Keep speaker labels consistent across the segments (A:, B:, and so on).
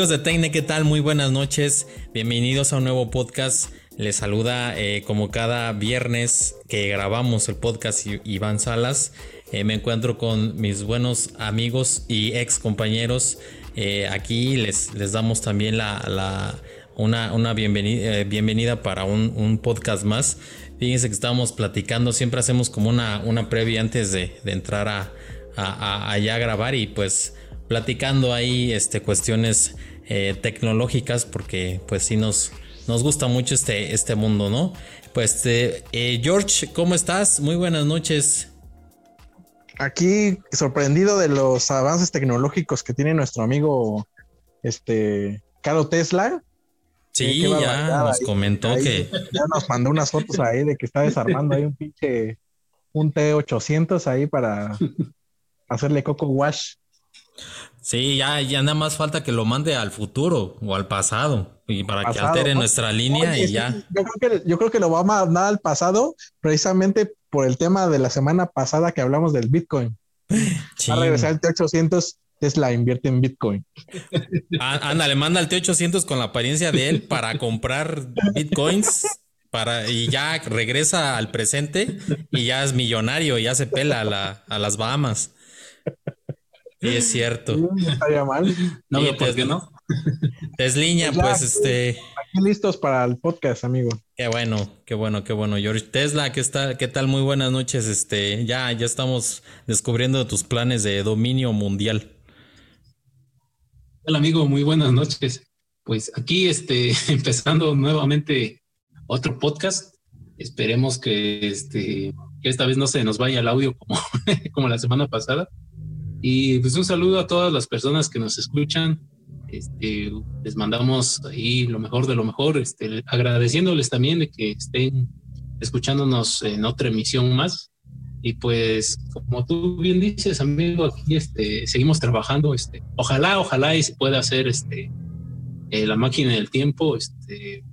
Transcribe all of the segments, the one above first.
A: Amigos de Tecne, ¿qué tal? Muy buenas noches. Bienvenidos a un nuevo podcast. Les saluda eh, como cada viernes que grabamos el podcast Iván Salas. Eh, me encuentro con mis buenos amigos y ex compañeros. Eh, aquí les, les damos también la, una, bienvenida, bienvenida, para un, podcast más. Fíjense que estamos platicando, siempre hacemos como una, una previa antes de, entrar a, allá a grabar y pues platicando ahí este, cuestiones eh, tecnológicas porque pues sí nos, nos gusta mucho este, este mundo, ¿no? Pues eh, eh, George, ¿cómo estás? Muy buenas noches.
B: Aquí sorprendido de los avances tecnológicos que tiene nuestro amigo este Caro Tesla.
A: Sí, ya nos comentó que.
B: Ya nos mandó unas fotos ahí de que está desarmando ahí un pinche un T800 ahí para hacerle coco wash.
A: Sí, ya, ya nada más falta que lo mande al futuro o al pasado y para que altere nuestra línea y ya.
B: Yo creo, que, yo creo que lo va a mandar al pasado precisamente por el tema de la semana pasada que hablamos del Bitcoin. Va a regresar el T800, Tesla invierte en Bitcoin.
A: Anda, le manda el T800 con la apariencia de él para comprar Bitcoins para, y ya regresa al presente y ya es millonario, ya se pela a, a las Bahamas. Y es cierto.
B: No estaría mal.
A: No, ¿por qué no? Tesliña, pues, pues este.
B: Aquí listos para el podcast, amigo.
A: Qué bueno, qué bueno, qué bueno, George. Tesla, ¿qué, está, qué tal? Muy buenas noches. Este, ya, ya estamos descubriendo tus planes de dominio mundial.
C: Hola, amigo, muy buenas noches. Pues aquí, este, empezando nuevamente otro podcast. Esperemos que este, que esta vez no se nos vaya el audio como, como la semana pasada. Y pues un saludo a todas las personas que nos escuchan. Este, les mandamos ahí lo mejor de lo mejor, este, agradeciéndoles también de que estén escuchándonos en otra emisión más. Y pues, como tú bien dices, amigo, aquí este, seguimos trabajando. Este, ojalá, ojalá y se pueda hacer este, eh, la máquina del tiempo, este,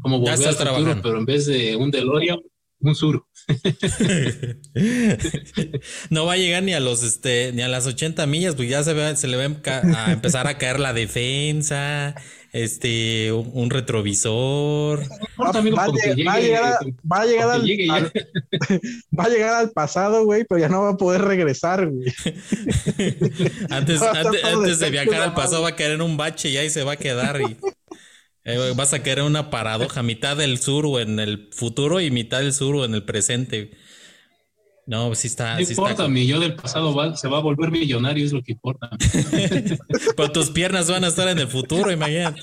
C: como volver al futuro, pero en vez de un DeLorean, un sur.
A: no va a llegar ni a los este ni a las 80 millas, pues ya se, se le va a empezar a caer la defensa, este un, retrovisor.
B: Va, a llegar, al, pasado, güey, pero ya no va a poder regresar, güey.
A: antes, antes, de viajar al pasado va a caer en un bache y ahí se va a quedar y eh, vas a querer una paradoja, mitad del sur o en el futuro y mitad del sur o en el presente. No, sí está.
C: No importa, mi yo del pasado se va a volver millonario, es lo que importa.
A: Pero tus piernas van a estar en el futuro, imagínate.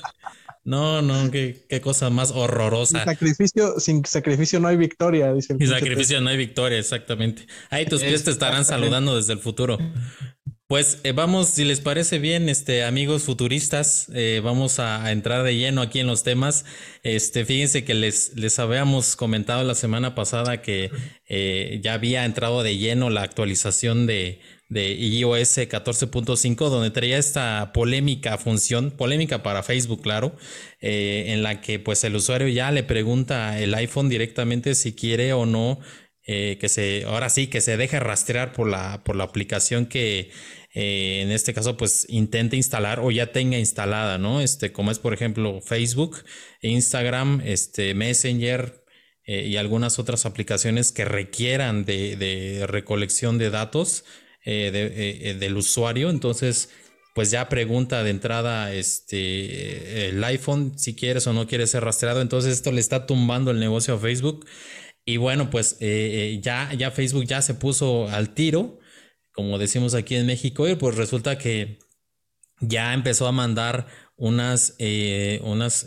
A: No, no, qué, qué cosa más horrorosa.
B: Sin sacrificio, sin sacrificio no hay victoria, dice
A: Sin sacrificio no hay victoria, exactamente. Ahí tus pies te estarán saludando desde el futuro. Pues eh, vamos, si les parece bien, este, amigos futuristas, eh, vamos a, entrar de lleno aquí en los temas. Este, fíjense que les, les habíamos comentado la semana pasada que eh, ya había entrado de lleno la actualización de, de iOS 14.5, donde traía esta polémica función, polémica para Facebook, claro, en la que pues el usuario ya le pregunta el iPhone directamente si quiere o no eh, que se, ahora sí, que se deje rastrear por la, por la aplicación que eh, en este caso pues intente instalar o ya tenga instalada, ¿no? Este, como es por ejemplo Facebook, Instagram, este, Messenger eh, y algunas otras aplicaciones que requieran de, recolección de datos del usuario. Entonces, pues ya pregunta de entrada este, el iPhone si quieres o no quieres ser rastreado. Entonces esto le está tumbando el negocio a Facebook. Y bueno, pues eh, eh, ya, ya Facebook ya se puso al tiro, como decimos aquí en México, pues resulta que ya empezó a mandar unas, eh, unas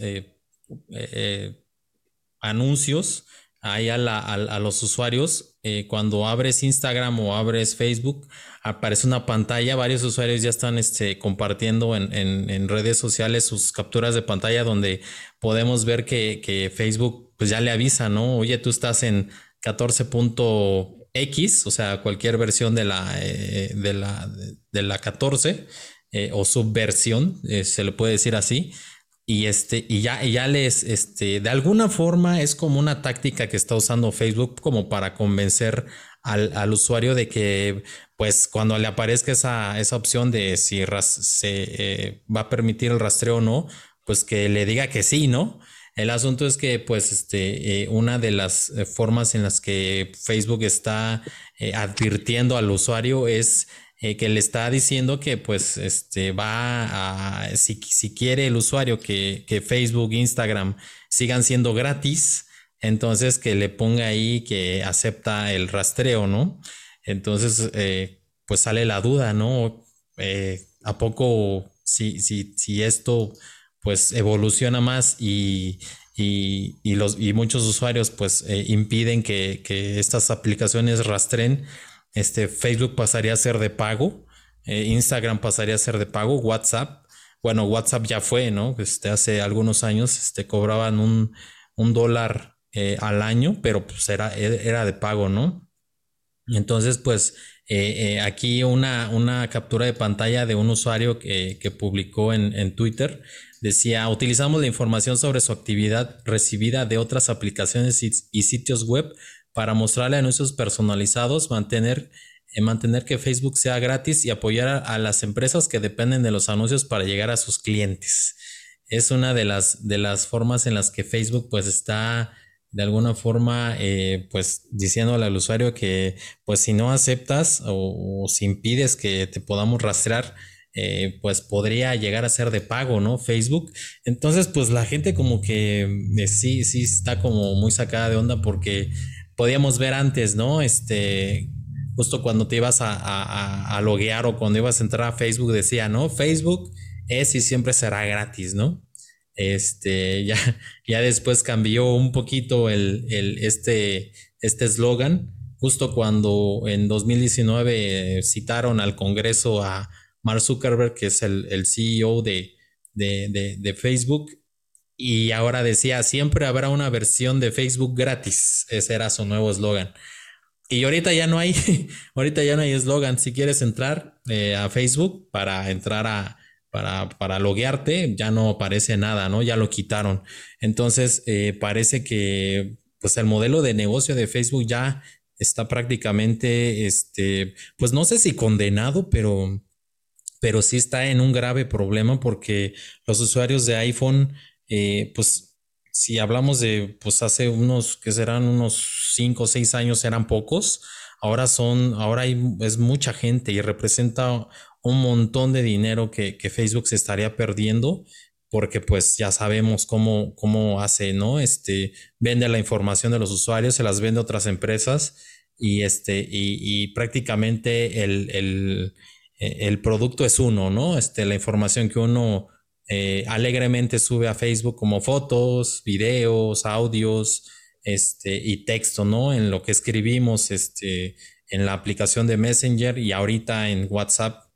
A: anuncios ahí a, los usuarios. cuando abres Instagram o abres Facebook, aparece una pantalla. Varios usuarios ya están este, compartiendo en, redes sociales sus capturas de pantalla donde podemos ver que, que Facebook pues ya le avisa, ¿no? Oye, tú estás en 14.x, o sea, cualquier versión de la, eh, de la, de la 14 eh, o subversión, eh, se le puede decir así. Y, este, y ya, y ya les, este, de alguna forma es como una táctica que está usando Facebook como para convencer al, usuario de que pues cuando le aparezca esa, esa opción de si se va a permitir el rastreo o no, pues que le diga que sí, ¿no? El asunto es que, pues, este, eh, una de las eh, formas en las que Facebook está advirtiendo al usuario es que le está diciendo que, pues, este, va a, si, si quiere el usuario que, que Facebook, Instagram sigan siendo gratis, entonces que le ponga ahí que acepta el rastreo, ¿no? Entonces, eh, pues sale la duda, ¿no? Eh, ¿A poco si, si, si esto pues evoluciona más y, los, y muchos usuarios pues eh, impiden que, estas aplicaciones rastren, este, Facebook pasaría a ser de pago, Instagram pasaría a ser de pago, WhatsApp, bueno, WhatsApp ya fue, ¿no? Este, hace algunos años este, cobraban un, un dólar eh, al año, pero pues era, era de pago, ¿no? Entonces, pues eh, eh, aquí una, una captura de pantalla de un usuario que, publicó en, Twitter decía, utilizamos la información sobre su actividad recibida de otras aplicaciones y, sitios web para mostrarle anuncios personalizados, mantener, mantener que Facebook sea gratis y apoyar a, a, las empresas que dependen de los anuncios para llegar a sus clientes. Es una de las, de las formas en las que Facebook pues está de alguna forma, eh, pues diciéndole al usuario que, pues si no aceptas o, si impides que te podamos rastrear, eh, pues podría llegar a ser de pago, ¿no? Facebook. Entonces, pues la gente como que eh, sí, sí está como muy sacada de onda porque podíamos ver antes, ¿no? Este, justo cuando te ibas a, a, loguear o cuando ibas a entrar a Facebook decía, ¿no? Facebook es y siempre será gratis, ¿no? Este, ya, ya después cambió un poquito el, el este eslogan, justo cuando en 2019 citaron al Congreso a Mark Zuckerberg, que es el, CEO de, Facebook, y ahora decía, siempre habrá una versión de Facebook gratis. Ese era su nuevo eslogan. Y ahorita ya no hay, ahorita ya no hay eslogan. Si quieres entrar eh, a Facebook para entrar a, para, para loguearte, ya no aparece nada, ¿no? Ya lo quitaron. Entonces, eh, parece que pues el modelo de negocio de Facebook ya está prácticamente, este, pues no sé si condenado, pero, pero sí está en un grave problema porque los usuarios de iPhone, eh, pues si hablamos de, pues hace unos, que serán unos 5 o 6 años, eran pocos, ahora son, ahora hay, es mucha gente y representa un montón de dinero que, Facebook se estaría perdiendo porque pues ya sabemos cómo, cómo hace, ¿no? Este, vende la información de los usuarios, se las vende a otras empresas y, este, y, prácticamente el, el, producto es uno, ¿no? Este, la información que uno eh, alegremente sube a Facebook como fotos, videos, audios, este, y texto, ¿no? En lo que escribimos, este, en la aplicación de Messenger y ahorita en WhatsApp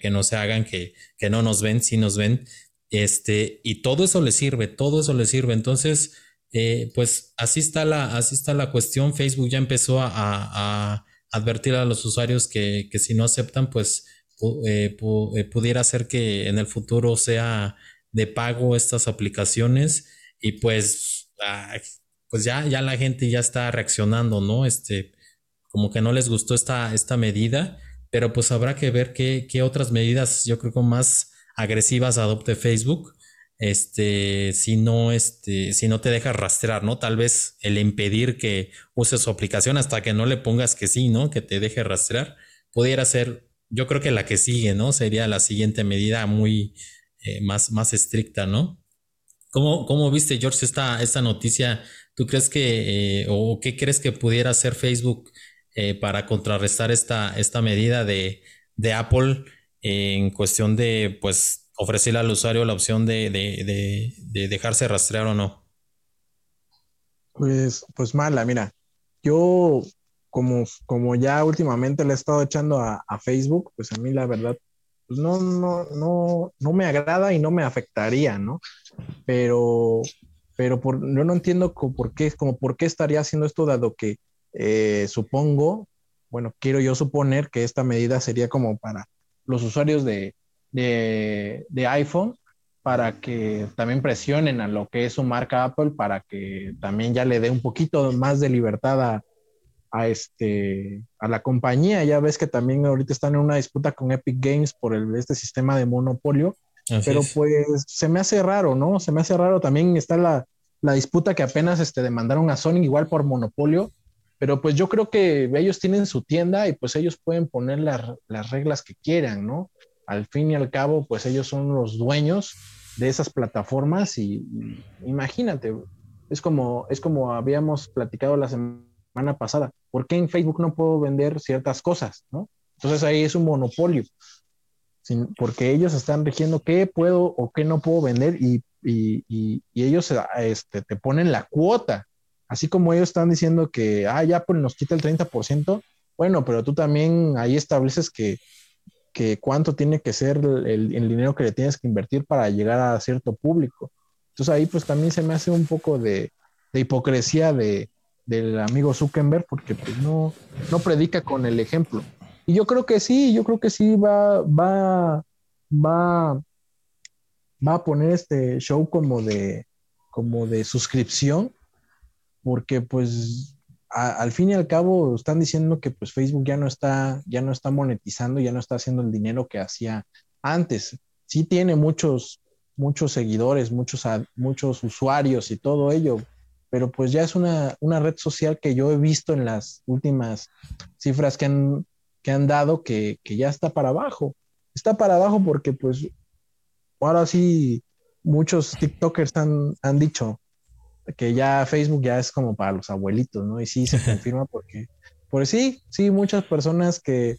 A: que no se hagan, que, que no nos ven, si nos ven, este, y todo eso le sirve, todo eso le sirve. Entonces, eh, pues así está, la, así está la cuestión. Facebook ya empezó a, a, advertir a los usuarios que, que, si no aceptan, pues eh, eh, pudiera ser que en el futuro sea de pago estas aplicaciones y pues, pues ya, ya la gente ya está reaccionando, ¿no? Este, como que no les gustó esta, esta medida pero pues habrá que ver qué, otras medidas, yo creo que más agresivas adopte Facebook. Este, si no, este, si no te dejas rastrear, ¿no? Tal vez el impedir que uses su aplicación hasta que no le pongas que sí, ¿no? Que te deje rastrear, pudiera ser, yo creo que la que sigue, ¿no? Sería la siguiente medida muy eh, más, más estricta, ¿no? ¿Cómo, ¿Cómo, viste, George, esta, esta noticia? ¿Tú crees que, eh, o qué crees que pudiera hacer Facebook eh, para contrarrestar esta, esta medida de, Apple en cuestión de pues ofrecerle al usuario la opción de, dejarse rastrear o no?
B: Pues, pues mala, mira, yo como, como ya últimamente le he estado echando a, Facebook, pues a mí la verdad, pues no, no, no, no me agrada y no me afectaría, ¿no? Pero, pero por, yo no entiendo por qué, como por qué estaría haciendo esto dado que eh, supongo, bueno, quiero yo suponer que esta medida sería como para los usuarios de, iPhone para que también presionen a lo que es su marca Apple para que también ya le dé un poquito más de libertad a este a la compañía. Ya ves que también ahorita están en una disputa con Epic Games por el, este sistema de monopolio. pero pues se me hace raro, ¿no? Se me hace raro. También está la, la disputa que apenas este, demandaron a Sony igual por monopolio. Pero pues yo creo que ellos tienen su tienda y pues ellos pueden poner las reglas que quieran, ¿no? Al fin y al cabo, pues ellos son los dueños de esas plataformas y, y imagínate, es como, es como habíamos platicado la semana pasada. ¿Por qué en Facebook no puedo vender ciertas cosas? ¿no? Entonces ahí es un monopolio, porque ellos están rigiendo qué puedo o qué no puedo vender y, ellos este, te ponen la cuota. Así como ellos están diciendo que, ah, ya pues nos quita el 30%, bueno, pero tú también ahí estableces que, que cuánto tiene que ser el, el, dinero que le tienes que invertir para llegar a cierto público. Entonces ahí pues también se me hace un poco de, de hipocresía de, del amigo Zuckerberg porque pues no, no predica con el ejemplo. Y yo creo que sí, yo creo que sí va, va, va, va a poner este show como de, como de suscripción, porque pues al fin y al cabo están diciendo que pues Facebook ya no está, ya no está monetizando, ya no está haciendo el dinero que hacía antes. Sí tiene muchos, muchos seguidores, muchos, muchos usuarios y todo ello, pero pues ya es una, red social que yo he visto en las últimas cifras que han, que han dado que, ya está para abajo. Está para abajo porque pues ahora sí muchos TikTokers han, han dicho que ya Facebook ya es como para los abuelitos, ¿no? Y sí se confirma porque, pues sí, sí, muchas personas que,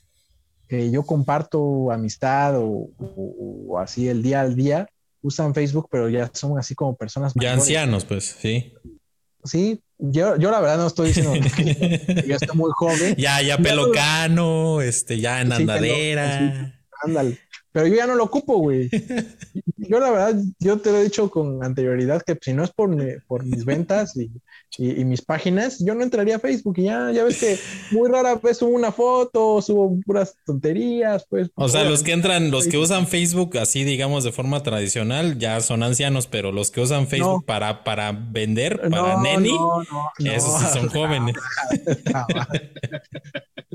B: yo comparto amistad o, o, así el día al día usan Facebook, pero ya son así como personas
A: Ya ancianos, pues, sí.
B: Sí, yo, yo la verdad no estoy diciendo que yo estoy muy joven.
A: Ya, ya pelocano, este, ya en andadera.
B: ándale. Pero yo ya no lo ocupo, güey. Yo la verdad, yo te lo he dicho con anterioridad que si no es por, por mis ventas y, y, mis páginas, yo no entraría a Facebook y ya, ya ves que muy rara vez subo una foto, subo puras tonterías, pues.
A: O sea, los que entran, los que usan Facebook así, digamos, de forma tradicional, ya son ancianos, pero los que usan Facebook para, para vender, para no, neni, esos sí son jóvenes.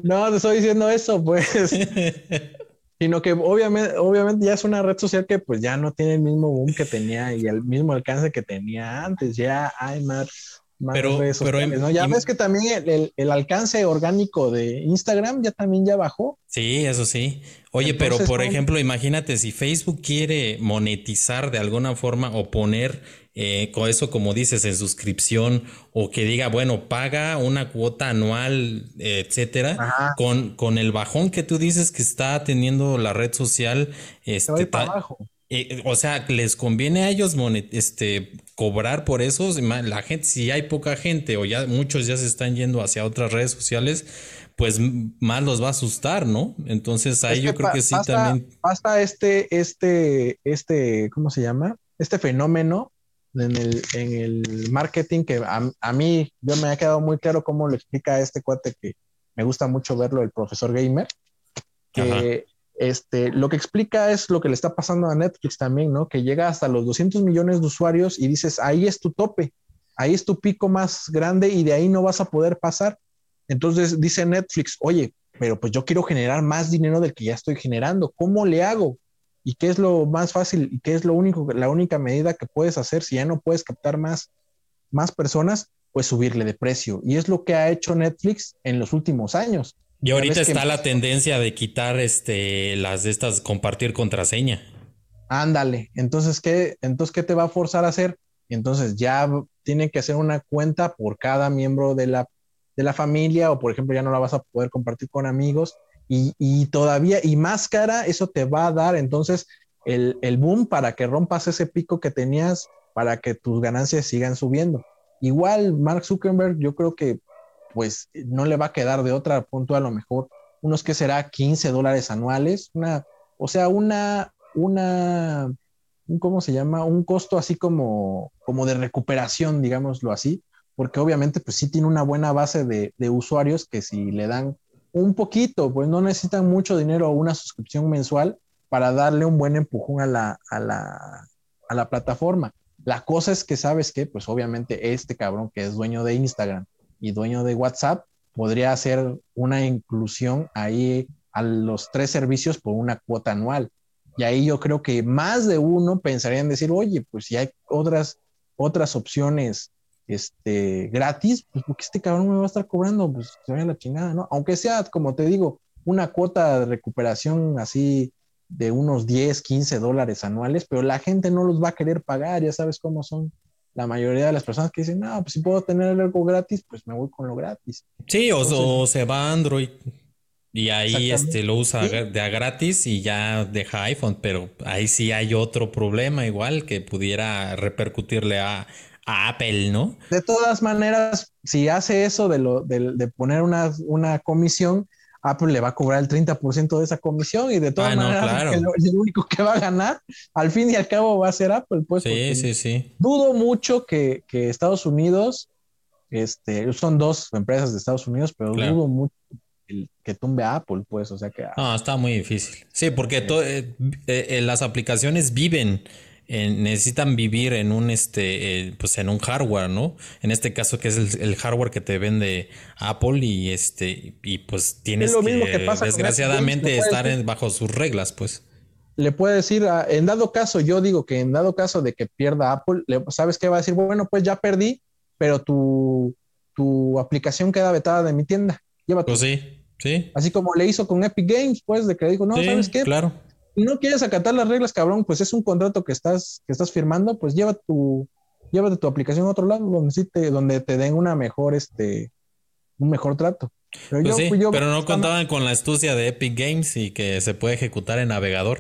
B: No, te estoy diciendo eso, pues. sino que obviamente, obviamente ya es una red social que pues ya no tiene el mismo boom que tenía y el mismo alcance que tenía antes, ya hay más, pero, pero Ya ves que también el, alcance orgánico de Instagram ya también ya bajó.
A: Sí, eso sí. Oye, pero por ejemplo, imagínate si Facebook quiere monetizar de alguna forma o poner eh, con eso, como dices, en suscripción o que diga, bueno, paga una cuota anual, etcétera, con, con el bajón que tú dices que está teniendo la red social, este, eh, o sea, les conviene a ellos este, cobrar por eso. La gente, si hay poca gente o ya muchos ya se están yendo hacia otras redes sociales, pues más los va a asustar, ¿no? Entonces ahí yo creo que sí también.
B: Basta este, este, este, ¿cómo se llama? Este fenómeno en el, en el marketing que a, mí yo me ha quedado muy claro cómo lo explica este cuate que me gusta mucho verlo, el profesor Gamer, que este, lo que explica es lo que le está pasando a Netflix también, ¿no? Que llega hasta los 200 millones de usuarios y dices, ahí es tu tope, ahí es tu pico más grande y de ahí no vas a poder pasar. Entonces dice Netflix, oye, pero pues yo quiero generar más dinero del que ya estoy generando, ¿cómo le hago? ¿Y qué es lo más fácil y qué es lo único, la única medida que puedes hacer si ya no puedes captar más, más personas? Pues subirle de precio. Y es lo que ha hecho Netflix en los últimos años
A: y ahorita está la tendencia de quitar este, las de estas, compartir contraseña.
B: Ándale. Entonces, ¿qué, entonces, ¿qué te va a forzar a hacer? Entonces, ya tiene que hacer una cuenta por cada miembro de la, de la familia, o por ejemplo, ya no la vas a poder compartir con amigos. Y, todavía, y más cara, eso te va a dar entonces el, el boom para que rompas ese pico que tenías para que tus ganancias sigan subiendo. Igual, Mark Zuckerberg, yo creo que pues no le va a quedar de otra punto a lo mejor unos que será 15 dólares anuales, una, o sea, una, una, ¿cómo se llama? Un costo así como, como de recuperación, digámoslo así, porque obviamente pues sí tiene una buena base de, de usuarios que si le dan un poquito, pues no necesitan mucho dinero o una suscripción mensual para darle un buen empujón a la, a la, a la plataforma. La cosa es que sabes que, pues obviamente este cabrón que es dueño de Instagram y dueño de WhatsApp, podría hacer una inclusión ahí a los tres servicios por una cuota anual. Y ahí yo creo que más de uno pensaría en decir, oye, pues si hay otras, otras opciones este, gratis, pues porque este cabrón me va a estar cobrando, pues se vaya la chingada, ¿no? Aunque sea, como te digo, una cuota de recuperación así de unos 10, 15 dólares anuales, pero la gente no los va a querer pagar, ya sabes cómo son la mayoría de las personas que dicen, no, pues si puedo tener algo gratis, pues me voy con lo gratis.
A: Sí, o, se va a Android y ahí este, lo usa de a gratis y ya deja iPhone, pero ahí sí hay otro problema igual que pudiera repercutirle a, Apple, ¿no?
B: De todas maneras, si hace eso de, lo, de, poner una, una comisión, Apple le va a cobrar el 30% de esa comisión y de todas ah, maneras el, único que va a ganar al fin y al cabo va a ser Apple. Pues,
A: sí, sí, sí.
B: Dudo mucho que, Estados Unidos, este, son dos empresas de Estados Unidos, pero dudo mucho que tumbe a Apple, pues, o sea que...
A: No, está muy difícil. Sí, porque eh, eh, las aplicaciones viven necesitan vivir en un este eh, pues en un hardware, ¿no? En este caso que es el, hardware que te vende Apple y este y pues tienes que, desgraciadamente estar bajo sus reglas, pues.
B: Le puede decir, en dado caso, yo digo que en dado caso de que pierda Apple, ¿sabes qué va a decir? Bueno, pues ya perdí, pero tu, tu aplicación queda vetada de mi tienda. Llévate.
A: Pues sí, sí.
B: Así como le hizo con Epic Games, pues, de que dijo, no, ¿sabes qué?
A: Claro
B: no quieres acatar las reglas, cabrón, pues es un contrato que estás, que estás firmando, pues lleva tu, llévate tu aplicación a otro lado donde te, donde te den una mejor, este, un mejor trato.
A: Pero, pues pero no contaban con la astucia de Epic Games y que se puede ejecutar en navegador.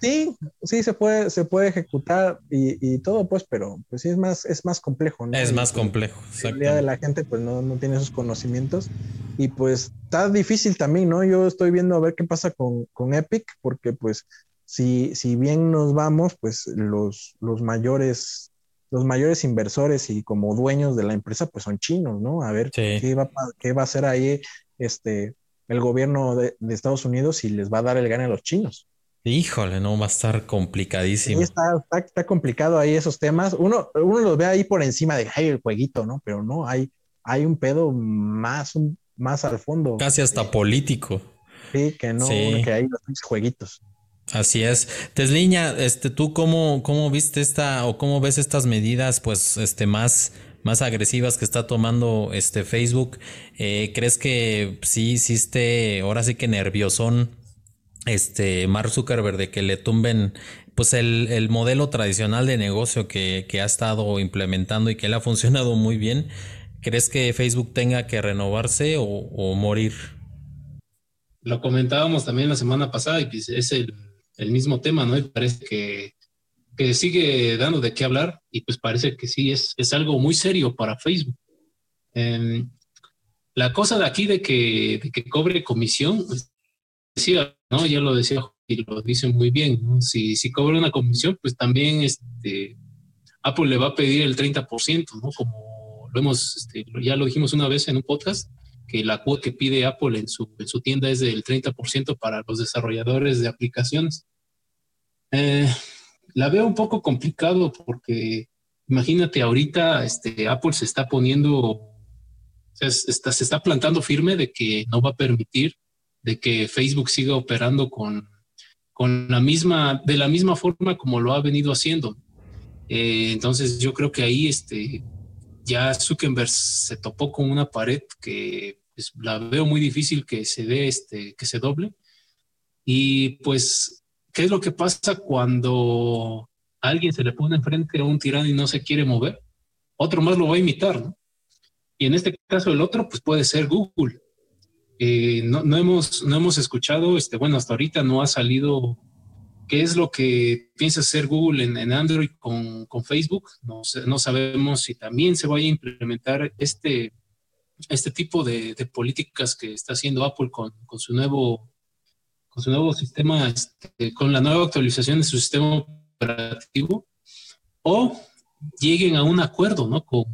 B: Sí, sí se puede, se puede ejecutar y, todo, pues, pero pues sí es más, es más complejo,
A: Es más complejo.
B: La mayoría de la gente pues no, no tiene esos conocimientos y pues está difícil también, ¿no? Yo estoy viendo a ver qué pasa con, Epic, porque pues si, si bien nos vamos, pues los, los mayores los mayores inversores y como dueños de la empresa, pues son chinos, ¿no? A ver qué, va, qué va a hacer ahí este, el gobierno de, Estados Unidos y les va a dar el gane a los chinos.
A: Híjole, no, va a estar complicadísimo.
B: Sí, está, está, complicado ahí esos temas. Uno, uno los ve ahí por encima de, ay, el jueguito, ¿no? Pero no, hay, hay un pedo más, un, más al fondo.
A: Casi hasta político.
B: Sí, que no, que hay los jueguitos.
A: Así es. Tesliña, este, ¿tú cómo, cómo viste esta o cómo ves estas medidas, pues, este, más, más agresivas que está tomando este Facebook? Eh, ¿Crees que sí hiciste, ahora sí que nerviosón, este, Mark Zuckerberg de que le tumben, pues, el, el modelo tradicional de negocio que, que ha estado implementando y que le ha funcionado muy bien? ¿Crees que Facebook tenga que renovarse o, morir?
C: Lo comentábamos también la semana pasada y pues es el, mismo tema, ¿no? Y parece que, que, sigue dando de qué hablar y pues parece que sí, es, es algo muy serio para Facebook. Em, la cosa de aquí de que, de que cobre comisión, decía, ¿no? Ya lo decía y lo dice muy bien, ¿no? Si, si cobra una comisión, pues también este, Apple le va a pedir el 30%, ¿no? Como este, ya lo dijimos una vez en un podcast, que la cuota que pide Apple en su, en su tienda es del 30% para los desarrolladores de aplicaciones. Eh, la veo un poco complicado porque imagínate ahorita este, Apple se está poniendo, está, se está plantando firme de que no va a permitir de que Facebook siga operando con, con la misma, de la misma forma como lo ha venido haciendo. Eh, entonces yo creo que ahí este, ya Zuckerberg se topó con una pared que pues, la veo muy difícil que se dé este, que se doble. Y pues, ¿qué es lo que pasa cuando alguien se le pone enfrente a un tirano y no se quiere mover? Otro más lo va a imitar. Y en este caso el otro, pues puede ser Google. Eh, no, hemos, no hemos escuchado, este, bueno, hasta ahorita no ha salido ¿Qué es lo que piensa hacer Google en, Android con, Facebook? No, no, sabemos si también se vaya a implementar este, este tipo de, políticas que está haciendo Apple con, su, nuevo, con su nuevo sistema, este, con la nueva actualización de su sistema operativo, o lleguen a un acuerdo ¿no? con,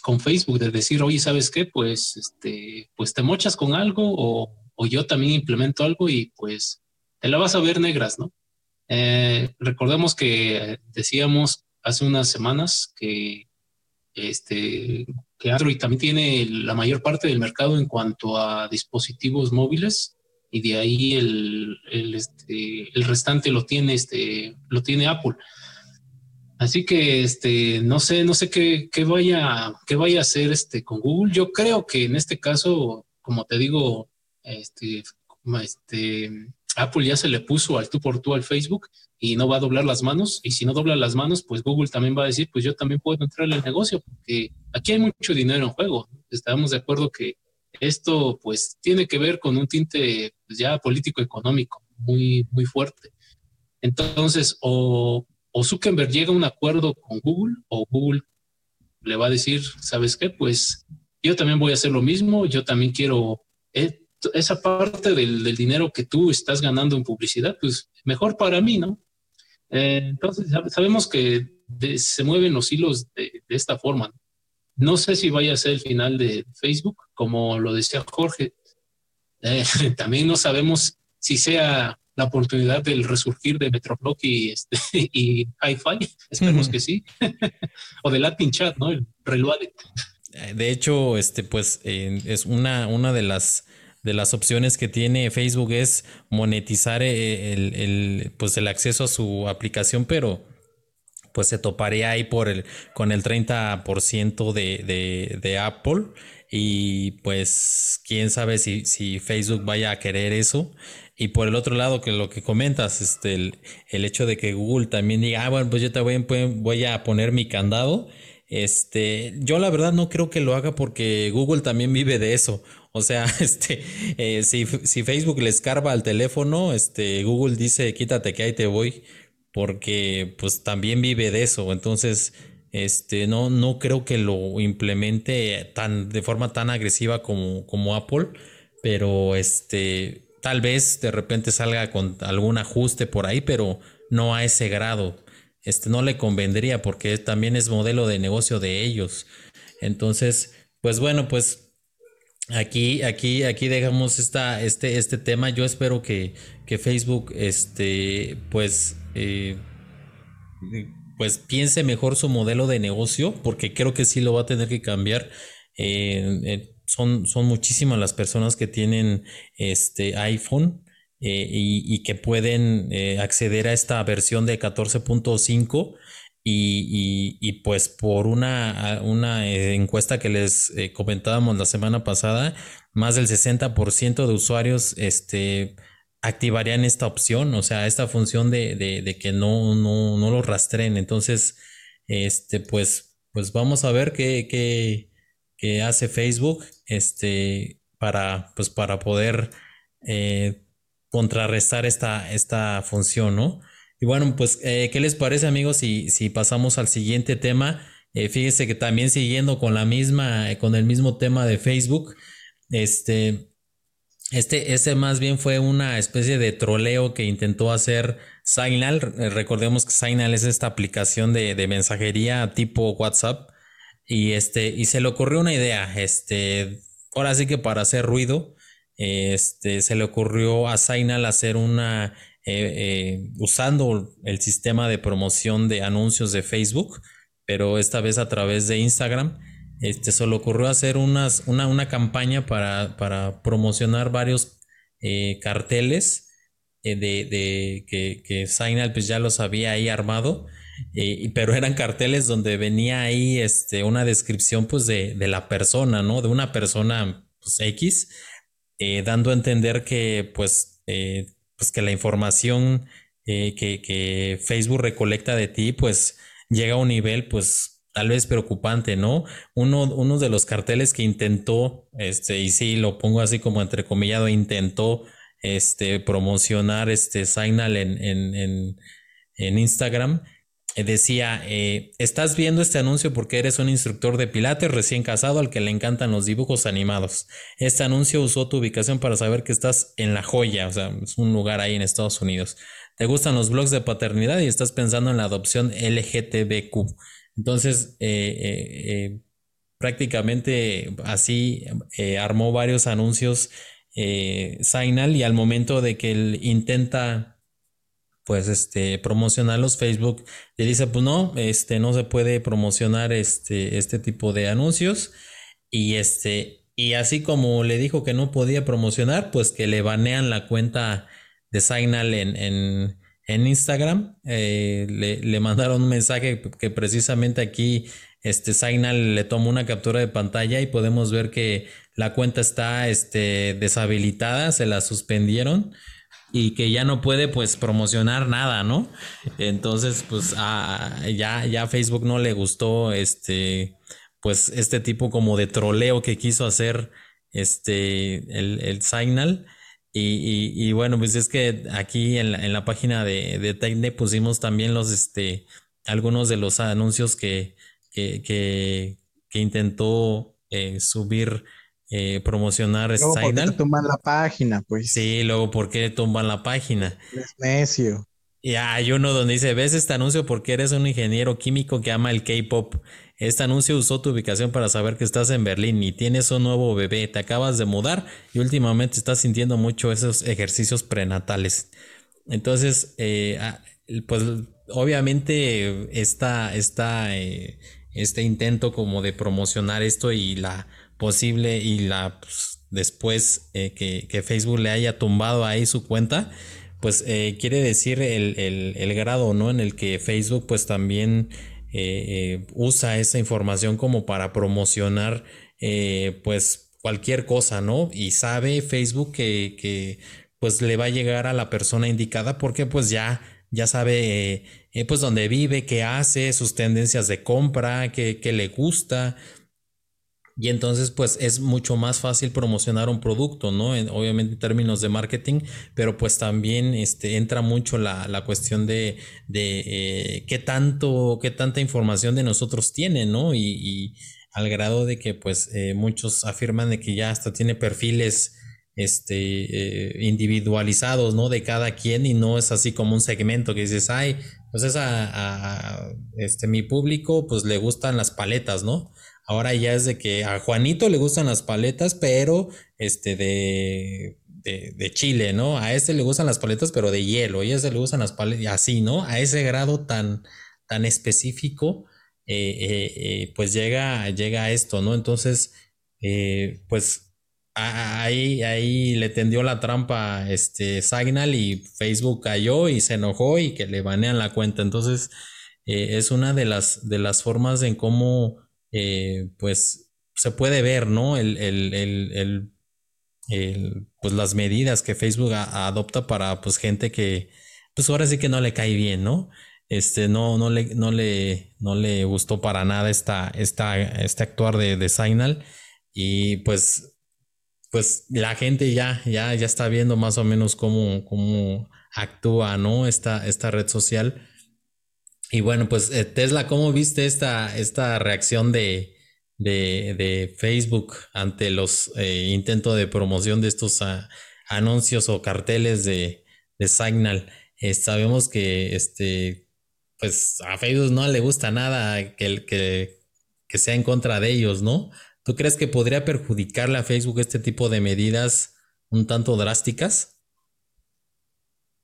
C: con Facebook de decir, oye, ¿sabes qué? Pues, este, pues te mochas con algo o, o yo también implemento algo y pues te la vas a ver negras, ¿no? Eh, recordemos que decíamos hace unas semanas que este, que Android también tiene la mayor parte del mercado en cuanto a dispositivos móviles y de ahí el, el, este, el restante lo tiene, este, lo tiene Apple. Así que este, no sé, no sé qué, qué, vaya, qué vaya a hacer este, con Google. Yo creo que en este caso, como te digo, este, este, Apple ya se le puso al tú por tú al Facebook y no va a doblar las manos. Y si no dobla las manos, pues Google también va a decir, pues yo también puedo entrar en el negocio, porque aquí hay mucho dinero en juego. Estamos de acuerdo que esto pues tiene que ver con un tinte pues, ya político-económico muy, muy fuerte. Entonces, o o Zuckerberg llega a un acuerdo con Google o Google le va a decir, ¿sabes qué? Pues yo también voy a hacer lo mismo, yo también quiero eh, esa parte del, dinero que tú estás ganando en publicidad, pues mejor para mí, ¿no? Eh, entonces, sabemos que se mueven los hilos de, esta forma. No sé si vaya a ser el final de Facebook, como lo decía Jorge. Eh, también no sabemos si sea la oportunidad del resurgir de Metroflog y, este, y Hi-Fi, esperemos que sí, o de Latin Chat, ¿no? El Reloaded.
A: Eh, de hecho, este, pues es una, una de las de las opciones que tiene Facebook es monetizar eh, el, el, pues el acceso a su aplicación, pero pues se toparía ahí por el, con el 30% de, de, de Apple y pues quién sabe si, si Facebook vaya a querer eso. Y por el otro lado, que lo que comentas, este, el, hecho de que Google también diga, ah, bueno, pues yo te voy, a poner mi candado. Este, yo la verdad no creo que lo haga porque Google también vive de eso. O sea, este, eh, si, si, Facebook le escarba al teléfono, este, Google dice, quítate que ahí te voy, porque pues también vive de eso. Entonces, este, no, no creo que lo implemente tan, de forma tan agresiva como, como Apple, pero este, Tal vez de repente salga con algún ajuste por ahí, pero no a ese grado. Este no le convendría porque también es modelo de negocio de ellos. Entonces, pues bueno, pues aquí, aquí, aquí dejamos esta, este, este tema. Yo espero que, que Facebook, este, pues, eh, pues piense mejor su modelo de negocio, porque creo que sí lo va a tener que cambiar. Eh, son, son muchísimas las personas que tienen este iPhone eh, y, que pueden eh, acceder a esta versión de 14.5 y, y, pues por una, una eh, encuesta que les comentábamos la semana pasada, más del 60% de usuarios este, activarían esta opción, o sea, esta función de, de, que no, no, no, lo rastreen. Entonces, este, pues, pues vamos a ver qué, qué, que hace Facebook este, para, pues, para poder eh, contrarrestar esta, esta función, ¿no? Y bueno, pues, eh, ¿qué les parece, amigos, si, si pasamos al siguiente tema? Eh, fíjese que también siguiendo con la misma, con el mismo tema de Facebook, este, este, este más bien fue una especie de troleo que intentó hacer Signal. Recordemos que Signal es esta aplicación de, de mensajería tipo WhatsApp y este, y se le ocurrió una idea, este, ahora sí que para hacer ruido, este, se le ocurrió a Signal hacer una, eh, eh, usando el sistema de promoción de anuncios de Facebook, pero esta vez a través de Instagram. Este, se le ocurrió hacer unas, una, una campaña para, para promocionar varios eh, carteles de, de, que, que Signal pues ya los había ahí armado pero eran carteles donde venía ahí este, una descripción pues de, la persona, ¿no? De una persona pues, X, eh, dando a entender que pues, eh, pues que la información eh, que, Facebook recolecta de ti pues llega a un nivel pues tal vez preocupante, ¿no? Uno, de los carteles que intentó, este, y sí, lo pongo así como entrecomillado, intentó este, promocionar este Signal en, en, en Instagram, eh, decía, eh, estás viendo este anuncio porque eres un instructor de pilates recién casado al que le encantan los dibujos animados. Este anuncio usó tu ubicación para saber que estás en La Joya, o sea, es un lugar ahí en Estados Unidos. Te gustan los blogs de paternidad y estás pensando en la adopción LGTBQ. Entonces, eh, prácticamente así armó varios anuncios Signal y al momento de que él intenta pues este promocionarlos Facebook le dice pues no este no se puede promocionar este este tipo de anuncios Y este, y así como le dijo que no podía promocionar, pues que le banean la cuenta de Signal en, en Instagram. Eh, le, le, mandaron un mensaje que precisamente aquí este Signal le tomó una captura de pantalla y podemos ver que la cuenta está este, deshabilitada, se la suspendieron y que ya no puede pues promocionar nada, ¿no? Entonces pues ya, ya Facebook no le gustó este pues este tipo como de troleo que quiso hacer este el, el Signal. Y, y, bueno, pues es que aquí en la, en la página de, de pusimos también los este algunos de los anuncios que, que, que, intentó eh, subir eh, promocionar
B: luego Signal. tumban la página, pues.
A: Sí, luego ¿por qué tumban la página?
B: Es necio.
A: Y hay uno donde dice, ¿ves este anuncio porque eres un ingeniero químico que ama el K-Pop? Este anuncio usó tu ubicación para saber que estás en Berlín y tienes un nuevo bebé, te acabas de mudar y últimamente estás sintiendo mucho esos ejercicios prenatales. Entonces, eh, ah, pues obviamente esta, esta, eh, este intento como de promocionar esto y la posible y la pues, después eh, que, Facebook le haya tumbado ahí su cuenta, pues quiere decir el, grado ¿no? en el que Facebook pues también eh, usa esa información como para promocionar pues cualquier cosa, ¿no? Y sabe Facebook que, que, pues le va a llegar a la persona indicada porque pues ya, ya sabe pues dónde vive, qué hace, sus tendencias de compra, qué, qué le gusta. Y entonces, pues es mucho más fácil promocionar un producto, ¿no? obviamente en términos de marketing, pero pues también este, entra mucho la, la cuestión de, de eh, qué tanto, qué tanta información de nosotros tiene, ¿no? Y, al grado de que pues eh, muchos afirman de que ya hasta tiene perfiles este, eh, individualizados, ¿no? De cada quien y no es así como un segmento que dices, ay, pues es a, a este, mi público, pues le gustan las paletas, ¿no? Ahora ya es de que a Juanito le gustan las paletas, pero este de, de, Chile, ¿no? A este le gustan las paletas, pero de hielo, y a ese le gustan las paletas, así, ¿no? A ese grado tan, tan específico, eh, eh, eh, pues llega, llega a esto, ¿no? Entonces, pues ahí, ahí le tendió la trampa este Signal y Facebook cayó y se enojó y que le banean la cuenta. Entonces, es una de las, de las formas en cómo eh, pues se puede ver, ¿no? El, el, el, el pues las medidas que Facebook adopta para pues gente que pues ahora sí que no le cae bien, ¿no? Este no, no le, no le, no le gustó para nada esta, esta, este actuar de, de. Y pues, pues la gente ya, ya, ya está viendo más o menos cómo, cómo actúa, ¿no? Esta, esta red social. Y bueno, pues eh, Tesla, ¿cómo viste esta, esta reacción de, de, Facebook ante los eh, intentos de promoción de estos ah, anuncios o carteles de, de Signal? Eh, sabemos que este, pues a Facebook no le gusta nada que, que, que sea en contra de ellos, ¿no? ¿Tú crees que podría perjudicarle a Facebook este tipo de medidas un tanto drásticas?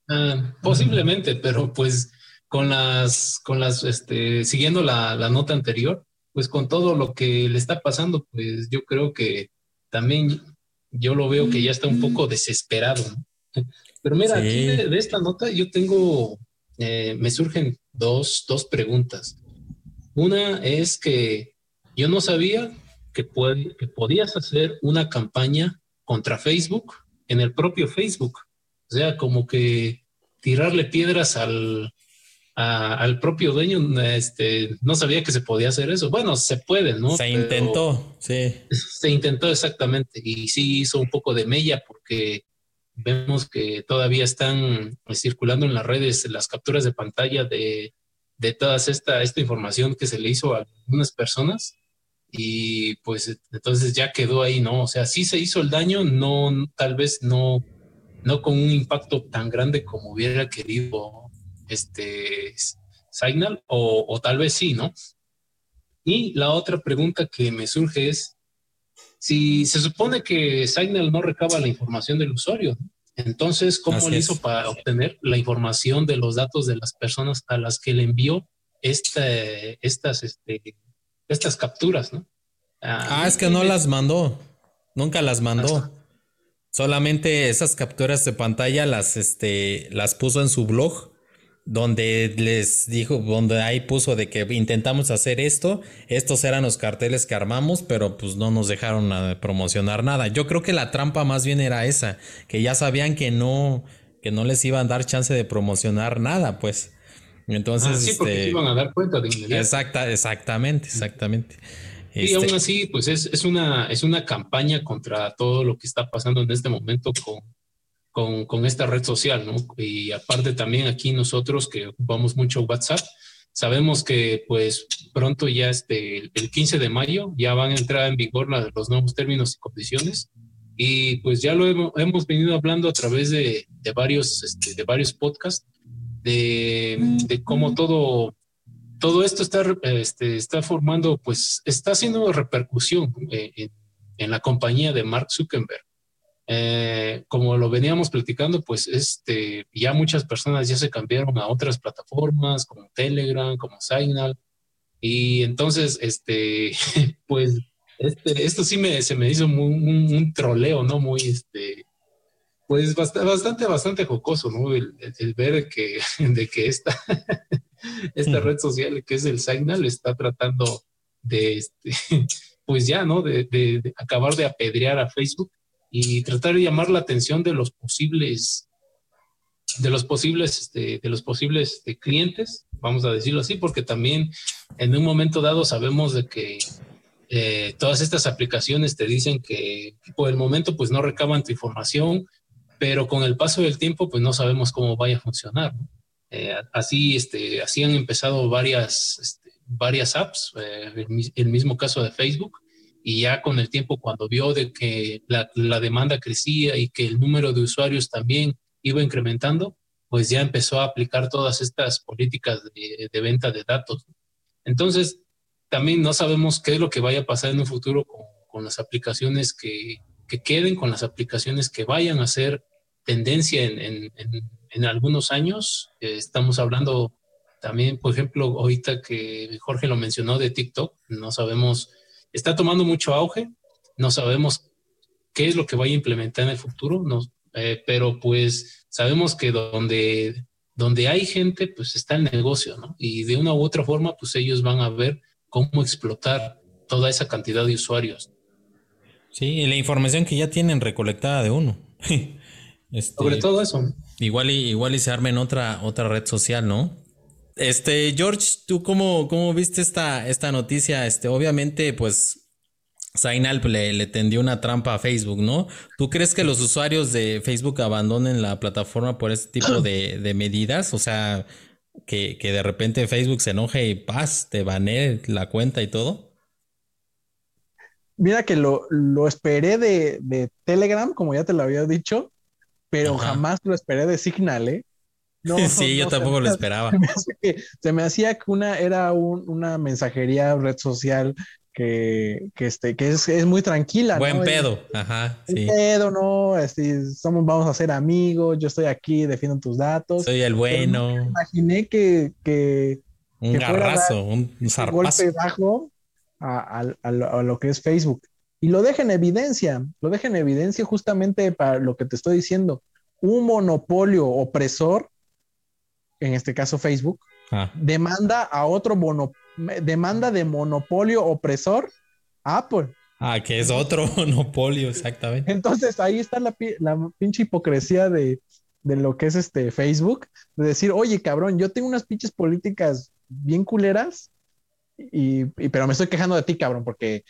C: Ah, posiblemente, pero pues con las, con las, este, siguiendo la, la, nota anterior, pues con todo lo que le está pasando, pues yo creo que también yo lo veo que ya está un poco desesperado. Pero mira, aquí de, esta nota yo tengo, eh, me surgen dos, dos preguntas. Una es que yo no sabía que, puede, que podías hacer una campaña contra Facebook en el propio Facebook. O sea, como que tirarle piedras al, al propio dueño, este, no sabía que se podía hacer eso. Bueno, se puede, ¿no?
A: Se intentó, sí.
C: Se intentó exactamente y sí hizo un poco de mella porque vemos que todavía están circulando en las redes las capturas de pantalla de, de toda esta, esta información que se le hizo a algunas personas y pues entonces ya quedó ahí, ¿no? O sea, sí se hizo el daño, no, tal vez no, no con un impacto tan grande como hubiera querido este, Signal o, tal vez sí, ¿no? Y la otra pregunta que me surge es, si se supone que Signal no recaba la información del usuario, entonces, ¿cómo le hizo para obtener la información de los datos de las personas a las que le envió esta, estas, este, estas capturas, ¿no?
A: Ah, es que no las mandó. Nunca las mandó. Solamente esas capturas de pantalla las, este, las puso en su blog, donde les dijo, donde ahí puso de que intentamos hacer esto, estos eran los carteles que armamos, pero pues no nos dejaron promocionar nada. Yo creo que la trampa más bien era esa, que ya sabían que no, que no les iban a dar chance de promocionar nada, pues. Entonces, ah,
C: sí, porque este, iban a dar cuenta de inmediato.
A: Exacta, exactamente, exactamente.
C: Y aún este así, pues es, es, una, es una campaña contra todo lo que está pasando en este momento con, con, con, esta red social, ¿no? Y aparte también aquí nosotros que ocupamos mucho WhatsApp, sabemos que pues pronto ya este, el 15 de mayo ya van a entrar en vigor los nuevos términos y condiciones y pues ya lo hemos, hemos venido hablando a través de, de varios, este, de varios podcasts de, de cómo todo todo esto está, este, está formando, pues está haciendo repercusión eh, en, la compañía de Mark Zuckerberg. Eh, como lo veníamos platicando, pues este, ya muchas personas ya se cambiaron a otras plataformas como Telegram, como Signal. Y entonces, este, pues, este, esto sí me, se me hizo un, troleo, ¿no? Muy, este, pues bastante, bastante, jocoso, ¿no? El, ver que, de que esta, esta red social que es el Signal está tratando de, este, pues ya, ¿no? De, acabar de apedrear a Facebook y tratar de llamar la atención de los posibles, de los posibles, este, de los posibles este, clientes, vamos a decirlo así, porque también en un momento dado sabemos de que eh, todas estas aplicaciones te dicen que por el momento pues no recaban tu información, pero con el paso del tiempo pues no sabemos cómo vaya a funcionar. Eh, así, este, así han empezado varias, este, varias apps, eh, el, mismo caso de Facebook, y ya con el tiempo cuando vio de que la, demanda crecía y que el número de usuarios también iba incrementando, pues ya empezó a aplicar todas estas políticas de, venta de datos. Entonces, también no sabemos qué es lo que vaya a pasar en un futuro con, las aplicaciones que, que, queden, con las aplicaciones que vayan a ser tendencia en, en, algunos años. Estamos hablando también, por ejemplo, ahorita que Jorge lo mencionó de TikTok, no sabemos, está tomando mucho auge, no sabemos qué es lo que vaya a implementar en el futuro, no, eh, pero pues sabemos que donde, donde hay gente, pues está el negocio, ¿no? Y de una u otra forma, pues ellos van a ver cómo explotar toda esa cantidad de usuarios.
A: Sí, y la información que ya tienen recolectada de uno.
C: Este, Sobre todo eso.
A: Igual y, igual y se arme en otra, otra red social, ¿no? Este, George, ¿tú cómo, cómo viste esta, esta noticia? Este, obviamente, pues, Signal le, le, tendió una trampa a Facebook, ¿no? ¿Tú crees que los usuarios de Facebook abandonen la plataforma por este tipo de, de medidas? O sea, que, que, de repente Facebook se enoje y paz, te banee la cuenta y todo.
B: Mira que lo, lo esperé de, de, Telegram, como ya te lo había dicho, pero jamás lo esperé de Signal, ¿eh?
A: No, sí, yo tampoco lo esperaba.
B: Se me, hacía que una era una mensajería red social que, que, este, que es, es muy tranquila.
A: Buen pedo, ajá.
B: Sí. pedo, ¿no? Este, somos, vamos a ser amigos, yo estoy aquí, defiendo tus datos.
A: Soy el bueno.
B: imaginé que, que,
A: un garrazo, un, un
B: golpe bajo a, a, lo que es Facebook. Y lo deja en evidencia, lo deja en evidencia justamente para lo que te estoy diciendo. Un monopolio opresor, en este caso Facebook, ah. demanda a otro mono, demanda de monopolio opresor Apple.
A: Ah, que es otro monopolio, exactamente.
B: Entonces ahí está la, la pinche hipocresía de, de, lo que es este Facebook, de decir, oye, cabrón, yo tengo unas pinches políticas bien culeras, y, pero me estoy quejando de ti, cabrón, porque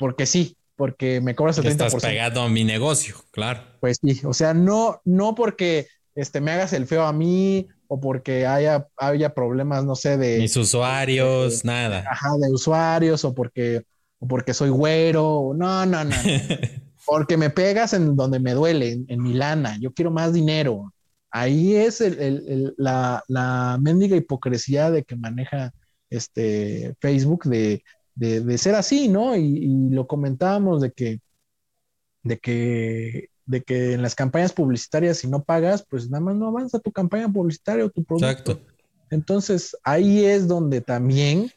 B: porque sí, porque me cobras el 30%.
A: Estás pegado a mi negocio, claro.
B: Pues sí, o sea, no, no porque este, me hagas el feo a mí o porque haya, haya problemas, no sé, de...
A: Mis usuarios, nada.
B: Ajá, de usuarios o porque, o porque soy güero. No, no, no. porque me pegas en donde me duele, en, mi lana. Yo quiero más dinero. Ahí es el, la, la mendiga hipocresía de que maneja este Facebook de de, ser así, ¿no? Y, lo comentábamos de que, de que, de que en las campañas publicitarias, si no pagas, pues nada más no avanza tu campaña publicitaria o tu producto. Exacto. Entonces, ahí es donde también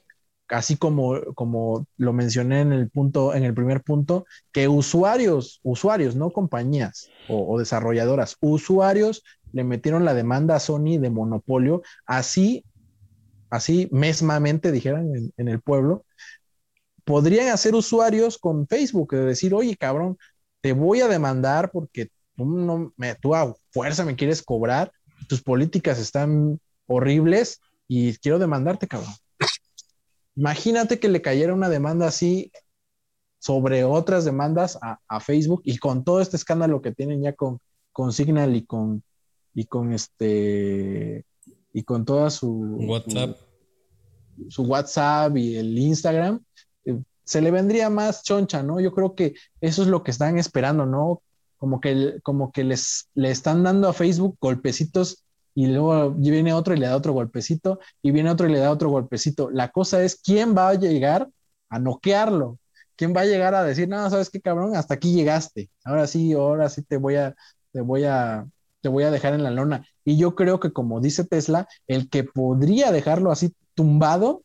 B: así como, como lo mencioné en el punto, en el primer punto, que usuarios, usuarios, no compañías o, desarrolladoras, usuarios le metieron la demanda a Sony de monopolio, así, así mesmamente dijeran en, el pueblo, podrían hacer usuarios con Facebook, de decir, oye, cabrón, te voy a demandar porque tú, no me, tú a fuerza me quieres cobrar, tus políticas están horribles y quiero demandarte, cabrón. Imagínate que le cayera una demanda así sobre otras demandas a, Facebook y con todo este escándalo que tienen ya con, con Signal y con, y con este y con toda su
A: WhatsApp.
B: Su, WhatsApp y el Instagram, se le vendría más choncha, ¿no? Yo creo que eso es lo que están esperando, ¿no? Como que, como que les le están dando a Facebook golpecitos y luego viene otro y le da otro golpecito, y viene otro y le da otro golpecito. La cosa es quién va a llegar a noquearlo, quién va a llegar a decir, no, sabes qué cabrón, hasta aquí llegaste, ahora sí, ahora sí te voy a, te voy a, te voy a dejar en la lona. Y yo creo que como dice Tesla, el que podría dejarlo así tumbado,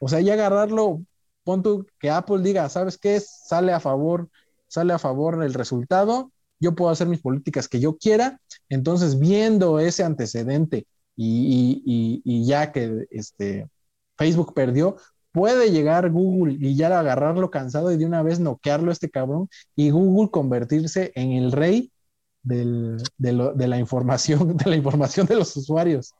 B: o sea, y agarrarlo, pon tú que Apple diga, ¿sabes qué? Sale a favor, sale a favor el resultado, yo puedo hacer mis políticas que yo quiera. Entonces, viendo ese antecedente y, ya que este, Facebook perdió, puede llegar Google y ya agarrarlo cansado y de una vez noquearlo a este cabrón y Google convertirse en el rey de, la información, de la información de los usuarios.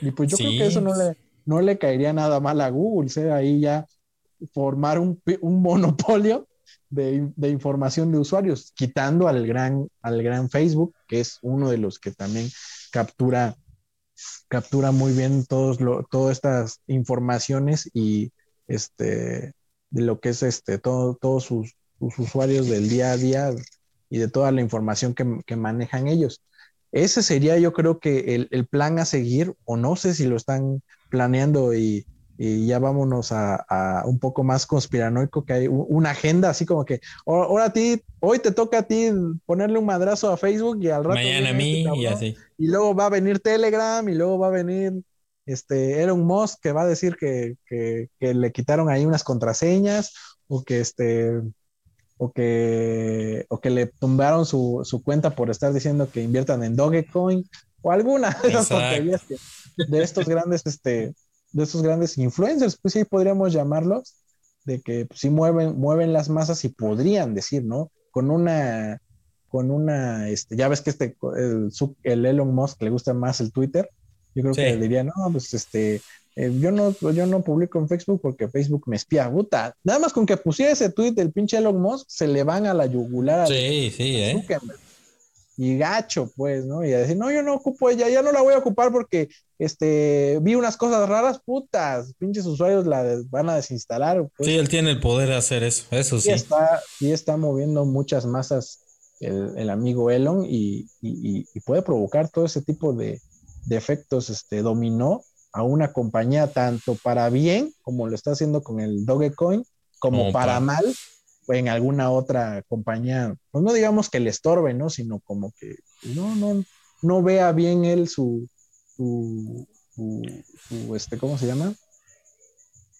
B: Y pues yo creo que eso no le, no le caería nada mal a Google, sea ahí ya formar un, un monopolio de, información de usuarios, quitando al gran, al gran Facebook, que es uno de los que también captura, captura muy bien todos todas estas informaciones y este, de lo que es este, todo, todos sus, usuarios del día a día y de toda la información que, manejan ellos. Ese sería yo creo que el, el, plan a seguir, o no sé si lo están planeando y, y ya vámonos a, un poco más conspiranoico, que hay una agenda así como que, ahora a ti, hoy te toca a ti ponerle un madrazo a Facebook y al rato...
A: Mañana a mí este y así.
B: Y luego va a venir Telegram y luego va a venir este Elon Musk que va a decir que, le quitaron ahí unas contraseñas o que este o que, o que le tumbaron su, cuenta por estar diciendo que inviertan en Dogecoin o alguna de esas tonterías de estos grandes este, de esos grandes influencers, pues sí podríamos llamarlos, de que pues, sí mueven, mueven las masas y podrían decir, ¿no? Con una, con una, este, ya ves que este, el, Elon Musk le gusta más el Twitter, yo creo que le diría, no, pues este, eh, yo no, yo no publico en Facebook porque Facebook me espía, puta, nada más con que pusiera ese tweet del pinche Elon Musk, se le van a la yugular.
A: Sí, sí, eh
B: y gacho, pues, ¿no? Y a decir, no, yo no ocupo ella, ya no la voy a ocupar porque este, vi unas cosas raras, putas, pinches usuarios la van a desinstalar.
A: Pues. Sí, él tiene el poder de hacer eso, eso sí.
B: Y está, y está moviendo muchas masas el, amigo Elon y, puede provocar todo ese tipo de, efectos este, dominó a una compañía tanto para bien, como lo está haciendo con el Dogecoin, como, para mal, en alguna otra compañía, pues no digamos que le estorbe, ¿no? Sino como que no, no, no vea bien él su, su, este, ¿cómo se llama?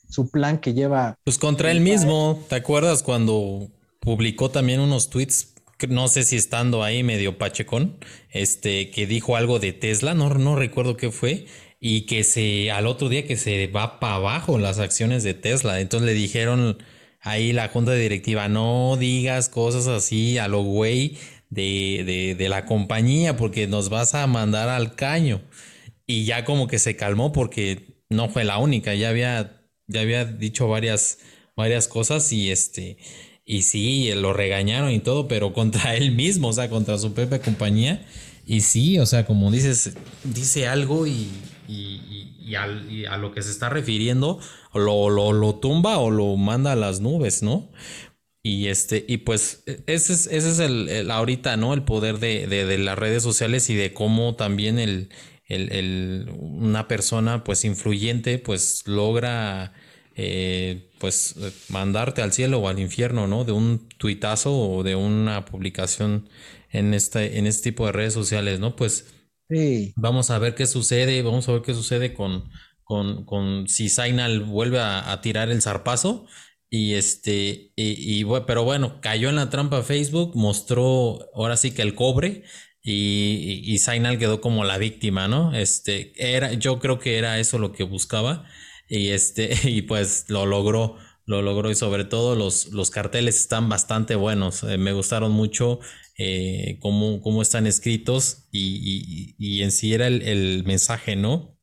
B: Su plan que lleva.
A: Pues contra él mismo, ¿te acuerdas cuando publicó también unos tweets? No sé si estando ahí medio pachecón, este, que dijo algo de Tesla, no, no recuerdo qué fue, y que se, al otro día que se va para abajo las acciones de Tesla. Entonces le dijeron, ahí la junta directiva, no digas cosas así a lo güey de, de, la compañía porque nos vas a mandar al caño. Y ya como que se calmó porque no fue la única, ya había, ya había dicho varias, varias cosas y este, y sí, lo regañaron y todo, pero contra él mismo, o sea, contra su propia compañía. Y sí, o sea, como dices, dice algo y, a lo que se está refiriendo, lo, lo, tumba o lo manda a las nubes, ¿no? Y este, y pues e, ese es, ese es el, ahorita, ¿no? El poder de, las redes sociales y de cómo también el, el, una persona pues influyente pues logra eh, pues mandarte al cielo o al infierno, ¿no? De un tuitazo o de una publicación en este, en este tipo de redes sociales, ¿no? Pues Vamos a ver qué sucede, vamos a ver qué sucede con, con, con si Zainal vuelve a, tirar el zarpazo. Y este, y, pero bueno, cayó en la trampa Facebook, mostró ahora sí que el cobre y, y, Zainal quedó como la víctima, ¿no? Este, era, yo creo que era eso lo que buscaba y este, y pues lo logró, lo logró y sobre todo los, los carteles están bastante buenos, eh, me gustaron mucho eh, cómo, cómo, están escritos y, y, en sí era el, el mensaje, ¿no?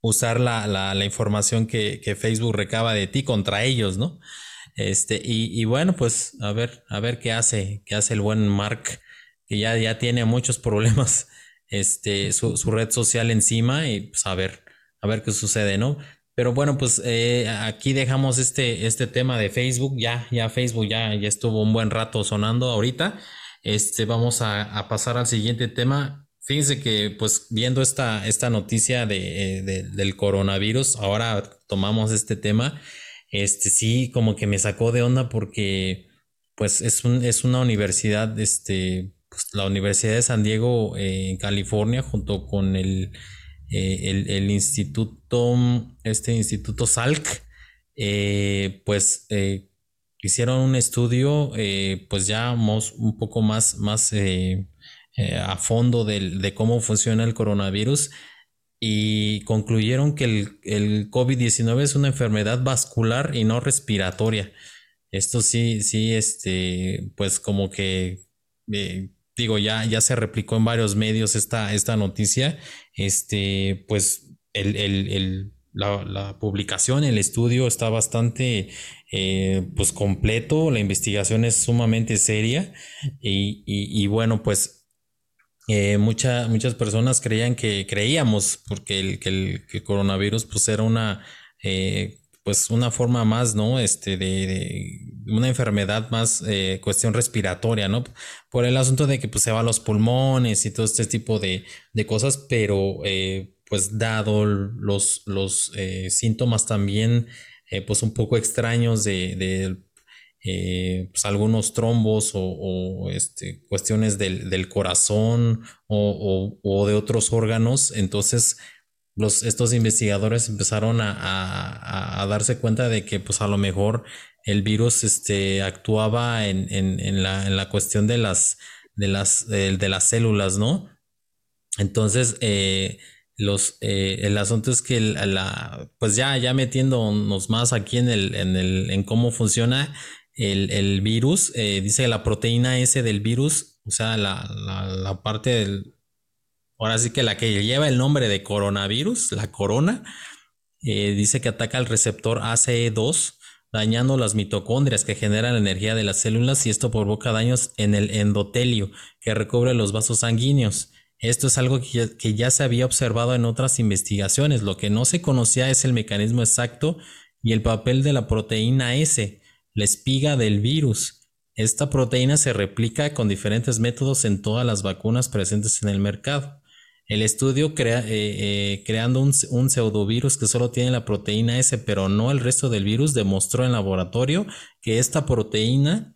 A: Usar la, la, información que, que, Facebook recaba de ti contra ellos, ¿no? Este, y, y bueno, pues a ver, a ver qué hace, qué hace el buen Mark que ya, ya tiene muchos problemas, este, su, red social encima y pues a ver, a ver qué sucede, ¿no? Pero bueno, pues eh, aquí dejamos este, este tema de Facebook, ya, ya Facebook ya, ya estuvo un buen rato sonando ahorita. Este, vamos a, pasar al siguiente tema. Fíjense que pues viendo esta, esta noticia de, eh, del coronavirus, ahora tomamos este tema, este sí, como que me sacó de onda porque pues es, un, es una universidad, este, pues, la Universidad de San Diego eh, en California junto con el, eh, el, instituto, este instituto Salk, eh, pues hicieron un estudio, pues ya un poco más, más a fondo de, cómo funciona el coronavirus y concluyeron que el, el COVID-19 es una enfermedad vascular y no respiratoria. Esto sí, sí, este, pues como que digo, ya, ya se replicó en varios medios esta, esta noticia, este, pues el, el, el, la, publicación, el estudio está bastante eh, pues completo, la investigación es sumamente seria y, y, bueno, pues eh, muchas personas creían que creíamos porque el, que el, coronavirus pues era una eh, pues una forma más, ¿no? Este, de, una enfermedad más eh, cuestión respiratoria, ¿no? Por el asunto de que pues se va a los pulmones y todo este tipo de, cosas, pero pues dado los, los síntomas también pues un poco extraños de, pues algunos trombos o, este, cuestiones del, corazón o, o, de otros órganos, entonces los, estos investigadores empezaron a, darse cuenta de que pues a lo mejor el virus este, actuaba en, en, la, en la, cuestión de las, de las, de, las células, ¿no? Entonces, eh, los, eh, el asunto es que la, pues ya, ya metiéndonos más aquí en, el, en, el, en cómo funciona el, el virus, eh, dice la proteína S del virus, o sea, la, la, la parte del, ahora sí que la que lleva el nombre de coronavirus, la corona, eh, dice que ataca al receptor ACE2, dañando las mitocondrias que generan la energía de las células y esto provoca daños en el endotelio que recubre los vasos sanguíneos. Esto es algo que ya, se había observado en otras investigaciones. Lo que no se conocía es el mecanismo exacto y el papel de la proteína S, la espiga del virus. Esta proteína se replica con diferentes métodos en todas las vacunas presentes en el mercado. El estudio eh, eh, creando un, pseudovirus que solo tiene la proteína S, pero no el resto del virus, demostró en laboratorio que esta proteína,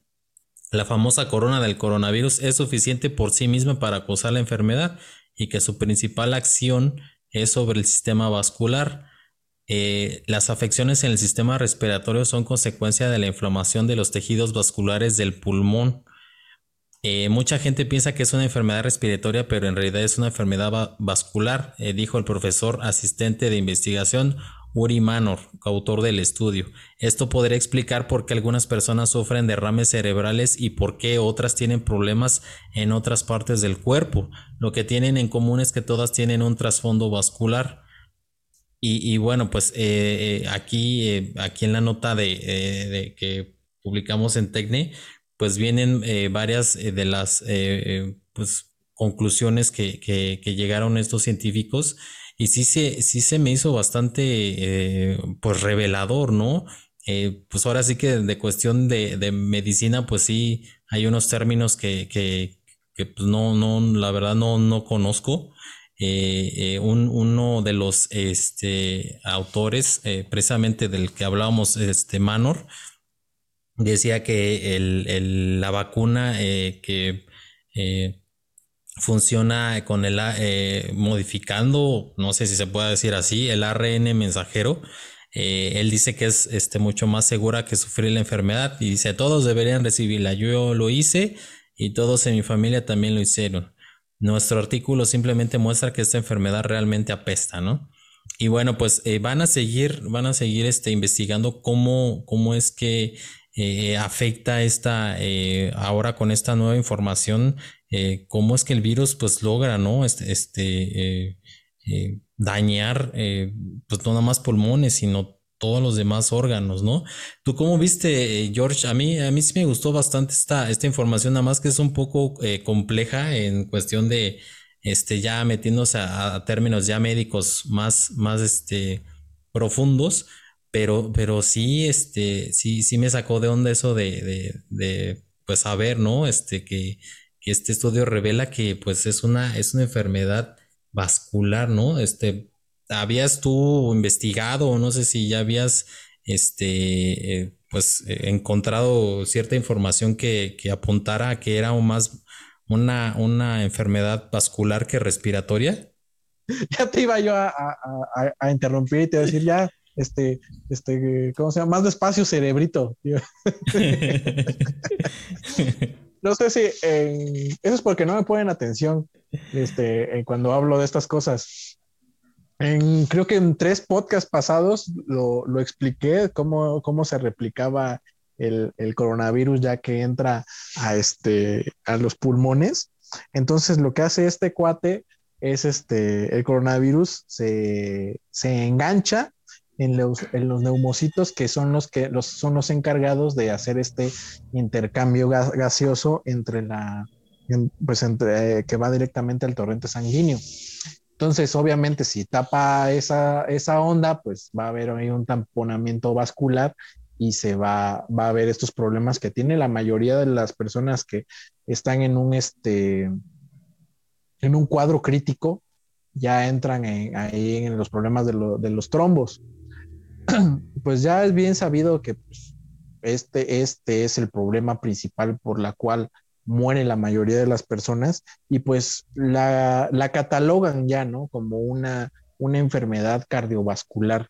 A: la famosa corona del coronavirus, es suficiente por sí misma para causar la enfermedad y que su principal acción es sobre el sistema vascular. Eh, las afecciones en el sistema respiratorio son consecuencia de la inflamación de los tejidos vasculares del pulmón eh, mucha gente piensa que es una enfermedad respiratoria, pero en realidad es una enfermedad vascular, eh, dijo el profesor asistente de investigación Uri Manor, coautor del estudio. Esto podría explicar por qué algunas personas sufren derrames cerebrales y por qué otras tienen problemas en otras partes del cuerpo. Lo que tienen en común es que todas tienen un trasfondo vascular. Y, bueno, pues eh, aquí, aquí en la nota de, que publicamos en Tecne, pues vienen eh, varias eh, de las eh, pues, conclusiones que, llegaron estos científicos y sí se, sí se me hizo bastante pues revelador, ¿no? pues ahora sí que de cuestión de, de, medicina, pues sí hay unos términos que, que, que pues no, no, la verdad no, no conozco. un, uno de los este, autores, precisamente del que hablábamos, este Manor, decía que el, la vacuna eh, que eh, funciona con el eh, modificando, no sé si se puede decir así, el ARN mensajero. Eh, él dice que es este, mucho más segura que sufrir la enfermedad y dice todos deberían recibirla. Yo lo hice y todos en mi familia también lo hicieron. Nuestro artículo simplemente muestra que esta enfermedad realmente apesta, ¿no? Y bueno, pues eh, van a seguir, van a seguir este, investigando cómo, cómo es que afecta esta, ahora con esta nueva información, eh, cómo es que el virus pues logra, ¿no? Este, este eh, eh, dañar pues no nada más pulmones, sino todos los demás órganos, ¿no? ¿Tú cómo viste, George? A mí, a mí sí me gustó bastante esta, esta información, nada más que es un poco compleja en cuestión de, este, ya metiéndose a, términos ya médicos más, más, este, profundos, pero, pero sí, este, sí, sí me sacó de onda eso de, de, de pues saber, ¿no? Este, que este estudio revela que pues es una, es una enfermedad vascular, ¿no? Este, ¿habías tú investigado o no sé si ya habías, este, eh, pues eh, encontrado cierta información que, apuntara a que era más una, una enfermedad vascular que respiratoria?
B: Ya te iba yo a, a, interrumpir y te iba a decir ya, este, este, ¿cómo se llama? Más despacio, cerebrito. no sé si eso es porque no me ponen atención este, cuando hablo de estas cosas. Creo que en tres podcasts pasados lo, lo expliqué cómo, cómo, se replicaba el, el, coronavirus ya que entra a, este, a los pulmones. Entonces lo que hace este cuate es este, el coronavirus se, se engancha en los, en los neumocitos que son los que los, son los encargados de hacer este intercambio gaseoso entre la pues entre que va directamente al torrente sanguíneo. Entonces, obviamente, si tapa esa, esa onda, pues va a haber ahí un tamponamiento vascular y se va, va a haber estos problemas que tiene la mayoría de las personas que están en un, este, en un cuadro crítico, ya entran ahí en los problemas de, de los trombos. pues ya es bien sabido que pues, este, este es el problema principal por la cual muere la mayoría de las personas y pues la, catalogan ya, ¿no? Como una, una enfermedad cardiovascular.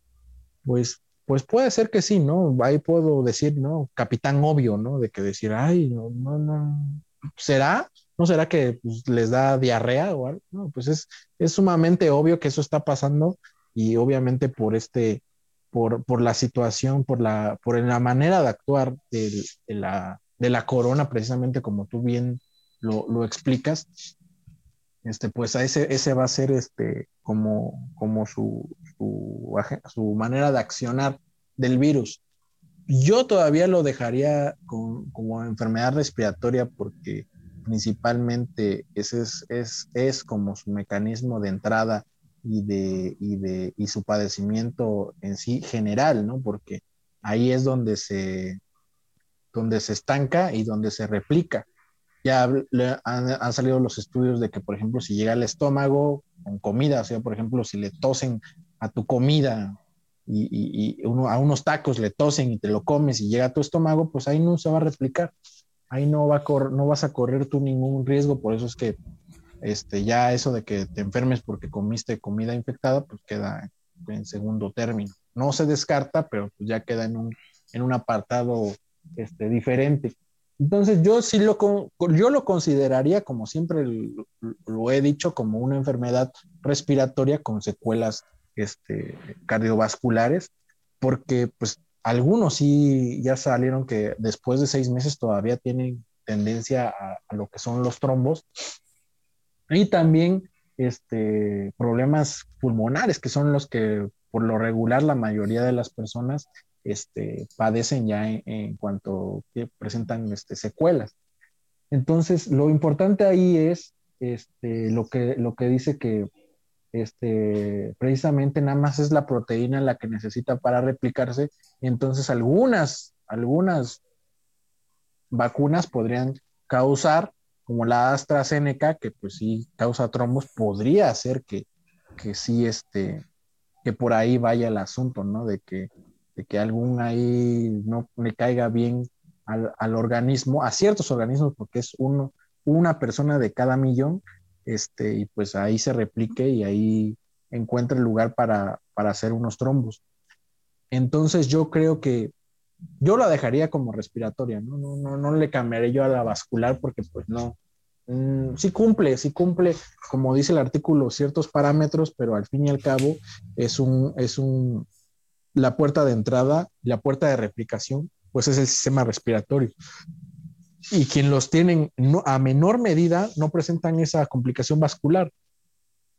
B: Pues, pues puede ser que sí, ¿no? Ahí puedo decir, ¿no? Capitán obvio, ¿no? De que decir, ay, no, no, no, ¿será? ¿No será que pues, les da diarrea o algo? No, pues es, es sumamente obvio que eso está pasando y obviamente por este, por, la situación, por la, por la manera de actuar de, la, de la corona, precisamente como tú bien lo, explicas, este, pues a ese, ese va a ser este, como, como su, su, manera de accionar del virus. Yo todavía lo dejaría como enfermedad respiratoria porque principalmente ese es, es, es como su mecanismo de entrada y, de, y, de, y su padecimiento en sí general, ¿no? Porque ahí es donde se, donde se estanca y donde se replica. Ya han, salido los estudios de que, por ejemplo, si llega al estómago con comida, sea, por ejemplo, si le tosen a tu comida y, y, uno, a unos tacos le tosen y te lo comes y llega a tu estómago, pues ahí no se va a replicar. Ahí no, va a no vas a correr tú ningún riesgo, por eso es que este, ya eso de que te enfermes porque comiste comida infectada, pues queda en segundo término. No se descarta, pero pues ya queda en un, en un apartado este, diferente. Entonces yo sí lo, yo lo consideraría, como siempre lo, he dicho, como una enfermedad respiratoria con secuelas este, cardiovasculares, porque pues algunos sí ya salieron que después de seis meses todavía tienen tendencia a lo que son los trombos y también este, problemas pulmonares, que son los que por lo regular la mayoría de las personas este, padecen ya en, cuanto que presentan este, secuelas. Entonces, lo importante ahí es este, lo, que, lo que dice que este, precisamente nada más es la proteína la que necesita para replicarse. Entonces, algunas, algunas vacunas podrían causar como la AstraZeneca, que pues sí causa trombos, podría ser que, que sí, este, que por ahí vaya el asunto, ¿no? De que, de que algún ahí no le caiga bien al, organismo, a ciertos organismos, porque es una persona de cada millón, este, y pues ahí se replique y ahí encuentre el lugar para, para hacer unos trombos. Entonces yo creo que yo la dejaría como respiratoria, ¿no? No, no, no le cambiaré yo a la vascular porque pues no, mm, sí cumple, sí cumple, como dice el artículo, ciertos parámetros, pero al fin y al cabo es un, es un, la puerta de entrada, la puerta de replicación, pues es el sistema respiratorio. Y quien los tienen a menor medida no presentan esa complicación vascular.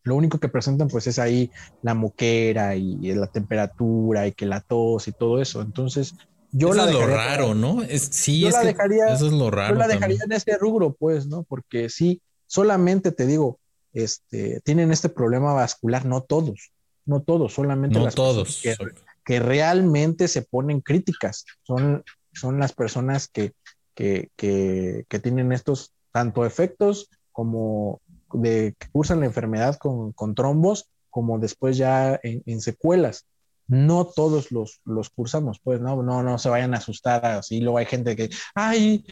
B: Lo único que presentan pues es ahí la moquera y, la temperatura y que la tos y todo eso. Entonces, yo
A: eso es lo raro, ¿no? Es, sí, es dejaría, eso es lo raro.
B: Yo la dejaría en este rubro, pues, ¿no? Porque sí, solamente te digo, este, tienen este problema vascular, no todos, no todos, solamente
A: no todos.
B: Que, que, realmente se ponen críticas, son, son las personas que, que, que tienen estos tanto efectos como de que cursan la enfermedad con, con trombos, como después ya en secuelas no todos los, los cursamos, pues no, no, no se vayan a asustar así. Luego hay gente que, ay,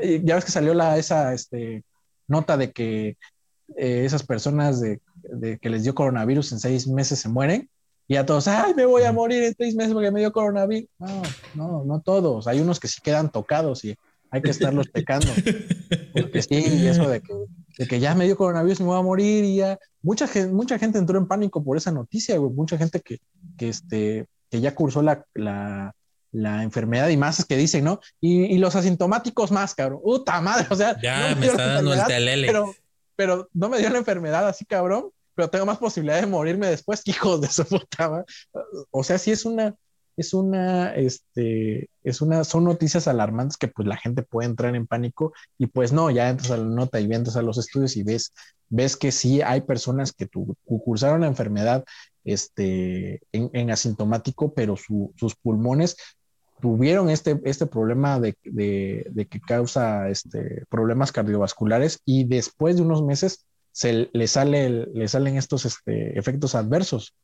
B: eh, ya ves que salió la, esa este, nota de que eh, esas personas de, que les dio coronavirus en seis meses se mueren. Y a todos, ay, me voy a morir en seis meses porque me dio coronavirus. No, no, no todos. Hay unos que sí quedan tocados y hay que estarlos pecando. Porque sí, eso de que, de que ya me dio coronavirus y me voy a morir y ya. Mucha gente, mucha gente entró en pánico por esa noticia, güey. Mucha gente que, que, este, que ya cursó la, la, la enfermedad y más es que dicen, ¿no? Y, y, los asintomáticos más, cabrón. ¡Puta madre! O sea,
A: ya me, está dando el telele.
B: Pero, pero no me dio la enfermedad así, cabrón. Pero tengo más posibilidad de morirme después, hijos de su puta. O sea, sí es una, es una, este, es una, son noticias alarmantes que pues la gente puede entrar en pánico y pues no, ya entras a la nota y entras a los estudios y ves, ves que sí hay personas que tu, cursaron la enfermedad este, en, asintomático, pero sus pulmones tuvieron este, este problema de, que causa este, problemas cardiovasculares y después de unos meses se le, sale, le salen estos este, efectos adversos.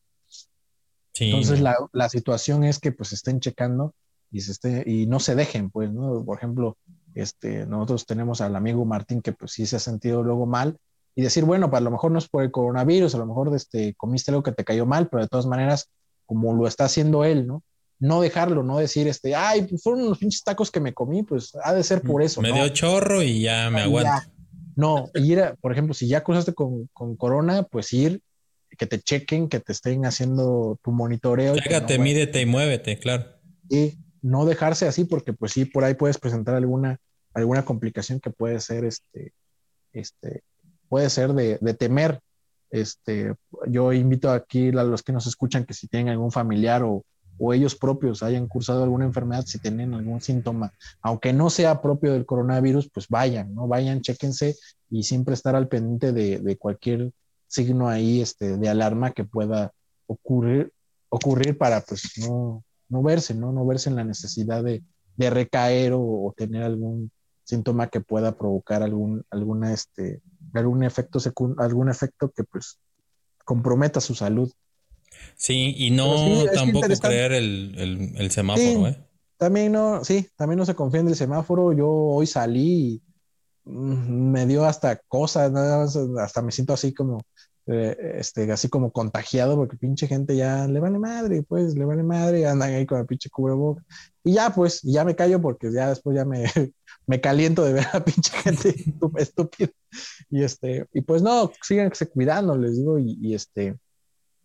B: Entonces la, la, situación es que pues estén checando y, se esté, y no se dejen, pues, ¿no? Por ejemplo, este, nosotros tenemos al amigo Martín que pues sí se ha sentido luego mal y decir, bueno, pues a lo mejor no es por el coronavirus, a lo mejor este, comiste algo que te cayó mal, pero de todas maneras, como lo está haciendo él, ¿no? No dejarlo, no decir, este, ay, pues fueron unos pinches tacos que me comí, pues ha de ser por eso.
A: Me dio chorro y ya me aguanto.
B: No, ir, por ejemplo, si ya cruzaste con, con corona, pues ir que te chequen, que te estén haciendo tu monitoreo.
A: Llegate, mídete y muévete, claro.
B: Y no dejarse así porque pues sí, por ahí puedes presentar alguna, alguna complicación que puede ser, este, este, puede ser de, temer. Este, yo invito aquí a los que nos escuchan que si tienen algún familiar o, ellos propios hayan cursado alguna enfermedad, si tienen algún síntoma, aunque no sea propio del coronavirus, pues vayan, ¿no? Vayan, chéquense y siempre estar al pendiente de, de cualquier signo ahí este, de alarma que pueda ocurrir, ocurrir para pues no, no verse, ¿no? No verse en la necesidad de, de recaer o, tener algún síntoma que pueda provocar algún, alguna, este, algún efecto algún efecto que pues comprometa su salud.
A: Sí, y no tampoco creer el, el, semáforo, ¿eh?
B: También no, sí, también no se confía en el semáforo. Yo hoy salí y mm, me dio hasta cosas, hasta me siento así como eh, este, así como contagiado, porque pinche gente ya le vale madre, pues le vale madre, andan ahí con el pinche cubreboca. Y ya, pues, ya me callo porque ya después ya me, me caliento de ver a pinche gente estúpida. Y este, y pues no, síganse cuidando, les digo, y, este,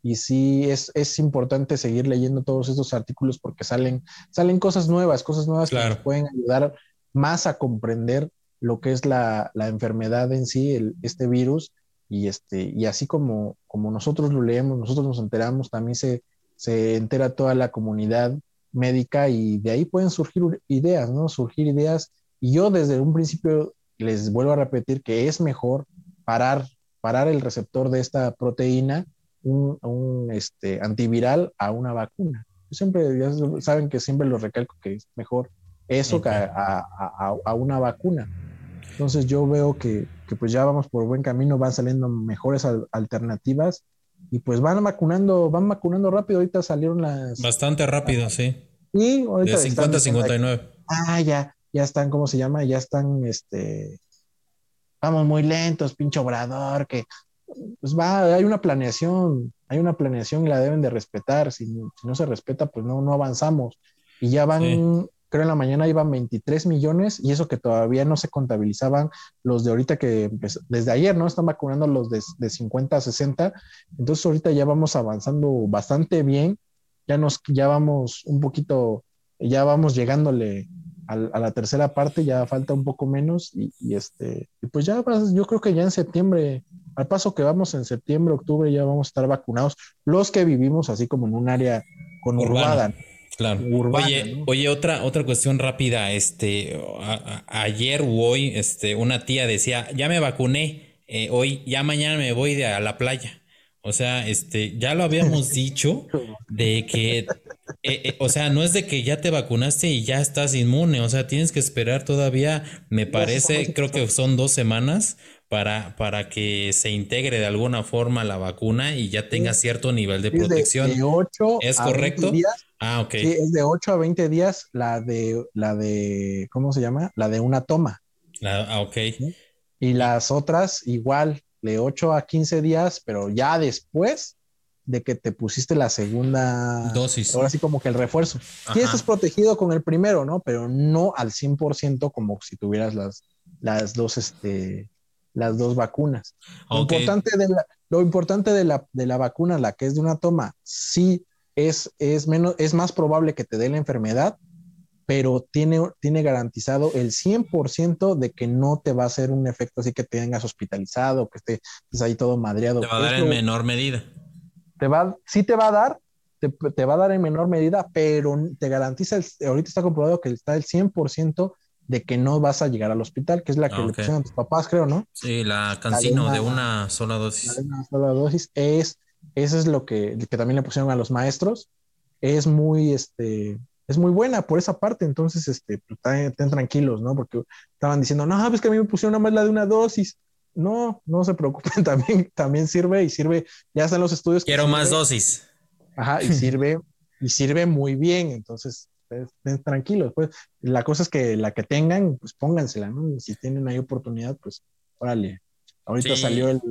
B: y sí es, es, importante seguir leyendo todos estos artículos porque salen, salen cosas nuevas, cosas nuevas que nos pueden ayudar más a comprender lo que es la, la enfermedad en sí, el, este virus, y, este, y así como, como nosotros lo leemos, nosotros nos enteramos, también se, se entera toda la comunidad médica y de ahí pueden surgir ideas, ¿no? Surgir ideas. Y yo desde un principio les vuelvo a repetir que es mejor parar, parar el receptor de esta proteína, un, un este, antiviral, a una vacuna. Siempre, ya saben que siempre lo recalco que es mejor eso que a, a, a una vacuna. Entonces yo veo que, que, pues ya vamos por buen camino, van saliendo mejores alternativas y pues van vacunando, van vacunando rápido. Ahorita salieron las...
A: Bastante rápido, sí.
B: Y ahorita...
A: De 50 a 59.
B: Ah, ya, ya están, ¿cómo se llama? Ya están, este... vamos muy lentos, pinche obrador, que pues va, hay una planeación, hay una planeación y la deben de respetar. Si, no se respeta, pues no, no avanzamos. Y ya van, creo en la mañana iban 23 millones y eso que todavía no se contabilizaban los de ahorita que desde ayer, ¿no? Están vacunando los de, de 50 a 60. Entonces ahorita ya vamos avanzando bastante bien. Ya nos, ya vamos un poquito, ya vamos llegándole a, la tercera parte, ya falta un poco menos y, este, y pues ya yo creo que ya en septiembre, al paso que vamos en septiembre, octubre, ya vamos a estar vacunados los que vivimos así como en un área conurbada.
A: Claro. oye, oye, otra, otra cuestión rápida. Este, ayer o hoy, este, una tía decía, ya me vacuné, eh, hoy, ya mañana me voy de a la playa. O sea, este, ya lo habíamos dicho de que, eh, eh, o sea, no es de que ya te vacunaste y ya estás inmune. O sea, tienes que esperar todavía, me parece, creo que son dos semanas para, para que se integre de alguna forma la vacuna y ya tenga cierto nivel de protección. ¿Es correcto?
B: ah, ok. Sí, es de 8 a 20 días la de, la de, ¿cómo se llama? La de una toma.
A: ah, ok.
B: Y las otras igual, de 8 a 15 días, pero ya después de que te pusiste la segunda
A: dosis.
B: Ahora sí como que el refuerzo. Sí estás protegido con el primero, ¿no? Pero no al 100% como si tuvieras las, las dos, este, las dos vacunas. Lo, importante de la, lo importante de la, de la vacuna, la que es de una toma, sí es, es, menos, es más probable que te dé la enfermedad, pero tiene, tiene garantizado el 100% de que no te va a hacer un efecto así que te tengas hospitalizado, que estés ahí todo madreado.
A: Te va a dar en menor medida.
B: Te va, sí te va a dar, te, te, va a dar en menor medida, pero te garantiza, el, ahorita está comprobado que está el 100% de que no vas a llegar al hospital, que es la que le pusieron a tus papás, creo, ¿no?
A: Sí, la cancino de una, sola dosis.
B: De una sola dosis es, eso es lo que, que también le pusieron a los maestros. Es muy, este, es muy buena por esa parte, entonces, este, pues, estén tranquilos, ¿no? Porque estaban diciendo, no, pues que a mí me pusieron nada más la de una dosis. No, no se preocupen, también, también sirve y sirve, ya están los estudios.
A: Quiero más dosis.
B: Ajá, y sirve, y sirve muy bien, entonces, estén tranquilos, pues la cosa es que la que tengan, pues póngansela, ¿no? Y si tienen ahí oportunidad, pues órale. Ahorita salió el,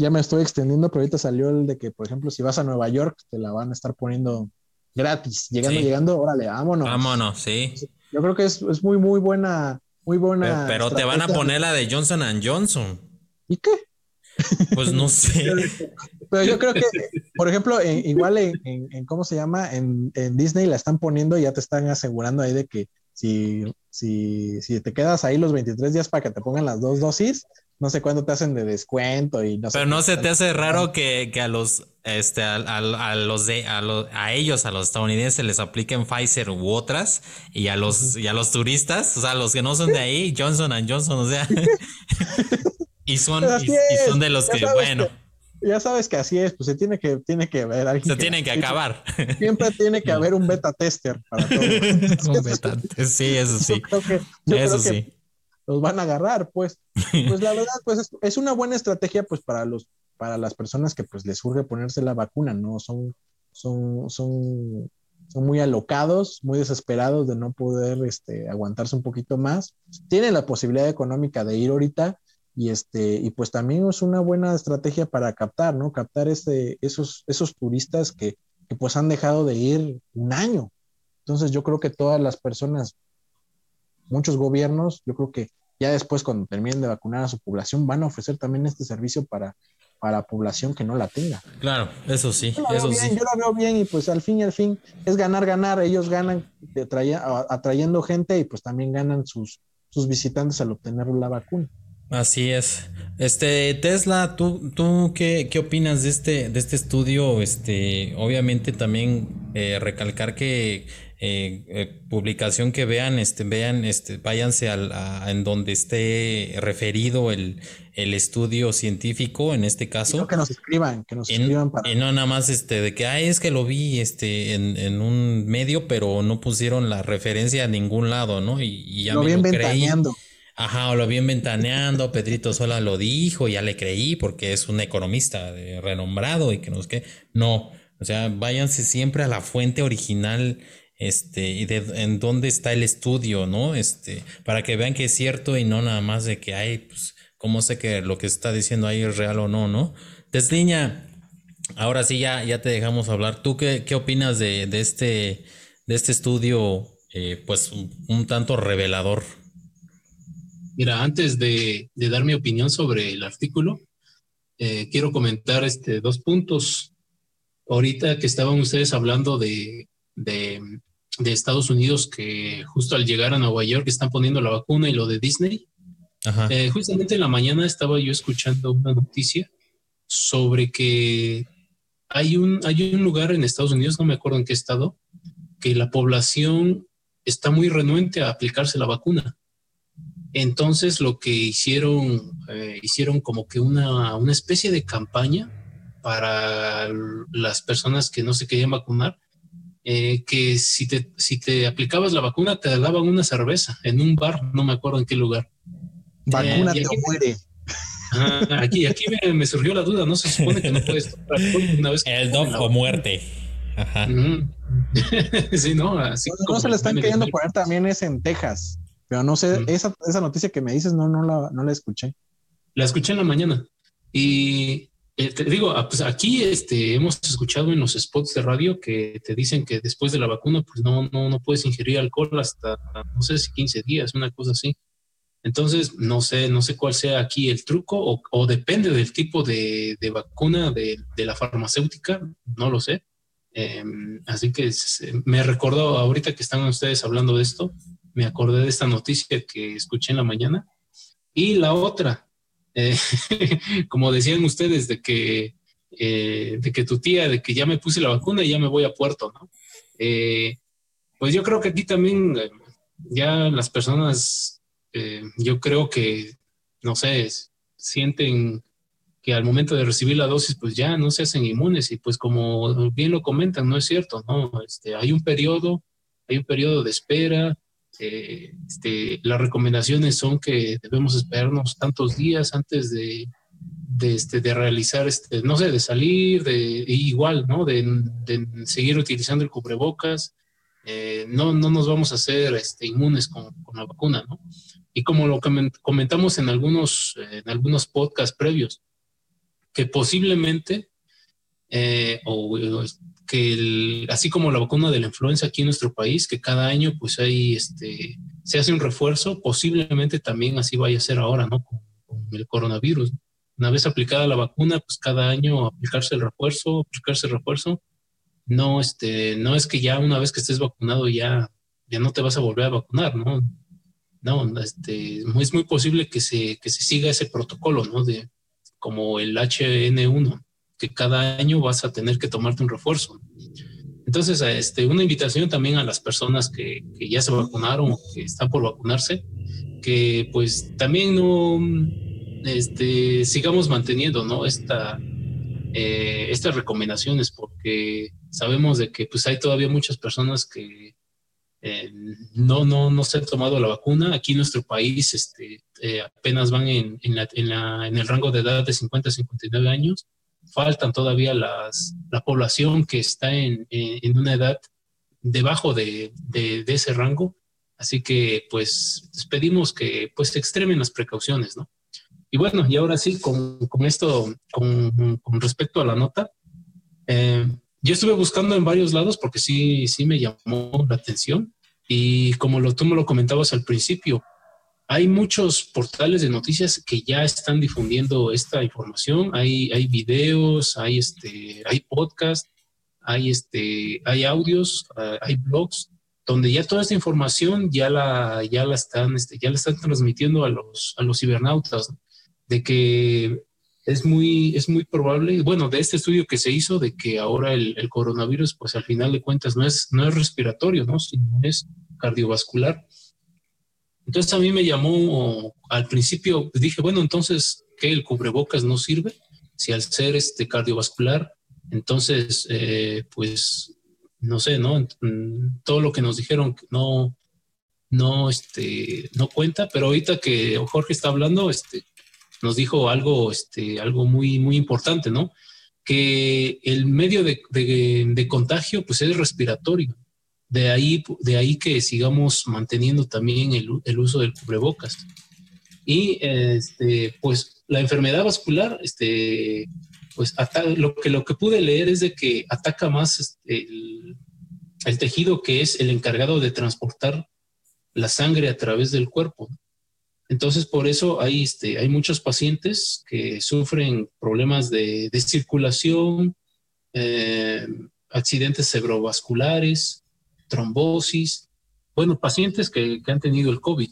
B: ya me estoy extendiendo, pero ahorita salió el de que, por ejemplo, si vas a Nueva York, te la van a estar poniendo gratis, llegando, llegando, órale, vámonos.
A: Vámonos, sí.
B: Yo creo que es, es muy, muy buena, muy buena.
A: Pero, pero te van a poner la de Johnson Johnson.
B: ¿Y qué?
A: Pues no sé.
B: Pero yo creo que, por ejemplo, igual en, ¿cómo se llama? En, Disney la están poniendo y ya te están asegurando ahí de que si, si, si te quedas ahí los 23 días para que te pongan las dos dosis, no sé cuándo te hacen de descuento y no
A: Pero no se te hace raro que, a los este a, los de a, a, ellos, a los estadounidenses les apliquen Pfizer u otras y a los y a los turistas, o sea, los que no son de ahí, Johnson Johnson, o sea, y son y, son de los que bueno,
B: ya sabes que así es, pues se tiene que, tiene que haber alguien.
A: Se tiene que acabar.
B: Siempre tiene que haber un beta tester para todo. un
A: beta sí, eso sí.
B: eso sí. los van a agarrar, pues. Pues la verdad, pues es, una buena estrategia, pues para los, para las personas que pues les surge ponerse la vacuna, ¿no? Son, son, son, son muy alocados, muy desesperados de no poder este, aguantarse un poquito más. Tienen la posibilidad económica de ir ahorita y este y pues también es una buena estrategia para captar no captar este, esos esos turistas que, que, pues han dejado de ir un año. Entonces yo creo que todas las personas muchos gobiernos yo creo que ya después cuando terminen de vacunar a su población van a ofrecer también este servicio para para la población que no la tenga.
A: Claro eso sí eso
B: sí.
A: yo
B: lo veo bien y pues al fin y al fin es ganar ganar. Ellos ganan atrayendo gente y pues también ganan sus sus visitantes al obtener la vacuna
A: Así es. Este, Tesla, ¿tú, tú qué, qué opinas de este, de este estudio? Este, obviamente también eh, recalcar que eh, eh, publicación que vean, este, vean, este, váyanse al, a, en donde esté referido el, el estudio científico, en este caso.
B: que nos escriban, que nos escriban para.
A: Y no nada más este de que ay, es que lo vi este en, en un medio, pero no pusieron la referencia a ningún lado, ¿no? Y, y ya
B: lo
A: me
B: lo creí.
A: Ajá, o lo vi ventaneando, Pedrito Sola lo dijo, ya le creí porque es un economista de renombrado y que no es que no, o sea, váyanse siempre a la fuente original este y de en dónde está el estudio, ¿no? Este, para que vean que es cierto y no nada más de que hay pues cómo sé que lo que está diciendo ahí es real o no, ¿no? Desliña, ahora sí ya, ya te dejamos hablar. ¿Tú qué, qué opinas de, de, este, de este estudio, eh, pues un, tanto revelador?
C: Mira, antes de, de, dar mi opinión sobre el artículo, eh, quiero comentar este, dos puntos. Ahorita que estaban ustedes hablando de, de, de, Estados Unidos, que justo al llegar a Nueva York están poniendo la vacuna y lo de Disney. Eh, justamente en la mañana estaba yo escuchando una noticia sobre que hay un, hay un lugar en Estados Unidos, no me acuerdo en qué estado, que la población está muy renuente a aplicarse la vacuna. Entonces lo que hicieron, eh, hicieron como que una, una especie de campaña para las personas que no se querían vacunar, eh, que si te, si te aplicabas la vacuna te daban una cerveza en un bar, no me acuerdo en qué lugar.
B: Vacuna te muere.
C: aquí aquí me, surgió la duda, no se supone que no puedes
A: una vez. El dog o muerte. Ajá.
C: sí, no,
B: así no, se le están queriendo poner también es en Texas, pero no sé, esa, esa, noticia que me dices, no, no la, no la escuché.
C: La escuché en la mañana y eh, te digo, ah, pues aquí este, hemos escuchado en los spots de radio que te dicen que después de la vacuna, pues no, no, no puedes ingerir alcohol hasta, no sé si 15 días, una cosa así. Entonces, no sé, no sé cuál sea aquí el truco o, depende del tipo de, vacuna de, la farmacéutica, no lo sé. Em, así que me recordó ahorita que están ustedes hablando de esto, me acordé de esta noticia que escuché en la mañana. Y la otra, eh, como decían ustedes, de que, eh, de que tu tía, de que ya me puse la vacuna y ya me voy a puerto, ¿no? Eh, pues yo creo que aquí también ya las personas yo creo que, no sé, sienten que al momento de recibir la dosis, pues ya no se hacen inmunes y pues como bien lo comentan, no es cierto, ¿no? Este, hay un periodo, hay un periodo de espera, eh, este, las recomendaciones son que debemos esperarnos tantos días antes de, de, este, realizar, este, no sé, de salir, de igual, ¿no? De, seguir utilizando el cubrebocas. Eh, no, no nos vamos a hacer este, inmunes con, la vacuna, ¿no? Y como lo comentamos en algunos, en algunos podcasts previos, que posiblemente, eh, o, que así como la vacuna de la influenza aquí en nuestro país, que cada año pues hay, este, se hace un refuerzo, posiblemente también así vaya a ser ahora, ¿no? Con, el coronavirus. Una vez aplicada la vacuna, pues cada año aplicarse el refuerzo, aplicarse el refuerzo. No, este, no es que ya una vez que estés vacunado ya, ya no te vas a volver a vacunar, ¿no? no, este, es muy posible que se, que se siga ese protocolo, ¿no? De, como el HN1, que cada año vas a tener que tomarte un refuerzo. Entonces, este, una invitación también a las personas que, que ya se vacunaron o que están por vacunarse, que pues también no este, sigamos manteniendo ¿no? Esta, eh, estas recomendaciones, porque sabemos de que pues hay todavía muchas personas que eh, no, no, no se ha tomado la vacuna. Aquí en nuestro país este, eh, apenas van en, en, la, en, la, en, el rango de edad de 50 a 59 años. Faltan todavía las, la población que está en, en una edad debajo de, de, ese rango. Así que pues pedimos que pues extremen las precauciones, ¿no? Y bueno, y ahora sí, con, con esto, con, respecto a la nota, eh, yo estuve buscando en varios lados porque sí, sí me llamó la atención. Y como lo, tú me lo comentabas al principio, hay muchos portales de noticias que ya están difundiendo esta información. Hay, videos, hay, este, hay podcasts, hay, este, audios, ah, hay blogs, donde ya toda esta información ya la, ya la, están, este, ya la están transmitiendo a los, a los cibernautas, de que es muy, es muy probable, bueno, de este estudio que se hizo, de que ahora el, el, coronavirus, pues al final de cuentas no es, no es respiratorio, ¿no? Sino es cardiovascular. Entonces a mí me llamó, al principio dije, bueno, entonces, ¿qué? ¿El cubrebocas no sirve? Si al ser este cardiovascular, entonces, eh, pues, no sé, ¿no? Todo lo que nos dijeron no, no, este, no cuenta, pero ahorita que Jorge está hablando, este, nos dijo algo, este, algo muy, muy importante, ¿no? Que el medio de, de, contagio, pues es respiratorio. De ahí, de ahí que sigamos manteniendo también el, el uso del cubrebocas. Y este, pues la enfermedad vascular, este, pues lo, que, lo que pude leer es de que ataca más este, el, el, tejido que es el encargado de transportar la sangre a través del cuerpo. Entonces, por eso hay, este, hay muchos pacientes que sufren problemas de, de circulación, eh, accidentes cerebrovasculares, trombosis, bueno, pacientes que, que han tenido el COVID.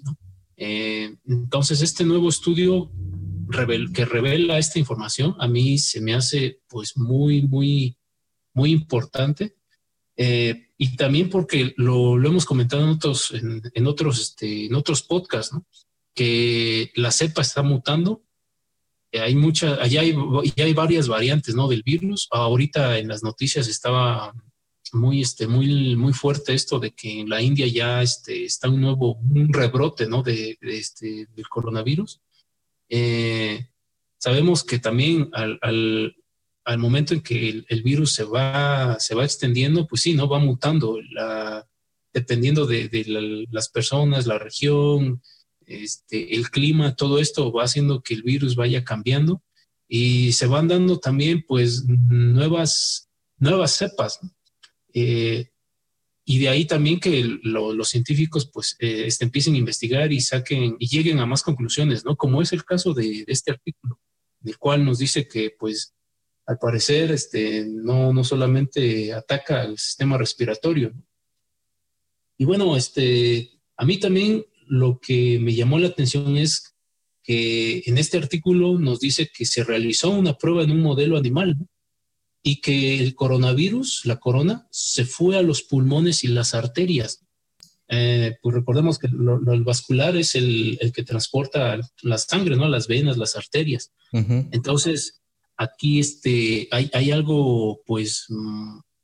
C: Eh, entonces, este nuevo estudio que revela esta información a mí se me hace pues muy, muy, muy importante. Eh, y también porque lo, lo, hemos comentado en otros, en, otros, este, en otros podcasts, que la cepa está mutando. Hay muchas, allá hay, ya hay varias variantes ¿no? del virus. Ahorita en las noticias estaba muy, este, muy, muy fuerte esto de que en la India ya este, está un nuevo, un rebrote, ¿no? De, este, del coronavirus. Eh, sabemos que también al, al, al momento en que el, virus se va, se va extendiendo, pues sí, ¿no? Va mutando, la, dependiendo de, de las personas, la región, este, el clima, todo esto va haciendo que el virus vaya cambiando y se van dando también, pues, nuevas, nuevas cepas. ¿no? Eh, y de ahí también que los científicos pues eh, este, empiecen a investigar y saquen y lleguen a más conclusiones, ¿no? Como es el caso de, este artículo, del cual nos dice que pues al parecer este, no, no solamente ataca al sistema respiratorio. Y bueno, este, a mí también lo que me llamó la atención es que en este artículo nos dice que se realizó una prueba en un modelo animal, ¿no? Y que el coronavirus, la corona, se fue a los pulmones y las arterias. Eh, pues recordemos que lo, el vascular es el, el, que transporta la sangre, ¿no? Las venas, las arterias. Entonces, aquí este, hay, hay algo, pues,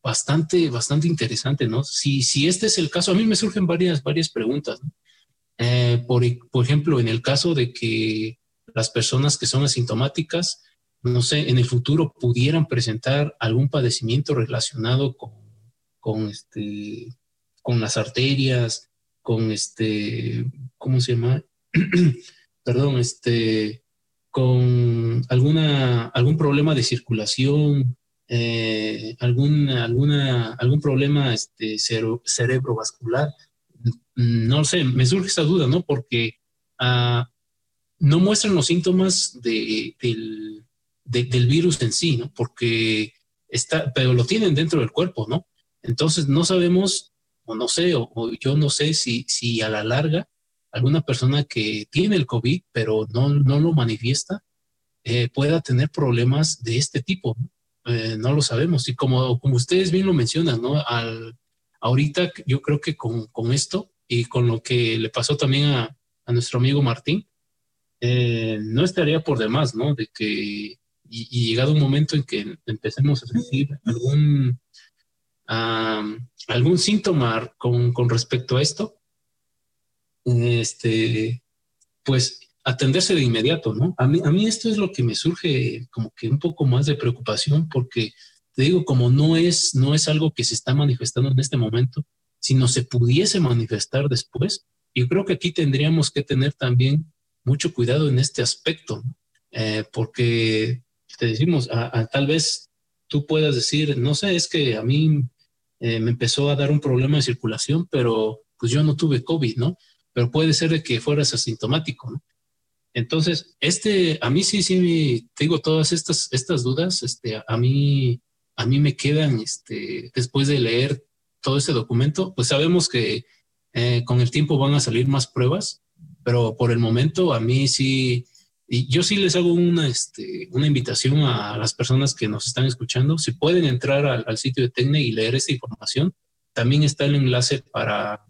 C: bastante, bastante interesante, ¿no? Si, si este es el caso, a mí me surgen varias, varias preguntas. Eh, por, por ejemplo, en el caso de que las personas que son asintomáticas no sé, en el futuro pudieran presentar algún padecimiento relacionado con, con, este, con las arterias, con este, ¿cómo se llama? Perdón, este, con alguna, algún problema de circulación, eh, alguna, alguna, algún problema este, cerebrovascular. No sé, me surge esa duda, ¿no? Porque ah, no muestran los síntomas de, del, del virus en sí, ¿no? Porque está, pero lo tienen dentro del cuerpo, ¿no? Entonces no sabemos, o no sé, o, yo no sé si, si a la larga alguna persona que tiene el COVID, pero no, no lo manifiesta, eh, pueda tener problemas de este tipo. ¿no? Eh, no lo sabemos. Y como, como ustedes bien lo mencionan, ¿no? Al, ahorita yo creo que con, con, esto y con lo que le pasó también a, a nuestro amigo Martín, eh, no estaría por demás, ¿no? De que y, llegado un momento en que empecemos a sentir algún, algún síntoma con, con, respecto a esto, este, pues atenderse de inmediato, ¿no? A mí, a mí esto es lo que me surge como que un poco más de preocupación porque te digo, como no es, no es algo que se está manifestando en este momento, sino se pudiese manifestar después, yo creo que aquí tendríamos que tener también mucho cuidado en este aspecto, eh, porque te decimos, tal vez tú puedas decir, no sé, es que a mí eh, me empezó a dar un problema de circulación, pero pues yo no tuve COVID, ¿no? Pero puede ser de que fueras asintomático, ¿no? Entonces, este, a mí sí, sí, te todas estas, estas dudas, este, a mí, a mí me quedan, este, después de leer todo este documento, pues sabemos que eh, con el tiempo van a salir más pruebas, pero por el momento a mí sí, y yo sí les hago una, este, una invitación a las personas que nos están escuchando. Si pueden entrar al, sitio de Tecne y leer esta información, también está el enlace para,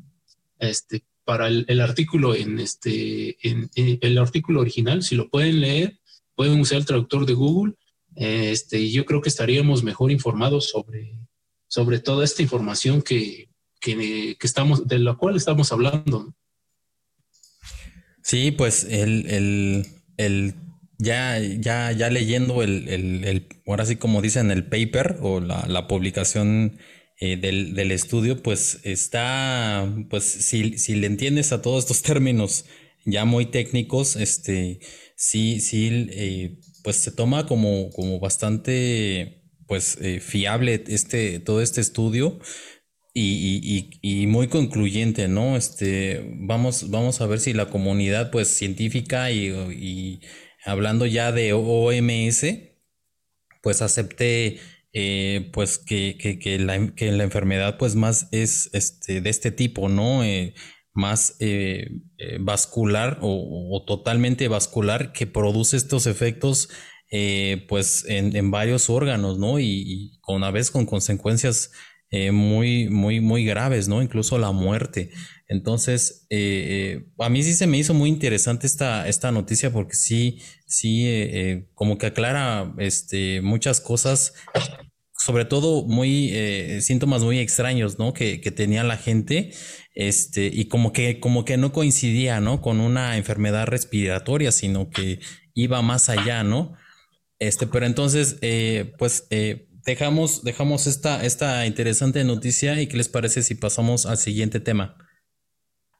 C: este, para el, artículo en, este, en, el artículo original. Si lo pueden leer, pueden usar el traductor de Google. Este, y yo creo que estaríamos mejor informados sobre, sobre toda esta información que, que, que estamos, de la cual estamos hablando.
A: Sí, pues el, el el ya, ya, ya leyendo el, el, el, ahora sí como dicen, el paper o la, la publicación eh, del, del, estudio, pues está, pues si, si, le entiendes a todos estos términos ya muy técnicos, este, sí, sí, eh, pues se toma como, como bastante, pues, eh, fiable este, todo este estudio y, muy concluyente, ¿no? Este, vamos, vamos a ver si la comunidad, pues, científica y, hablando ya de OMS, pues, acepte eh, pues que, que, la, que, la, enfermedad pues más es este, de este tipo, ¿no? más eh, eh, vascular o, totalmente vascular que produce estos efectos eh, pues en, varios órganos, ¿no? Y, con una vez con consecuencias muy, muy, muy graves, ¿no? Incluso la muerte. Entonces, a mí sí se me hizo muy interesante esta, esta noticia porque sí, sí, como que aclara este, muchas cosas sobre todo muy síntomas muy extraños, ¿no? Que, que, tenía la gente este, y como que, como que no coincidía, ¿no? Con una enfermedad respiratoria, sino que iba más allá, ¿no? Este, pero entonces, eh, pues, eh, dejamos, dejamos esta, esta interesante noticia y qué les parece si pasamos al siguiente tema.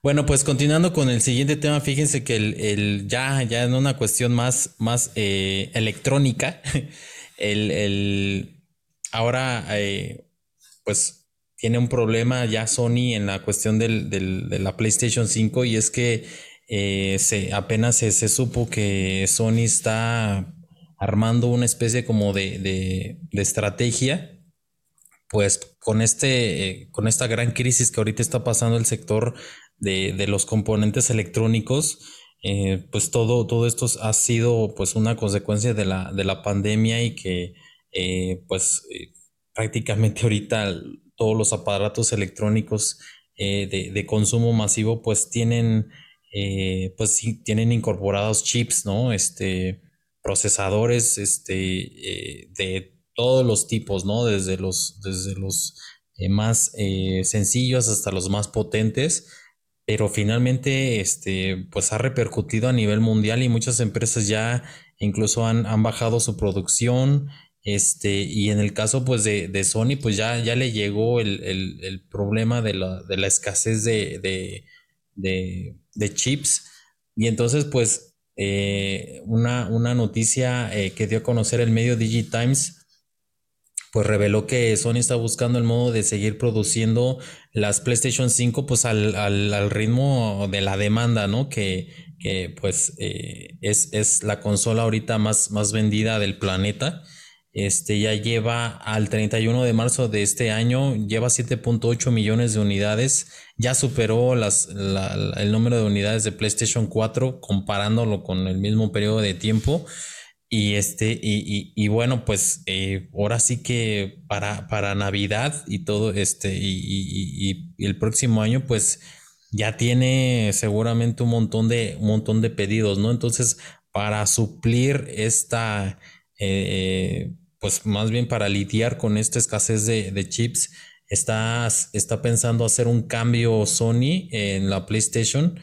A: Bueno, pues continuando con el siguiente tema, fíjense que el, ya, ya en una cuestión más, más eh, electrónica, el, el ahora, pues tiene un problema ya Sony en la cuestión del, de la PlayStation 5 y es que eh, se, apenas se, supo que Sony está armando una especie como de, estrategia, pues con, este, eh, con esta gran crisis que ahorita está pasando el sector de, los componentes electrónicos, eh, pues todo, todo esto ha sido pues una consecuencia de la, de la pandemia y que pues prácticamente ahorita todos los aparatos electrónicos eh, de, consumo masivo pues tienen eh, pues tienen incorporados chips no este procesadores este eh, de todos los tipos no desde los desde los más sencillos hasta los más potentes pero finalmente este pues ha repercutido a nivel mundial y muchas empresas ya incluso han, han bajado su producción este, y en el caso pues de, Sony, pues ya, ya le llegó el, problema de la, escasez de, chips. Y entonces pues eh, una, una, noticia eh, que dio a conocer el medio Digitimes pues reveló que Sony está buscando el modo de seguir produciendo las PlayStation 5 pues al, ritmo de la demanda, ¿no? Que, pues eh, es, es, la consola ahorita más, más vendida del planeta. Este ya lleva al 31 de marzo de este año, lleva 7.8 millones de unidades, ya superó las, el número de unidades de PlayStation 4 comparándolo con el mismo periodo de tiempo. Y este, y, bueno, pues eh, ahora sí que para, para Navidad y todo este, y, el próximo año, pues ya tiene seguramente un montón de, un montón de pedidos, ¿no? Entonces, para suplir esta eh, pues más bien para lidiar con esta escasez de, chips, está, está, pensando hacer un cambio Sony en la PlayStation.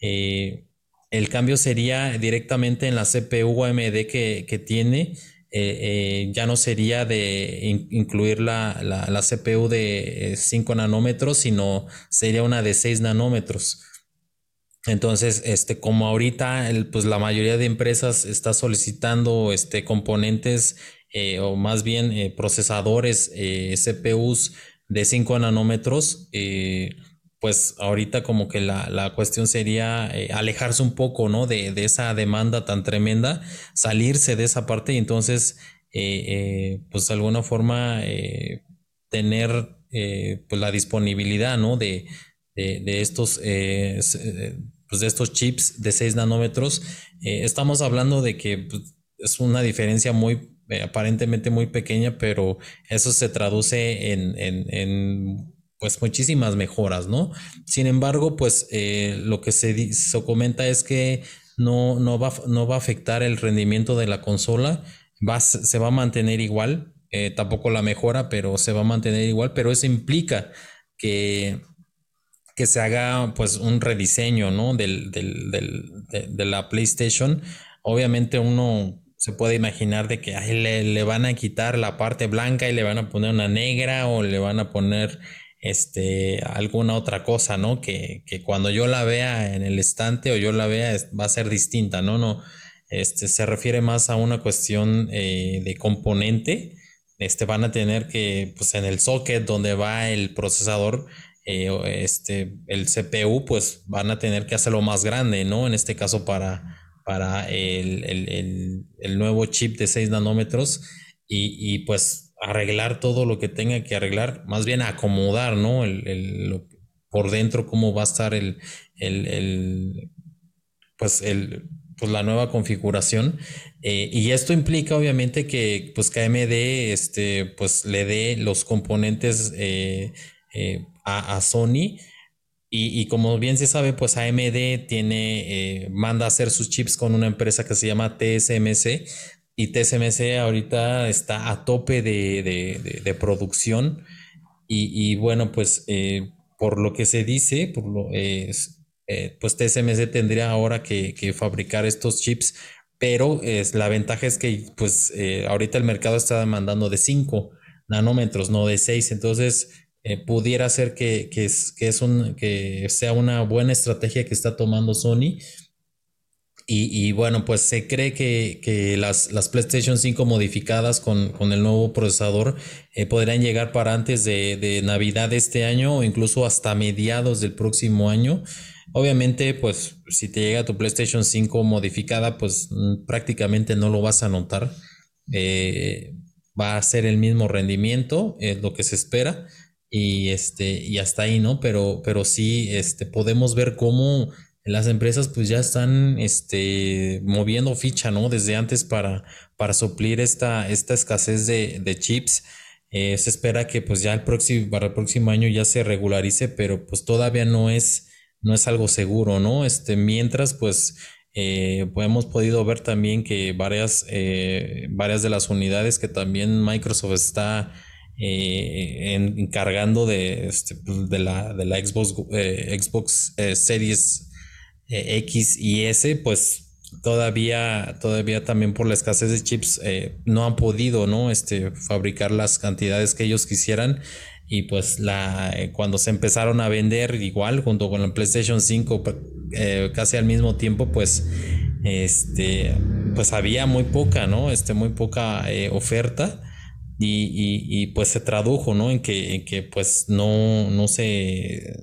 A: Eh, el cambio sería directamente en la CPU AMD que, tiene. Eh, eh, ya no sería de incluir la, la, CPU de 5 nanómetros, sino sería una de 6 nanómetros. Entonces, este, como ahorita, pues la mayoría de empresas está solicitando este, componentes o más bien procesadores CPUs de 5 nanómetros, pues ahorita como que la, cuestión sería alejarse un poco, ¿no? De, esa demanda tan tremenda, salirse de esa parte y entonces, pues de alguna forma, tener pues la disponibilidad, ¿no? De, de, estos, pues de estos chips de 6 nanómetros. estamos hablando de que pues, es una diferencia muy eh, aparentemente muy pequeña, pero eso se traduce en, pues muchísimas mejoras, ¿no? Sin embargo, pues eh, lo que se, se, comenta es que no, no, va, no va a afectar el rendimiento de la consola, va, se va a mantener igual, eh, tampoco la mejora, pero se va a mantener igual, pero eso implica que, que se haga pues un rediseño, ¿no? Del, del, de la PlayStation. Obviamente uno se puede imaginar de que le, le, van a quitar la parte blanca y le van a poner una negra o le van a poner este, alguna otra cosa, ¿no? Que, que, cuando yo la vea en el estante o yo la vea va a ser distinta, ¿no? No, este, se refiere más a una cuestión eh, de componente. Este, van a tener que, pues en el socket donde va el procesador, eh, este, el CPU, pues van a tener que hacerlo más grande, ¿no? En este caso para, para el, el, el, nuevo chip de 6 nanómetros y, y pues arreglar todo lo que tenga que arreglar, más bien acomodar, ¿no? El, por dentro, cómo va a estar el, pues el, pues la nueva configuración. Eh, y esto implica obviamente que pues KMD este, pues le dé los componentes eh, eh, a, Sony. Y, como bien se sabe, pues AMD tiene, manda a hacer sus chips con una empresa que se llama TSMC, y TSMC ahorita está a tope de, producción y, bueno, pues eh, por lo que se dice, eh, pues TSMC tendría ahora que, fabricar estos chips, pero la ventaja es que pues eh, ahorita el mercado está demandando de 5 nanómetros, no de 6, entonces pudiera ser que, es, que, es un, que sea una buena estrategia que está tomando Sony y, bueno, pues se cree que, las, las, PlayStation 5 modificadas con, el nuevo procesador eh, podrían llegar para antes de, Navidad de este año o incluso hasta mediados del próximo año. Obviamente, pues si te llega tu PlayStation 5 modificada, pues mm, prácticamente no lo vas a notar. Eh, va a ser el mismo rendimiento, es lo que se espera. Y este, y hasta ahí, ¿no? Pero, pero sí, este, podemos ver cómo las empresas pues ya están este, moviendo ficha, ¿no? Desde antes para, para suplir esta, esta escasez de, chips. Eh, se espera que pues ya el próximo, para el próximo año ya se regularice, pero pues todavía no es, no es algo seguro, ¿no? Este, mientras pues, eh, pues hemos podido ver también que varias, eh, varias de las unidades que también Microsoft está encargando de, este, pues, de, la, de la Xbox, Xbox Series eh, X y S, pues todavía, todavía también por la escasez de chips eh, no han podido, ¿no? Este, fabricar las cantidades que ellos quisieran. Y pues la, eh, cuando se empezaron a vender igual junto con la PlayStation 5 casi al mismo tiempo, pues, este, pues había muy poca, ¿no? Este, muy poca oferta. Y, y, pues se tradujo, ¿no? En que, en que pues no, no se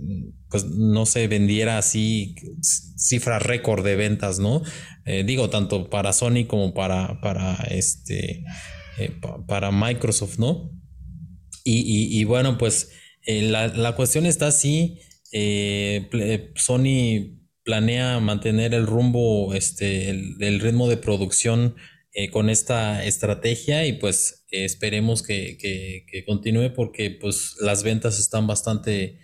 A: pues no se vendiera así cifra récord de ventas, ¿no? Eh, digo, tanto para Sony como para, para este, eh, para Microsoft, ¿no? Y, bueno, pues eh, la, cuestión está así, Sony planea mantener el rumbo, este, el, ritmo de producción con esta estrategia y pues esperemos que, que, continúe porque pues las ventas están bastante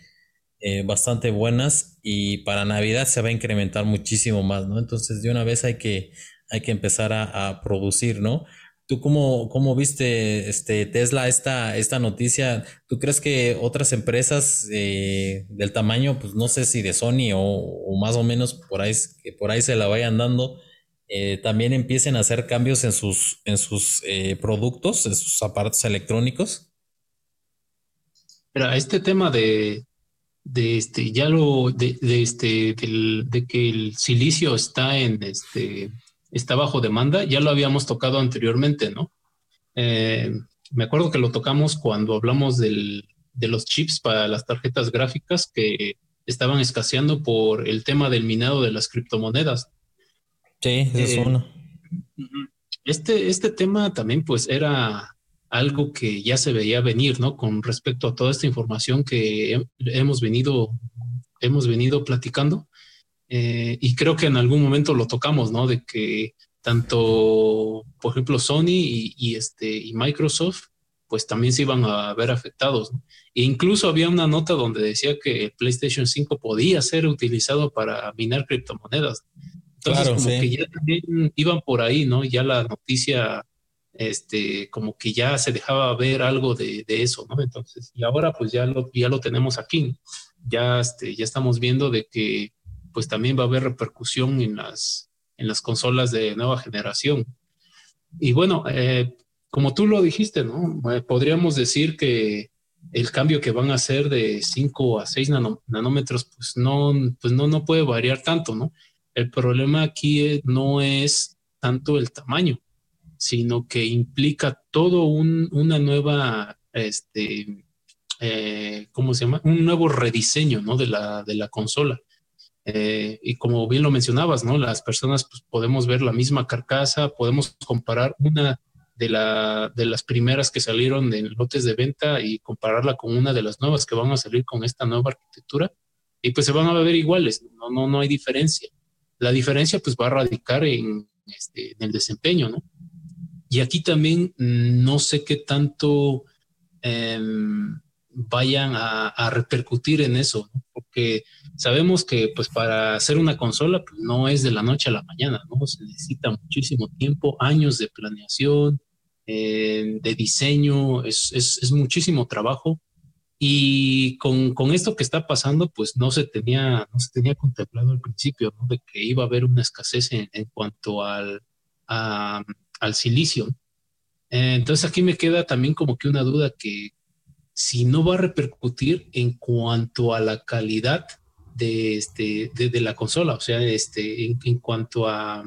A: eh, bastante buenas y para Navidad se va a incrementar muchísimo más, ¿no? Entonces de una vez hay que, hay que empezar a, producir, ¿no? ¿Tú cómo, cómo, viste este, Tesla esta, esta noticia? ¿Tú crees que otras empresas eh, del tamaño, pues no sé si de Sony o, más o menos por ahí, por ahí se la vayan dando, eh, también empiecen a hacer cambios en sus, en sus productos, en sus aparatos electrónicos?
C: Pero este tema de, de este, ya lo, de, este, de que el silicio está en este, está bajo demanda, ya lo habíamos tocado anteriormente, ¿no? Eh, me acuerdo que lo tocamos cuando hablamos del, de los chips para las tarjetas gráficas que estaban escaseando por el tema del minado de las criptomonedas.
A: Sí, eso es eh, uno.
C: Este, este tema también pues era algo que ya se veía venir, ¿no? Con respecto a toda esta información que hemos venido, hemos venido platicando. Eh, y creo que en algún momento lo tocamos, ¿no? De que tanto, por ejemplo, Sony y, este, y Microsoft, pues también se iban a ver afectados. E incluso había una nota donde decía que el PlayStation 5 podía ser utilizado para minar criptomonedas. Entonces, como que ya también iban por ahí, ¿no? Ya la noticia este, como que ya se dejaba ver algo de, eso, ¿no? Entonces, y ahora pues ya lo, ya lo tenemos aquí, ya, este, ya estamos viendo de que pues también va a haber repercusión en las, en las consolas de nueva generación. Y bueno, eh, como tú lo dijiste, ¿no? Eh, podríamos decir que, el cambio que van a hacer de 5 a 6 nanómetros, pues no, pues no, no puede variar tanto, ¿no? El problema aquí no es tanto el tamaño, sino que implica todo un, una nueva, este, eh, ¿cómo se llama? Un nuevo rediseño. De la, de la consola. Eh, y como bien lo mencionabas, ¿no? Las personas pues, podemos ver la misma carcasa, podemos comparar una de, la, de las primeras que salieron en lotes de venta y compararla con una de las nuevas que van a salir con esta nueva arquitectura y pues se van a ver iguales, no, no, no hay diferencia. La diferencia pues va a radicar en, este, el desempeño, ¿no? Y aquí también mm, no sé qué tanto em, vayan a, repercutir en eso, porque sabemos que pues para hacer una consola pues, no es de la noche a la mañana, ¿no? Se necesita muchísimo tiempo, años de planeación, eh, de diseño, es, es, muchísimo trabajo. Y con, con, esto que está pasando, pues no se tenía, no se tenía contemplado al principio, ¿no? De que iba a haber una escasez en, en cuanto al, al silicio. Eh, entonces aquí me queda también como que una duda que si no va a repercutir en cuanto a la calidad de, este, de, la consola, o sea, este, en, cuanto a,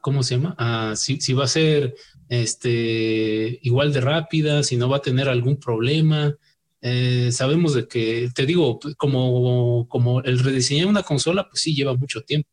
C: ¿cómo se llama? A, si, si, va a ser este, igual de rápida, si no va a tener algún problema. Eh, sabemos de que, te digo, como, como el rediseñar una consola, pues sí lleva mucho tiempo,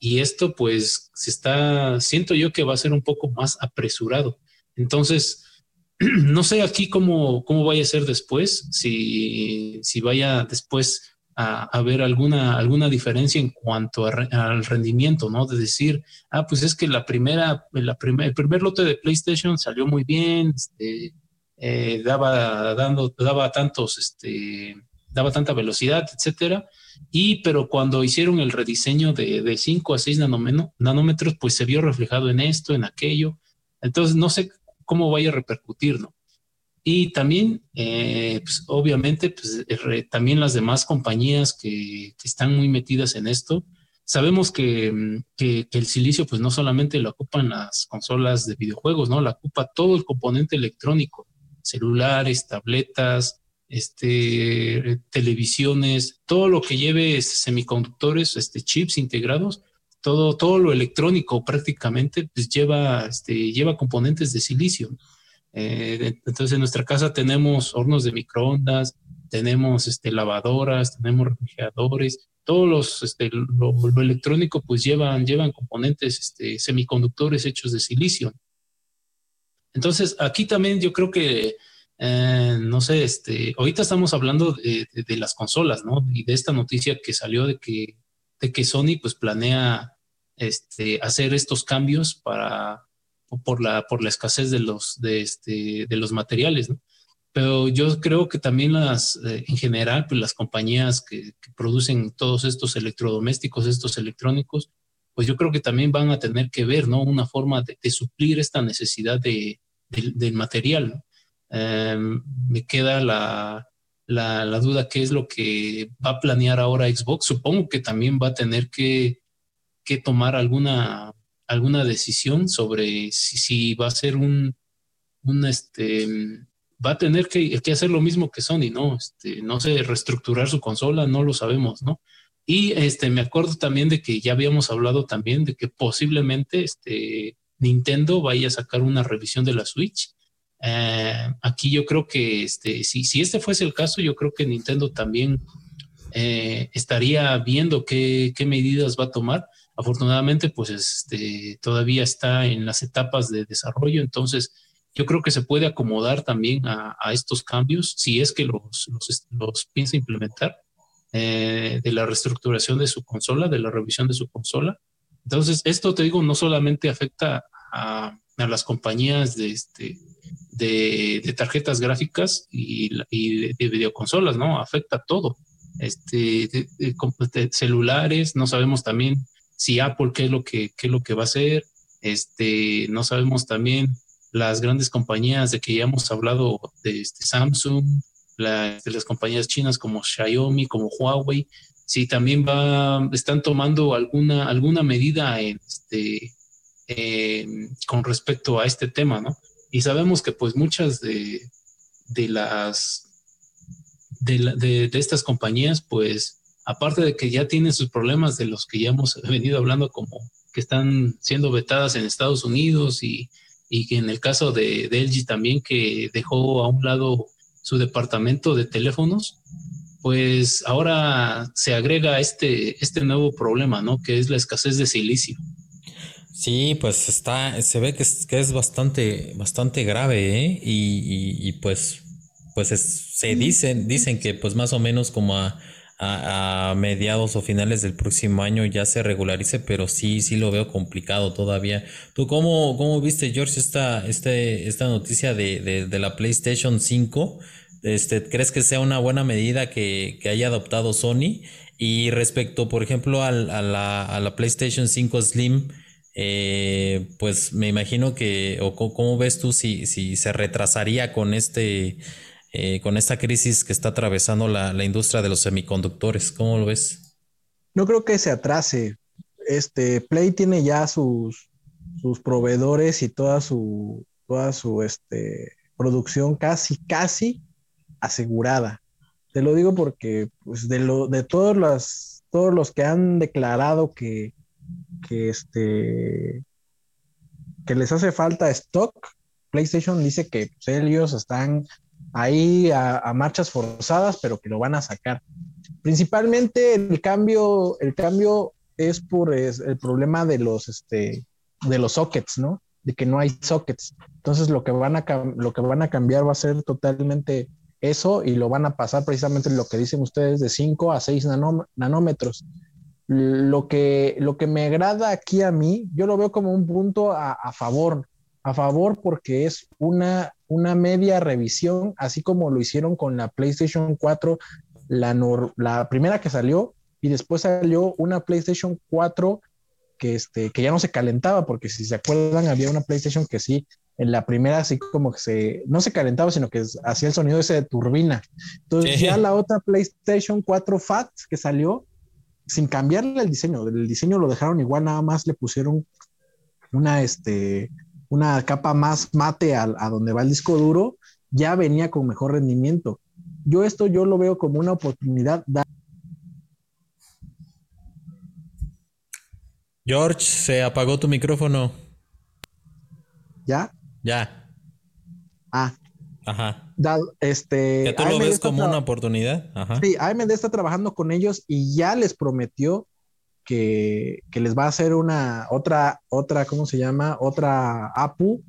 C: Y esto, pues, se está, siento yo que va a ser un poco más apresurado. Entonces, no sé aquí cómo, cómo vaya a ser después, si, si vaya después a, haber alguna, alguna diferencia en cuanto al rendimiento, ¿no? De decir, ah, pues es que la primera, la el primer lote de PlayStation salió muy bien, este, eh, daba, dando, daba tantos, este, daba tanta velocidad, etcétera. Y, pero cuando hicieron el rediseño de, de 5 a 6 nanómetros, pues se vio reflejado en esto, en aquello. Entonces, no sé cómo vaya a repercutir, ¿no? Y también, eh, pues, obviamente, pues, también las demás compañías que, están muy metidas en esto, sabemos que, que, el silicio, pues no solamente lo ocupan las consolas de videojuegos, ¿no? La ocupa todo el componente electrónico, celulares, tabletas, este, televisiones, todo lo que lleve semiconductores, este, chips integrados, todo, todo lo electrónico prácticamente pues lleva, este, lleva componentes de silicio. Eh, entonces en nuestra casa tenemos hornos de microondas, tenemos este, lavadoras, tenemos refrigeradores, todos los, este, lo, electrónico pues llevan, llevan componentes este, semiconductores hechos de silicio. Entonces aquí también yo creo que, eh, no sé, este, ahorita estamos hablando de, las consolas, ¿no? Y de esta noticia que salió de que de que Sony pues planea este, hacer estos cambios para, por, la, por la escasez de los, de, este, de los materiales, ¿no? Pero yo creo que también las, eh, en general, pues las compañías que, producen todos estos electrodomésticos, estos electrónicos, pues yo creo que también van a tener que ver, ¿no? Una forma de, suplir esta necesidad de, del material. Em, me queda la, la, duda qué es lo que va a planear ahora Xbox. Supongo que también va a tener que, que tomar alguna, alguna decisión sobre si, si, va a ser un, un este, va a tener que, que, hacer lo mismo que Sony, ¿no? Este, no sé, reestructurar su consola, no lo sabemos, ¿no? Y este, me acuerdo también de que ya habíamos hablado también de que posiblemente este, Nintendo vaya a sacar una revisión de la Switch eh, aquí yo creo que este, si, si este fuese el caso, yo creo que Nintendo también eh, estaría viendo qué, qué, medidas va a tomar. Afortunadamente, pues este, todavía está en las etapas de desarrollo, entonces yo creo que se puede acomodar también a, estos cambios si es que los, los, piensa implementar eh, de la reestructuración de su consola, de la revisión de su consola. Entonces, esto te digo, no solamente afecta a, a las compañías de, este, de, tarjetas gráficas y, de, videoconsolas, ¿no? Afecta todo. Este, de, celulares, no sabemos también si Apple qué es lo que, qué es lo que va a hacer, este, no sabemos también las grandes compañías de que ya hemos hablado de este, Samsung, de las compañías chinas como Xiaomi, como Huawei, si también va, están tomando alguna, alguna medida este, con respecto a este tema, ¿no? y sabemos que pues muchas de, de las de, estas compañías, pues aparte de que ya tienen sus problemas de los que ya hemos venido hablando, como que están siendo vetadas en Estados Unidos y, y que en el caso de, de LG también que dejó a un lado su departamento de teléfonos, pues ahora se agrega este, este nuevo problema, ¿no? Que es la escasez de silicio.
A: Sí, pues está, se ve que es, que es bastante, bastante grave, ¿eh? Y, y, pues, pues se dicen, dicen que pues más o menos como a, a, mediados o finales del próximo año ya se regularice, pero sí, sí lo veo complicado todavía. ¿Tú cómo, cómo viste, George, esta, este, esta noticia de, de, de la PlayStation 5? Este, ¿Crees que sea una buena medida que, que haya adoptado Sony? Y respecto, por ejemplo, al, a, la, a, la, PlayStation 5 Slim, eh, pues me imagino que, o cómo ves tú si, si se retrasaría con este, eh, con esta crisis que está atravesando la, la, industria de los semiconductores. ¿Cómo lo ves?
B: No creo que se atrase. Este Play tiene ya sus, sus proveedores y toda su, toda su este, producción casi, casi asegurada. Te lo digo porque pues, de, lo, de todos, los, todos los que han declarado que, que, este, que les hace falta stock, PlayStation dice que pues, ellos están ahí a, a, marchas forzadas, pero que lo van a sacar. Principalmente el cambio, el cambio es por es el problema de los, este, de los sockets, ¿no? De que no hay sockets. Entonces lo que van a, lo que van a cambiar va a ser totalmente eso y lo van a pasar precisamente lo que dicen ustedes de 5 a 6 nanómetros. Lo que, lo que me agrada aquí a mí, yo lo veo como un punto a, a favor, a favor porque es una, una media revisión, así como lo hicieron con la PlayStation 4, la, la primera que salió, y después salió una PlayStation 4 que, este, que ya no se calentaba, porque si se acuerdan, había una PlayStation que sí en la primera así como que se, no se calentaba, sino que hacía el sonido ese de turbina. Entonces ya la otra PlayStation 4 Fat que salió, sin cambiarle el diseño, el diseño lo dejaron igual, nada más le pusieron una, este, una capa más mate a, a donde va el disco duro, ya venía con mejor rendimiento. Yo esto yo lo veo como una oportunidad.
A: George, se apagó tu micrófono.
B: ¿Ya?
A: Ya.
B: Ah.
A: Ajá.
B: este,
A: que tú lo ves como una oportunidad. Ajá.
B: Sí, AMD está trabajando con ellos y ya les prometió que, les va a hacer una otra, otra, ¿cómo se llama? Otra APU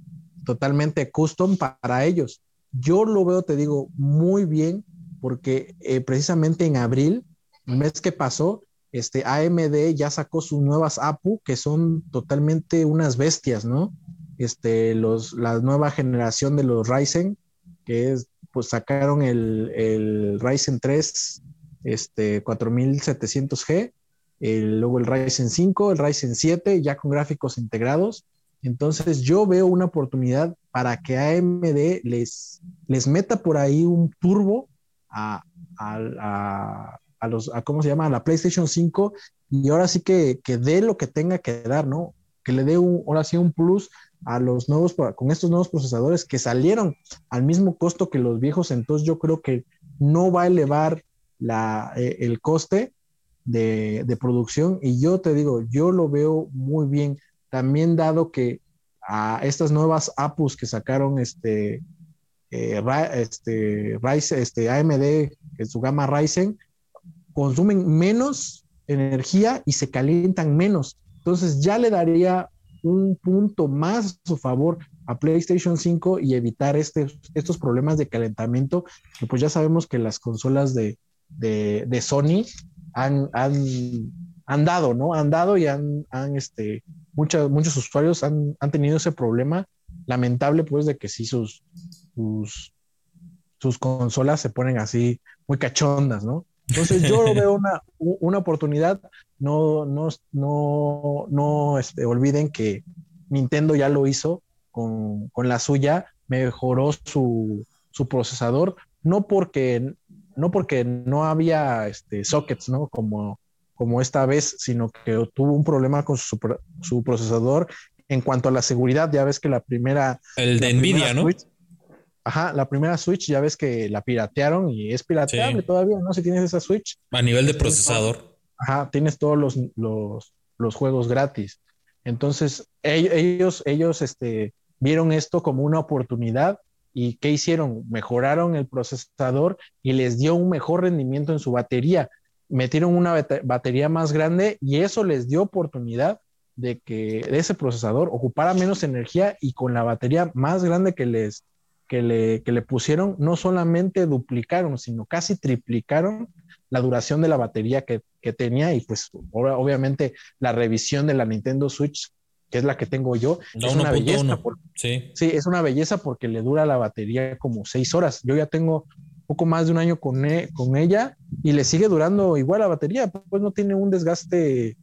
B: totalmente custom para ellos. Yo lo veo, te digo, muy bien, porque eh, precisamente en abril, el mes que pasó, este AMD ya sacó sus nuevas APU, que son totalmente unas bestias, ¿no? este, los, la nueva generación de los Ryzen, que es, pues sacaron el, el Ryzen 3 este, 4700G, el, luego el Ryzen 5, el Ryzen 7, ya con gráficos integrados. Entonces yo veo una oportunidad para que AMD les, les meta por ahí un turbo a, a, a, los, a, ¿cómo se llama? La PlayStation 5 y ahora sí que, que dé lo que tenga que dar, ¿no? Que le dé un, ahora sí un plus a los nuevos, con estos nuevos procesadores que salieron al mismo costo que los viejos, entonces yo creo que no va a elevar la, eh, el coste de, producción y yo te digo, yo lo veo muy bien, también dado que a estas nuevas APUs que sacaron este, eh, este, Ryzen, este AMD en su gama Ryzen, consumen menos energía y se calientan menos. Entonces ya le daría un punto más a su favor a PlayStation 5 y evitar este, estos problemas de calentamiento, que pues ya sabemos que las consolas de, de, de Sony han, han, han, dado, ¿no? Han dado y han, han este, muchos, muchos usuarios han, han, tenido ese problema lamentable, pues, de que sí sus, sus, sus consolas se ponen así muy cachondas, ¿no? Entonces yo veo una, una oportunidad. No, no, no, no este, olviden que Nintendo ya lo hizo con, con la suya, mejoró su, su, procesador, no porque, no porque no había este, sockets, ¿no? Como, como esta vez, sino que tuvo un problema con su, su procesador en cuanto a la seguridad. Ya ves que la primera...
A: El de Nvidia, ¿no?
B: ajá, la primera Switch, ya ves que la piratearon y es pirateable todavía, ¿no? Si tienes esa Switch.
A: A nivel de procesador.
B: Ajá, tienes todos los, los, los juegos gratis. Entonces, ellos, ellos este, vieron esto como una oportunidad y ¿qué hicieron? Mejoraron el procesador y les dio un mejor rendimiento en su batería. Metieron una batería más grande y eso les dio oportunidad de que ese procesador ocupara menos energía y con la batería más grande que les que le, que le pusieron, no solamente duplicaron, sino casi triplicaron la duración de la batería que, que tenía y pues obviamente la revisión de la Nintendo Switch que es la que tengo yo, es una belleza. sí. sí, es una belleza porque le dura la batería como seis horas. Yo ya tengo poco más de un año con, e, con ella y le sigue durando igual la batería, pues no tiene un desgaste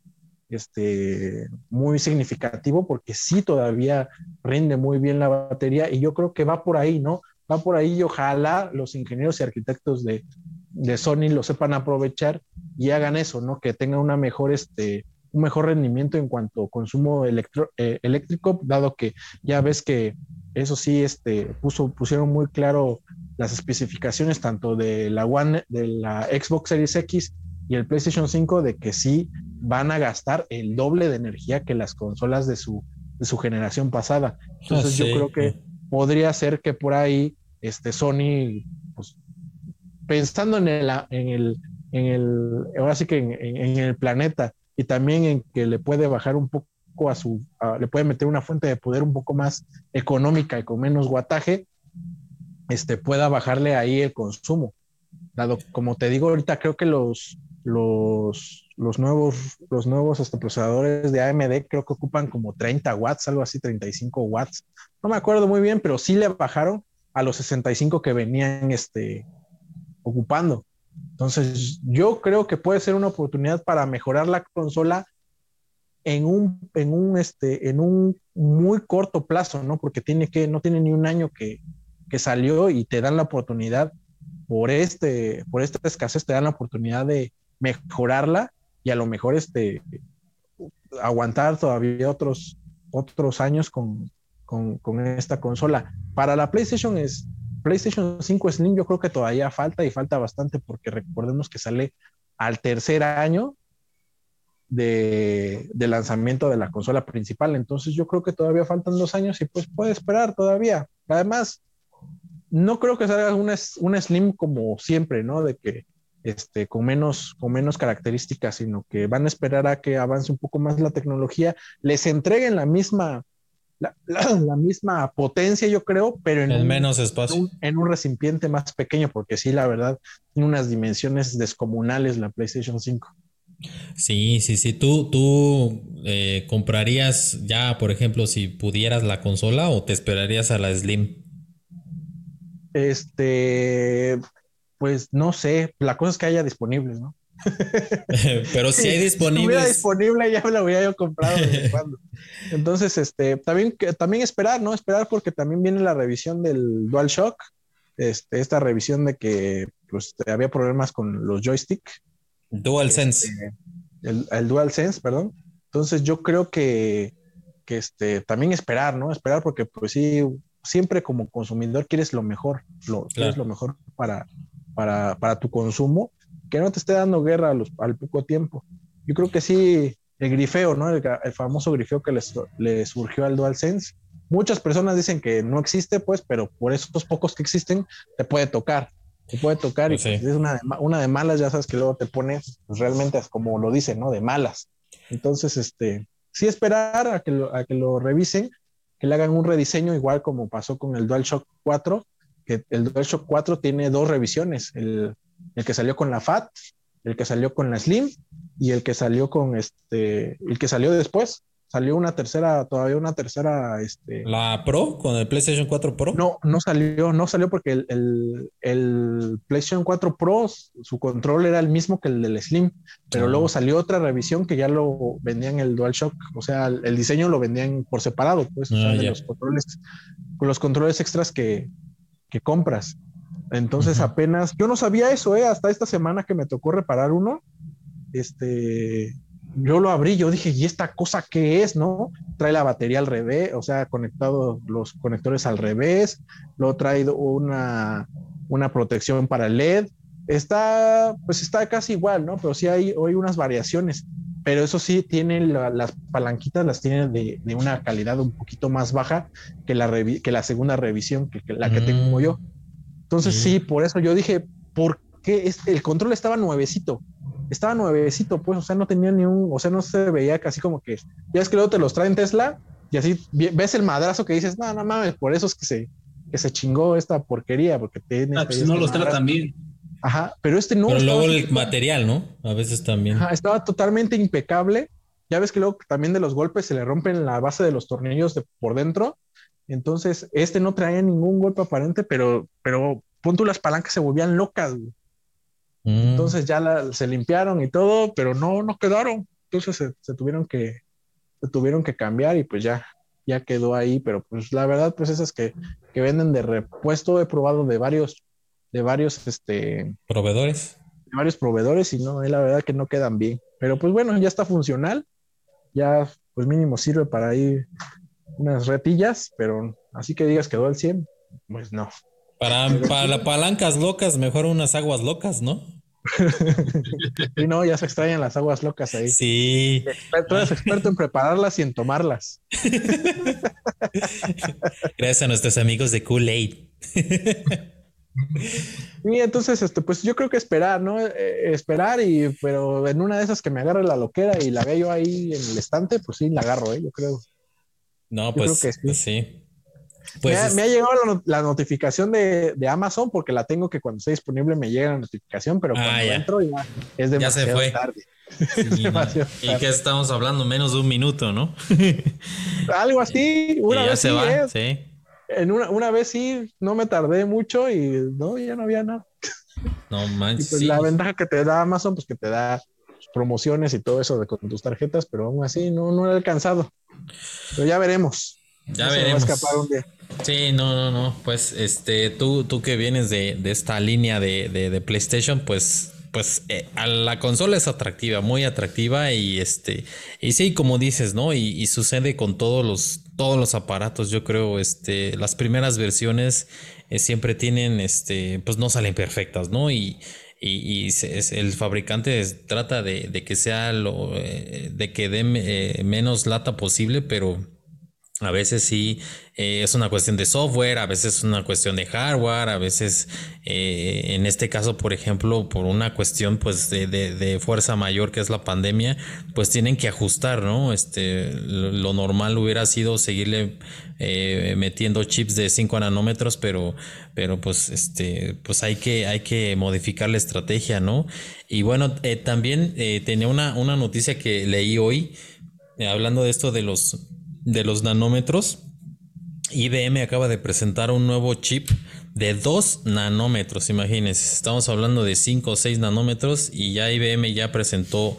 B: este, muy significativo porque sí todavía rinde muy bien la batería y yo creo que va por ahí, ¿no? Va por ahí y ojalá los ingenieros y arquitectos de, de Sony lo sepan aprovechar y hagan eso, ¿no? Que tengan una mejor, este, un mejor rendimiento en cuanto a consumo eh, eléctrico, dado que ya ves que eso sí este, puso, pusieron muy claro las especificaciones tanto de la One, de la Xbox Series X y el PlayStation 5 de que sí van a gastar el doble de energía que las consolas de su, de su generación pasada. Entonces yo creo que podría ser que por ahí este Sony, pues, pensando en el, en el, en el, ahora sí que en el planeta y también en que le puede bajar un poco a su, le puede meter una fuente de poder un poco más económica y con menos guataje, este, pueda bajarle ahí el consumo. Dado, como te digo, ahorita creo que los, los, los nuevos, los nuevos este, procesadores de AMD creo que ocupan como 30 watts, algo así, 35 watts. No me acuerdo muy bien, pero sí le bajaron a los 65 que venían este, ocupando. Entonces, yo creo que puede ser una oportunidad para mejorar la consola en un, en un, este, en un muy corto plazo, ¿no? Porque tiene que, no tiene ni un año que, que salió y te dan la oportunidad por este, por esta escasez, te dan la oportunidad de mejorarla y a lo mejor este, aguantar todavía otros, otros años con, con, con esta consola. Para la PlayStation es, PlayStation 5 Slim yo creo que todavía falta y falta bastante porque recordemos que sale al tercer año de, lanzamiento de la consola principal. Entonces yo creo que todavía faltan dos años y pues puede esperar todavía. Además, no creo que salga una, una Slim como siempre, ¿no? De que este, con, menos, con menos características, sino que van a esperar a que avance un poco más la tecnología, les entreguen la misma la, misma potencia, yo creo, pero en
A: un, menos espacio.
B: En un, recipiente más pequeño, porque sí, la verdad, tiene unas dimensiones descomunales la PlayStation 5.
A: Sí, sí, sí. ¿Tú, tú eh, comprarías ya, por ejemplo, si pudieras la consola o te esperarías a la Slim?
B: Este, pues no sé, la cosa es que haya disponibles, ¿no?
A: Pero si hay disponible.
B: Si disponible, ya me la hubiera yo comprado Entonces, este, también, también esperar, ¿no? Esperar porque también viene la revisión del DualShock. Este, esta revisión de que pues, había problemas con los joysticks.
A: DualSense.
B: Este, el, el DualSense, perdón. Entonces, yo creo que, que este, también esperar, ¿no? Esperar porque, pues sí, siempre como consumidor quieres lo mejor, lo, quieres lo mejor para, para, para tu consumo que no te esté dando guerra al poco tiempo. Yo creo que sí, el grifeo, ¿no? El, famoso grifeo que le surgió al DualSense. Muchas personas dicen que no existe, pues, pero por esos pocos que existen, te puede tocar. Te puede tocar y pues pues, es una de, una de malas, ya sabes que luego te pone pues, realmente como lo dicen, ¿no? De malas. Entonces, este, sí esperar a que lo, a que lo revisen, que le hagan un rediseño igual como pasó con el DualShock 4, que el DualShock 4 tiene dos revisiones, el, el que salió con la FAT, el que salió con la Slim y el que salió con este, el que salió después, salió una tercera, todavía una tercera, este...
A: ¿La Pro con el PlayStation 4 Pro?
B: No, no salió, no salió porque el, el, PlayStation 4 Pro, su control era el mismo que el del Slim, pero luego salió otra revisión que ya lo vendían el DualShock, o sea, el, diseño lo vendían por separado, pues, ah, los controles, los controles extras que, que compras. Entonces apenas, yo no sabía eso, ¿eh? hasta esta semana que me tocó reparar uno, este, yo lo abrí, yo dije, ¿y esta cosa qué es, no? Trae la batería al revés, o sea, conectado los conectores al revés, lo trae una, una protección para LED. Está, pues está casi igual, ¿no? Pero sí hay hoy unas variaciones. Pero eso sí, tiene las palanquitas, las tiene de, de, una calidad un poquito más baja que la, que la segunda revisión, que, la que tengo yo. Entonces, sí, por eso yo dije, ¿por qué? el control estaba nuevecito estaba nuevecito, pues, o sea, no tenía ni un, o sea, no se veía casi como que, ya es que luego te los traen Tesla y así ves el madrazo que dices, no, no mames, por eso es que se, que se chingó esta porquería, porque tiene...
C: Ah, pues no los tratan bien.
B: Ajá, pero este no.
A: Pero luego el material, ¿no? A veces también.
B: Ajá, estaba totalmente impecable. Ya ves que luego también de los golpes se le rompen la base de los tornillos de por dentro. Entonces, este no traía ningún golpe aparente, pero, pero pon las palancas se volvían locas. Güey. Mm. Entonces ya se limpiaron y todo, pero no, no quedaron. Entonces se, tuvieron que, se tuvieron que cambiar y pues ya, ya quedó ahí. Pero pues la verdad, pues esas que, que venden de repuesto, he probado de varios, de varios, este...
A: Proveedores.
B: De varios proveedores y no, es la verdad que no quedan bien. Pero pues bueno, ya está funcional. Ya pues mínimo sirve para ir unas retillas, pero así que digas quedó al 100, pues no.
A: Para, para palancas locas, mejor unas aguas locas, ¿no?
B: y no, ya se extrañan las aguas locas ahí.
A: Sí.
B: Tú eres experto en prepararlas y en tomarlas.
A: Gracias a nuestros amigos de Kool-Aid.
B: y entonces, este, pues yo creo que esperar, ¿no? Eh, esperar y, pero en una de esas que me agarre la loquera y la veo yo ahí en el estante, pues sí, la agarro, ¿eh? Yo creo.
A: No, pues, pues sí.
B: Pues me, ha, llegado la, notificación de, Amazon porque la tengo que cuando esté disponible me llega la notificación, pero ah, cuando entro ya es demasiado tarde.
A: ¿Y qué estamos hablando? Menos de un minuto, ¿no?
B: Algo así. Una
A: ya
B: vez
A: se va, sí.
B: En una, una vez sí, no me tardé mucho y no, ya no había nada.
A: No manches.
B: Pues la ventaja que te da Amazon, pues que te da promociones y todo eso de con tus tarjetas, pero aún así no, no he alcanzado. Pero ya veremos.
A: Ya veremos. Sí, no, no, no. Pues este, tú, tú que vienes de, esta línea de, PlayStation, pues, pues eh, a la consola es atractiva, muy atractiva. Y este, y sí, como dices, ¿no? Y, sucede con todos los, todos los aparatos. Yo creo, este, las primeras versiones eh, siempre tienen, este, pues no salen perfectas, ¿no? Y, y, el fabricante trata de, que sea lo, eh, de que dé menos lata posible, pero a veces sí eh, es una cuestión de software, a veces es una cuestión de hardware, a veces eh, en este caso, por ejemplo, por una cuestión pues de, fuerza mayor que es la pandemia, pues tienen que ajustar, ¿no? Este, lo, normal hubiera sido seguirle eh, metiendo chips de 5 nanómetros, pero, pero pues, este, pues hay que, hay que modificar la estrategia, ¿no? Y bueno, también tenía una, una noticia que leí hoy, hablando de esto de los de los nanómetros, IBM acaba de presentar un nuevo chip de 2 nanómetros, imagínense, estamos hablando de 5 o 6 nanómetros y ya IBM ya presentó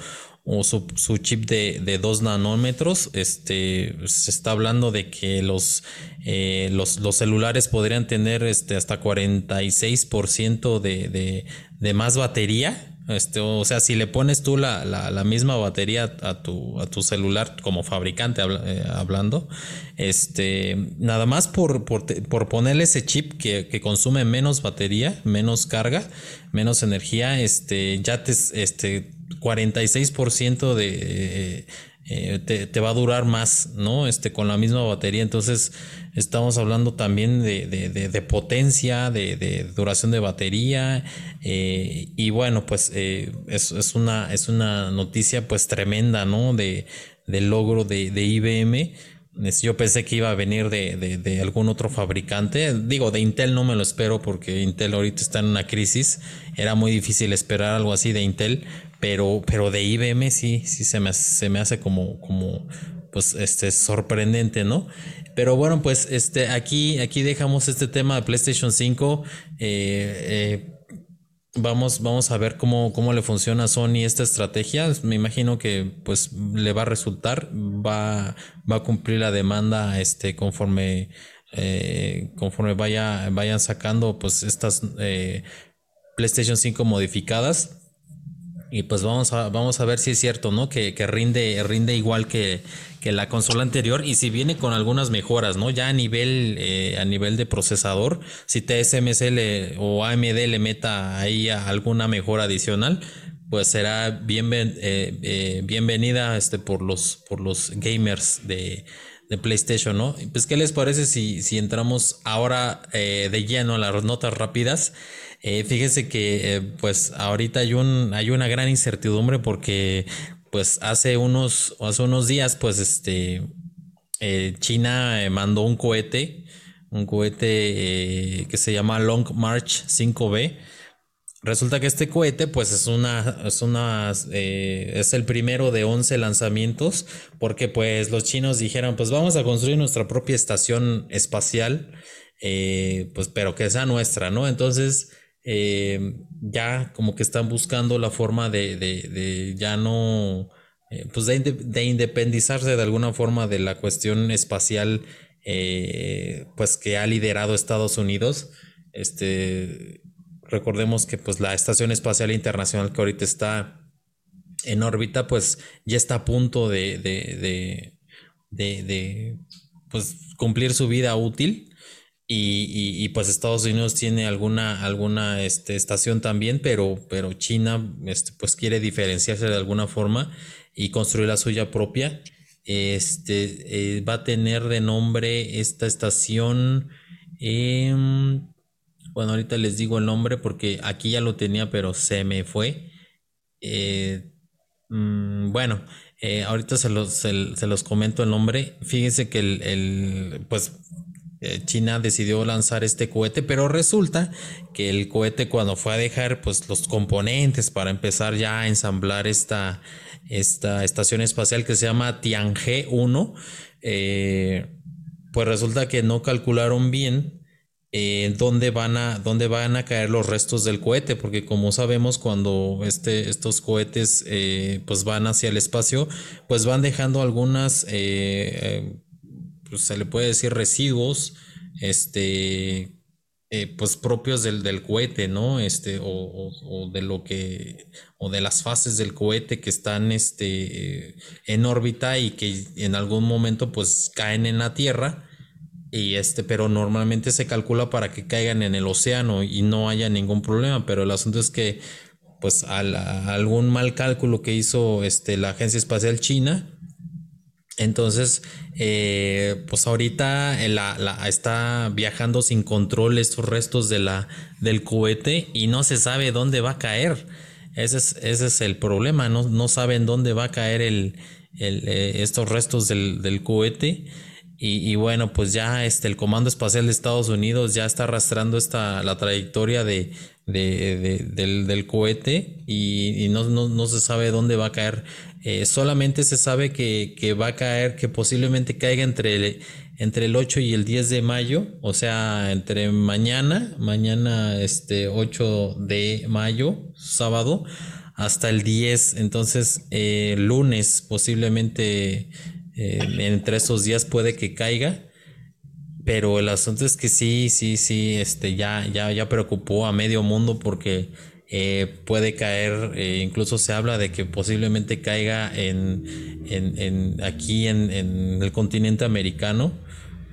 A: su, chip de, 2 nanómetros. Este, se está hablando de que los, eh, los, celulares podrían tener este, hasta 46% de, de, de más batería este, o sea, si le pones tú la, la, misma batería a tu, a tu celular como fabricante eh, hablando, este, nada más por, por, por ponerle ese chip que, que, consume menos batería, menos carga, menos energía, este, ya te, este, 46% de, eh, te, va a durar más, ¿no? Este, con la misma batería. Entonces, estamos hablando también de, potencia, de, duración de batería. Eh, y bueno, pues eh, es, una, es una noticia pues tremenda, ¿no? De, del logro de, IBM. Yo pensé que iba a venir de, algún otro fabricante. Digo, de Intel no me lo espero porque Intel ahorita está en una crisis. Era muy difícil esperar algo así de Intel pero, pero de IBM sí, sí se me, se me hace como, como, pues, este, sorprendente, ¿no? Pero bueno, pues, este, aquí, aquí dejamos este tema de PlayStation 5. Eh, eh, vamos, vamos a ver cómo, cómo le funciona a Sony esta estrategia. Me imagino que, pues, le va a resultar, va, va a cumplir la demanda, este, conforme, eh, conforme vaya, vayan sacando, pues, estas PlayStation 5 modificadas Y pues vamos a, vamos a ver si es cierto, ¿no? Que, rinde, rinde igual que, la consola anterior y si viene con algunas mejoras, ¿no? Ya a nivel, eh, a nivel de procesador, si TSMC o AMD le meta ahí alguna mejora adicional, pues será eh, eh, bienvenida este, por, los, por los gamers de, PlayStation, ¿no? Pues, ¿qué les parece si, si entramos ahora de lleno a las notas rápidas? Eh, fíjese que eh, pues ahorita hay un hay una gran incertidumbre porque pues hace unos hace unos días pues este eh, China mandó un cohete un cohete que se llama Long March 5B resulta que este cohete pues es una es una es el primero de 11 lanzamientos porque pues los chinos dijeron pues vamos a construir nuestra propia estación espacial pues pero que sea nuestra no entonces eh, ya como que están buscando la forma de, ya no, eh, pues de, independizarse de alguna forma de la cuestión espacial, eh, pues que ha liderado Estados Unidos. Este, recordemos que pues la Estación Espacial Internacional que ahorita está en órbita, pues ya está a punto de, de, de pues cumplir su vida útil. Y, pues Estados Unidos tiene alguna, alguna este, estación también, pero, pero China este, pues quiere diferenciarse de alguna forma y construir la suya propia. Este eh, va a tener de nombre esta estación. Em, bueno, ahorita les digo el nombre porque aquí ya lo tenía, pero se me fue. Eh, mm, bueno, eh, ahorita se los, se, los comento el nombre. Fíjense que el, el pues eh, China decidió lanzar este cohete, pero resulta que el cohete cuando fue a dejar pues los componentes para empezar ya a ensamblar esta, esta estación espacial que se llama Tianhe 1, eh, pues resulta que no calcularon bien eh, dónde, van a, dónde van a caer los restos del cohete, porque como sabemos cuando este, estos cohetes pues van hacia el espacio, pues van dejando algunas pues, se le puede decir residuos, este, eh, pues propios del, del, cohete, ¿no? Este, o, de lo que, o de las fases del cohete que están, este, en órbita y que en algún momento, pues, caen en la Tierra. Y este, pero normalmente se calcula para que caigan en el océano y no haya ningún problema. Pero el asunto es que, pues, algún mal cálculo que hizo este, la Agencia Espacial China, entonces, eh, pues ahorita la, está viajando sin control estos restos de la, del cohete y no se sabe dónde va a caer. Ese es, ese es el problema, no, no saben dónde va a caer el, eh, estos restos del, del cohete. Y, bueno, pues ya este, el Comando Espacial de Estados Unidos ya está arrastrando esta, la trayectoria de, del, cohete y, no, no, se sabe dónde va a caer. Eh, solamente se sabe que, que, va a caer, que posiblemente caiga entre el, entre el 8 y el 10 de mayo, o sea, entre mañana, mañana este 8 de mayo, sábado, hasta el 10. Entonces, eh, lunes posiblemente eh, entre esos días puede que caiga. Pero el asunto es que sí, sí, sí, este, ya, ya, ya preocupó a medio mundo porque eh, puede caer, eh, incluso se habla de que posiblemente caiga en, en, aquí en, el continente americano,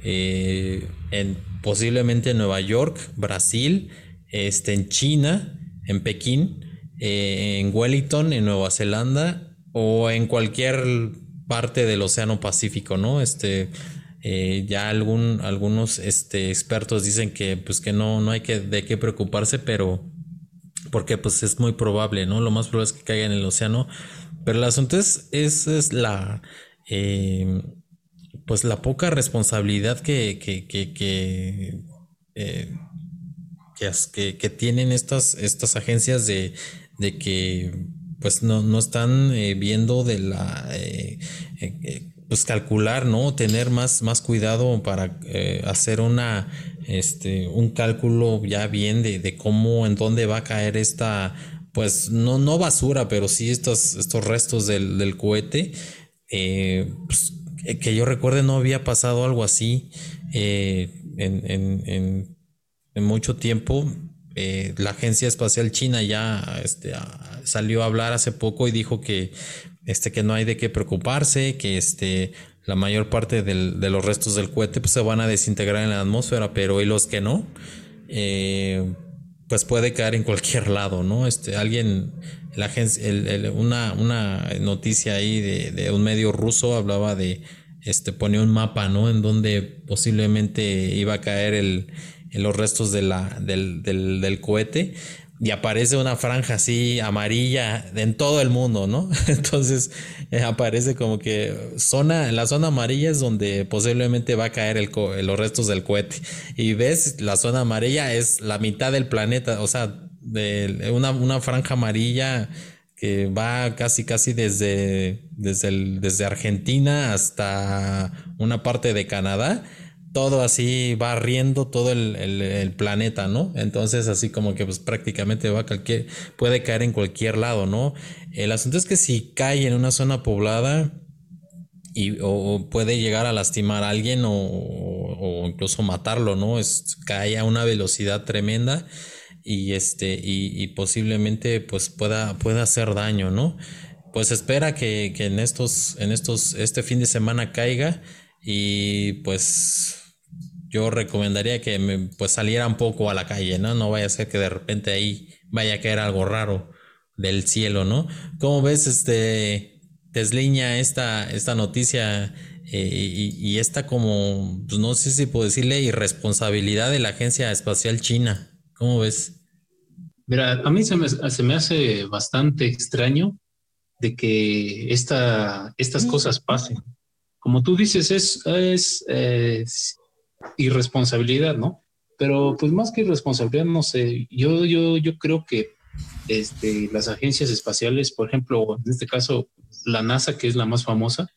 A: en posiblemente en Nueva York, Brasil, este, en China, en Pekín, en Wellington, en Nueva Zelanda o en cualquier parte del Océano Pacífico, ¿no? Este, eh, ya algún, algunos este, expertos dicen que, pues, que no, no hay que, de qué preocuparse, pero porque pues es muy probable, ¿no? Lo más probable es que caiga en el océano. Pero el asunto es, es, la, eh, pues la poca responsabilidad que, que, que, que, eh, que, tienen estas, estas agencias de, de que pues no, no están eh, viendo de la, eh, eh, pues calcular, ¿no? Tener más, más cuidado para hacer una, este, un cálculo ya bien de, cómo, en dónde va a caer esta, pues no, no basura, pero sí estos, estos restos del, cohete. Pues, que yo recuerde no había pasado algo así en, en, en mucho tiempo eh, la Agencia Espacial China ya este, salió a hablar hace poco y dijo que, este, que no hay de qué preocuparse, que este, la mayor parte de los restos del cohete pues, se van a desintegrar en la atmósfera, pero y los que no, eh, pues puede caer en cualquier lado, ¿no? Este, alguien, la agencia, una, una noticia ahí de, de, un medio ruso hablaba de, este, ponía un mapa, ¿no? En donde posiblemente iba a caer el, los restos del, del, del cohete y aparece una franja así amarilla en todo el mundo, ¿no? Entonces eh, aparece como que zona, la zona amarilla es donde posiblemente va a caer el los restos del cohete. Y ves, la zona amarilla es la mitad del planeta, o sea, de una, una franja amarilla que va casi casi desde, desde, desde Argentina hasta una parte de Canadá todo así va riendo todo el, planeta, ¿no? Entonces así como que pues prácticamente va a cualquier, puede caer en cualquier lado, ¿no? El asunto es que si cae en una zona poblada y, o, puede llegar a lastimar a alguien o, incluso matarlo, ¿no? Es, cae a una velocidad tremenda y este y, posiblemente pues pueda, pueda hacer daño, ¿no? Pues espera que, que en estos, en estos, este fin de semana caiga y pues yo recomendaría que me, pues saliera un poco a la calle, ¿no? No vaya a ser que de repente ahí vaya a caer algo raro del cielo, ¿no? ¿Cómo ves, este, desliña esta, esta noticia eh, y, esta como, pues no sé si puedo decirle, irresponsabilidad de la Agencia Espacial China? ¿Cómo ves?
C: Mira, a mí se me, se me hace bastante extraño de que esta, estas cosas pasen. Como tú dices, es, es, es irresponsabilidad, ¿no? Pero pues más que irresponsabilidad, no sé, yo, yo, yo creo que este, las agencias espaciales, por ejemplo, en este caso la NASA, que es la más famosa,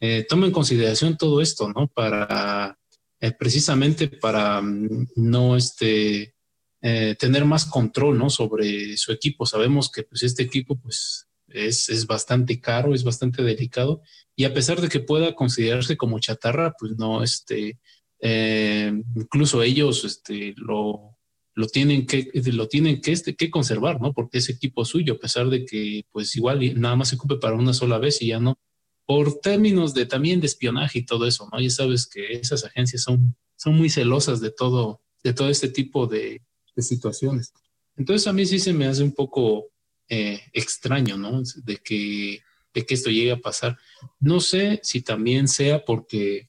C: eh, toma en consideración todo esto, ¿no? Para, eh, precisamente para mm, no este, eh, tener más control, ¿no? Sobre su equipo. Sabemos que pues este equipo, pues, es, es, bastante caro, es bastante delicado, y a pesar de que pueda considerarse como chatarra, pues no, este, eh, incluso ellos este, lo, lo, tienen que, lo tienen que, este, que conservar, ¿no? Porque es equipo suyo, a pesar de que pues igual nada más se ocupe para una sola vez y ya no. Por términos de también de espionaje y todo eso, ¿no? Ya sabes que esas agencias son, son muy celosas de todo, de todo este tipo de, de situaciones. Entonces a mí sí se me hace un poco eh, extraño, ¿no? De que, de que esto llegue a pasar. No sé si también sea porque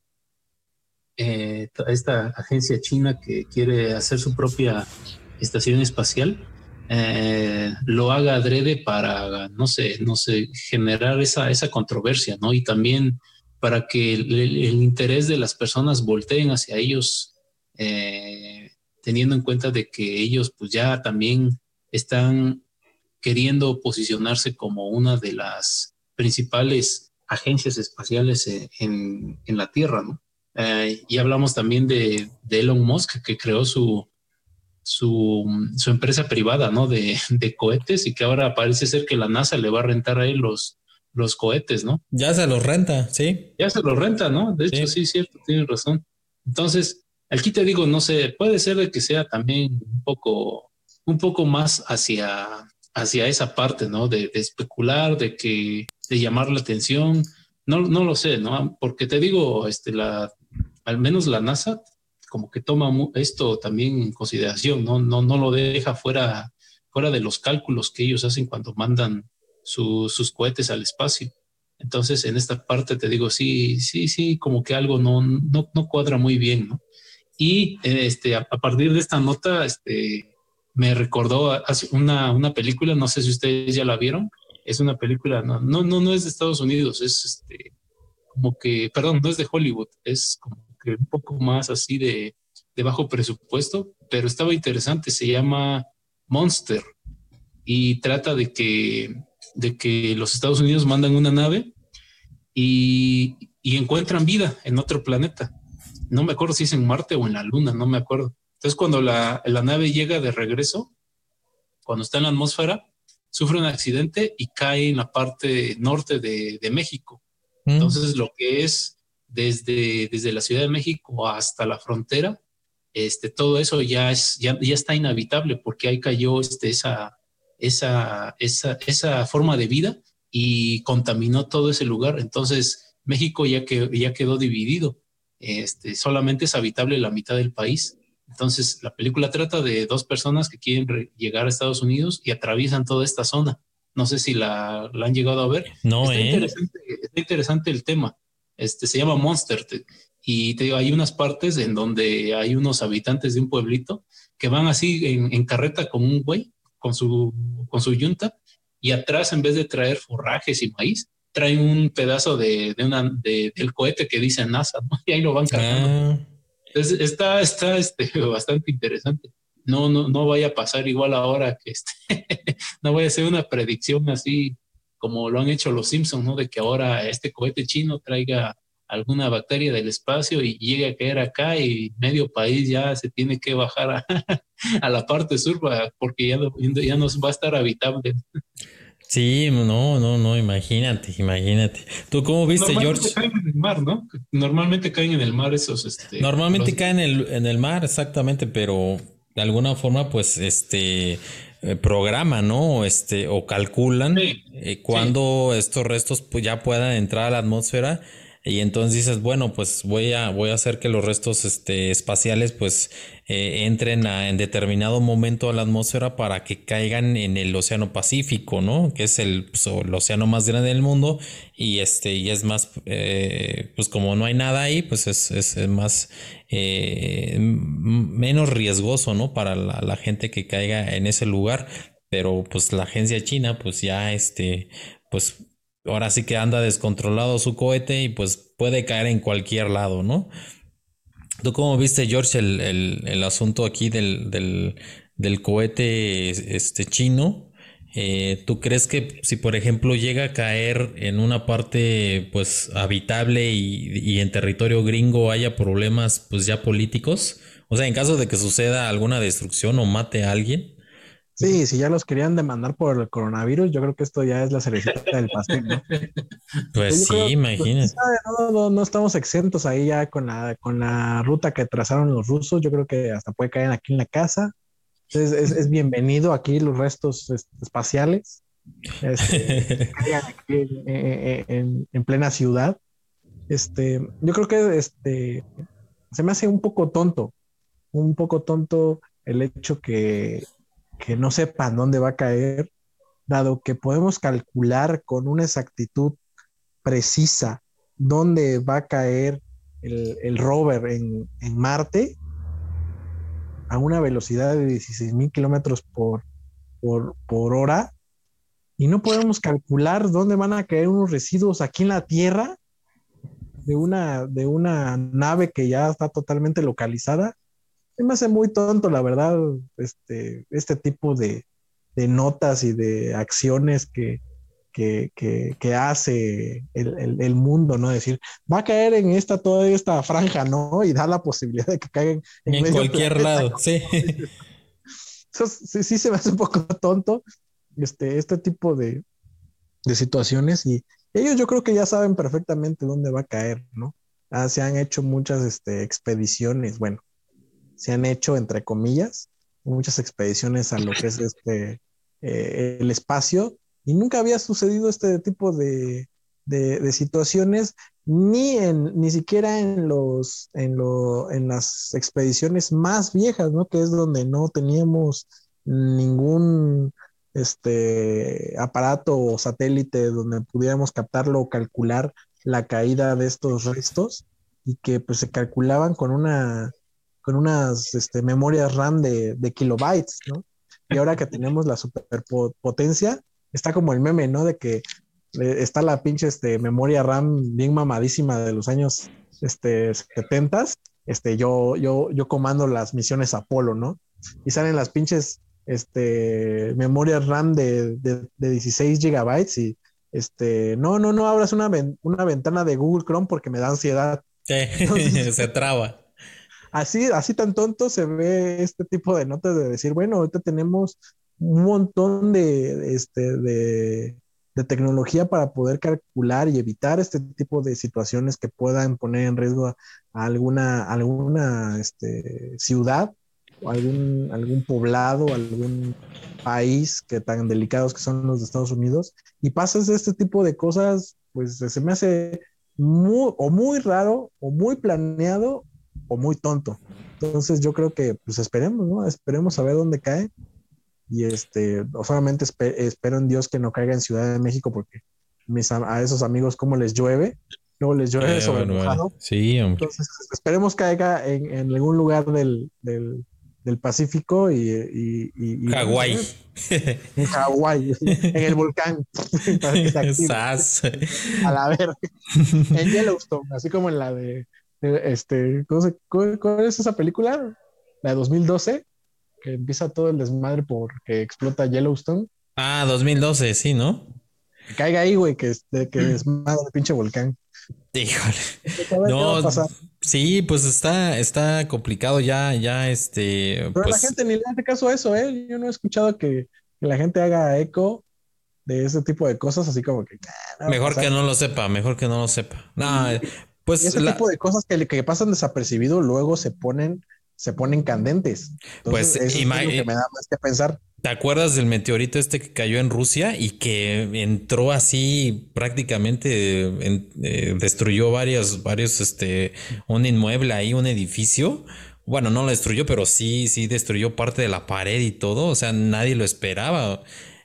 C: eh, esta agencia china que quiere hacer su propia estación espacial eh, lo haga adrede para, no sé, no sé, generar esa, esa controversia, ¿no? Y también para que el, interés de las personas volteen hacia ellos, eh, teniendo en cuenta de que ellos pues ya también están queriendo posicionarse como una de las principales agencias espaciales en, en la Tierra, ¿no? Eh, y hablamos también de, Elon Musk, que creó su, su, empresa privada, ¿no? De, cohetes y que ahora parece ser que la NASA le va a rentar a él los, los cohetes, ¿no?
A: Ya se los renta, sí.
C: Ya se los renta, ¿no? De hecho, sí, cierto, tienes razón. Entonces, aquí te digo, no sé, puede ser de que sea también un poco, un poco más hacia, hacia esa parte, ¿no? De, de especular, de que, de llamar la atención. No, no lo sé, ¿no? Porque te digo, este, la, al menos la NASA como que toma esto también en consideración, ¿no? No, no lo deja fuera, fuera de los cálculos que ellos hacen cuando mandan sus cohetes al espacio. Entonces, en esta parte te digo, sí, sí, sí, como que algo no, no, no cuadra muy bien, ¿no? Y este, a, partir de esta nota, este, me recordó una, una película, no sé si ustedes ya la vieron, es una película, no, no, no, no es de Estados Unidos, es este, como que, perdón, no es de Hollywood, es como que un poco más así de, de bajo presupuesto, pero estaba interesante, se llama Monster y trata de que, de que los Estados Unidos mandan una nave y, y encuentran vida en otro planeta. No me acuerdo si es en Marte o en la Luna, no me acuerdo. Entonces cuando la, la nave llega de regreso, cuando está en la atmósfera, sufre un accidente y cae en la parte norte de, de México. Mm. Entonces, lo que es desde, desde la Ciudad de México hasta la frontera, este, todo eso ya, es, ya, ya está inhabitable porque ahí cayó este, esa, esa, esa, esa forma de vida y contaminó todo ese lugar. Entonces, México ya, que, ya quedó dividido. Este, solamente es habitable la mitad del país. Entonces, la película trata de dos personas que quieren llegar a Estados Unidos y atraviesan toda esta zona. No sé si la, han llegado a ver.
A: No,
C: está,
A: ¿eh?
C: interesante, está interesante el tema. Este, se llama Monster. Y te digo, hay unas partes en donde hay unos habitantes de un pueblito que van así en, en carreta como un güey con su, con su yunta y atrás en vez de traer forrajes y maíz, traen un pedazo de, de una, de, del cohete que dice NASA, ¿no? Y ahí lo van cargando. Ah. Entonces está, está este, bastante interesante. No, no, no vaya a pasar igual ahora que este, no vaya a ser una predicción así como lo han hecho los Simpsons, ¿no? De que ahora este cohete chino traiga alguna bacteria del espacio y llegue a caer acá y medio país ya se tiene que bajar a, a la parte sur porque ya no, ya no va a estar habitable.
A: Sí, no, no, no, imagínate, imagínate. ¿Tú cómo viste,
C: George? Caen en el mar, ¿no? Normalmente caen en el mar esos. Este,
A: Normalmente caen en el, en el mar, exactamente, pero de alguna forma, pues, este eh, programa, ¿no? Este, o calculan eh, cuando estos restos pues, ya puedan entrar a la atmósfera y entonces dices, bueno, pues voy a, voy a hacer que los restos este, espaciales pues eh, entren en determinado momento a la atmósfera para que caigan en el Océano Pacífico, ¿no? Que es el, pues, océano más grande del mundo y este, y es más, eh, pues como no hay nada ahí, pues es, es más, eh, menos riesgoso, ¿no? Para la, la gente que caiga en ese lugar pero pues la agencia china pues ya este pues ahora sí que anda descontrolado su cohete y pues puede caer en cualquier lado, ¿no? ¿Tú cómo viste, George, el, asunto aquí del, del, cohete este, chino? Eh, ¿Tú crees que si, por ejemplo, llega a caer en una parte pues habitable y, y, en territorio gringo haya problemas pues ya políticos? O sea, en caso de que suceda alguna destrucción o mate a alguien.
B: Sí, si ya los querían demandar por el coronavirus, yo creo que esto ya es la cerecita del pastel, ¿no?
A: Pues sí, imagínate.
B: No, no, estamos exentos ahí ya con la, con la ruta que trazaron los rusos. Yo creo que hasta puede caer aquí en la casa. Entonces es, bienvenido aquí los restos este, espaciales. Este, aquí eh, eh, en, en, plena ciudad. Este, yo creo que este, se me hace un poco tonto, un poco tonto el hecho que que no sepan dónde va a caer, dado que podemos calcular con una exactitud precisa dónde va a caer el, rover en, Marte a una velocidad de 16 mil kilómetros por, por, por hora. Y no podemos calcular dónde van a caer unos residuos aquí en la Tierra de una, de una nave que ya está totalmente localizada me hace muy tonto, la verdad, este, este tipo de, notas y de acciones que, que, hace el, mundo, ¿no? Decir, va a caer en esta, toda esta franja, ¿no? Y da la posibilidad de que caigan
A: en, cualquier lado, sí.
B: sí. se me hace un poco tonto este, este tipo de, situaciones y ellos yo creo que ya saben perfectamente dónde va a caer, ¿no? Ah, se han hecho muchas este, expediciones, bueno, se han hecho, entre comillas, muchas expediciones a lo que es este, eh, el espacio y nunca había sucedido este tipo de, situaciones ni en ni siquiera en los en lo en las expediciones más viejas no que es donde no teníamos ningún este aparato o satélite donde pudiéramos captarlo o calcular la caída de estos restos y que pues se calculaban con una con unas este, memorias RAM de, kilobytes, ¿no? Y ahora que tenemos la superpotencia, está como el meme, ¿no? De que eh, está la pinche este, memoria RAM bien mamadísima de los años este, 70, este, yo, yo, yo comando las misiones Apolo, ¿no? Y salen las pinches este, memorias RAM de, de, 16 gigabytes y este, no, no, no abras una, una ventana de Google Chrome porque me da ansiedad.
A: se traba
B: así, así tan tonto se ve este tipo de notas de decir, bueno, ahorita tenemos un montón de, este, de, tecnología para poder calcular y evitar este tipo de situaciones que puedan poner en riesgo a, alguna, alguna este, ciudad o algún, algún poblado, algún país que tan delicados que son los de Estados Unidos. Y pasas este tipo de cosas, pues se me hace muy, o muy raro, o muy planeado, o muy tonto. Entonces yo creo que pues esperemos, ¿no? Esperemos a ver dónde cae y este, solamente espero en Dios que no caiga en Ciudad de México porque mis, a esos amigos como les llueve, luego les llueve eh, sobre
A: Sí,
B: Entonces esperemos que caiga en, en algún lugar del, del, del Pacífico y, y, y
A: Hawái.
B: En Hawái, en el volcán. a la verga. En Yellowstone, así como en la de, este, ¿cuál es esa película? La de 2012 que empieza todo el desmadre porque explota Yellowstone.
A: Ah, 2012, sí, ¿no?
B: Que caiga ahí, güey, que, que desmadre el pinche volcán.
A: Híjole. No, sí, pues está, está complicado ya, ya este.
B: Pero
A: la
B: pues gente ni le hace caso a eso, ¿eh? Yo no he escuchado que, la gente haga eco de ese tipo de cosas, así como que.
A: mejor que no lo sepa, mejor que no lo sepa. No, pues.
B: ese tipo de cosas que, que pasan desapercibido luego se ponen se ponen candentes.
A: pues eso
B: es lo que me da más que pensar.
A: ¿Te acuerdas del meteorito este que cayó en Rusia y que entró así prácticamente, eh, destruyó varios, varios, este, un inmueble ahí, un edificio? Bueno, no lo destruyó, pero sí, sí destruyó parte de la pared y todo. O sea, nadie lo esperaba.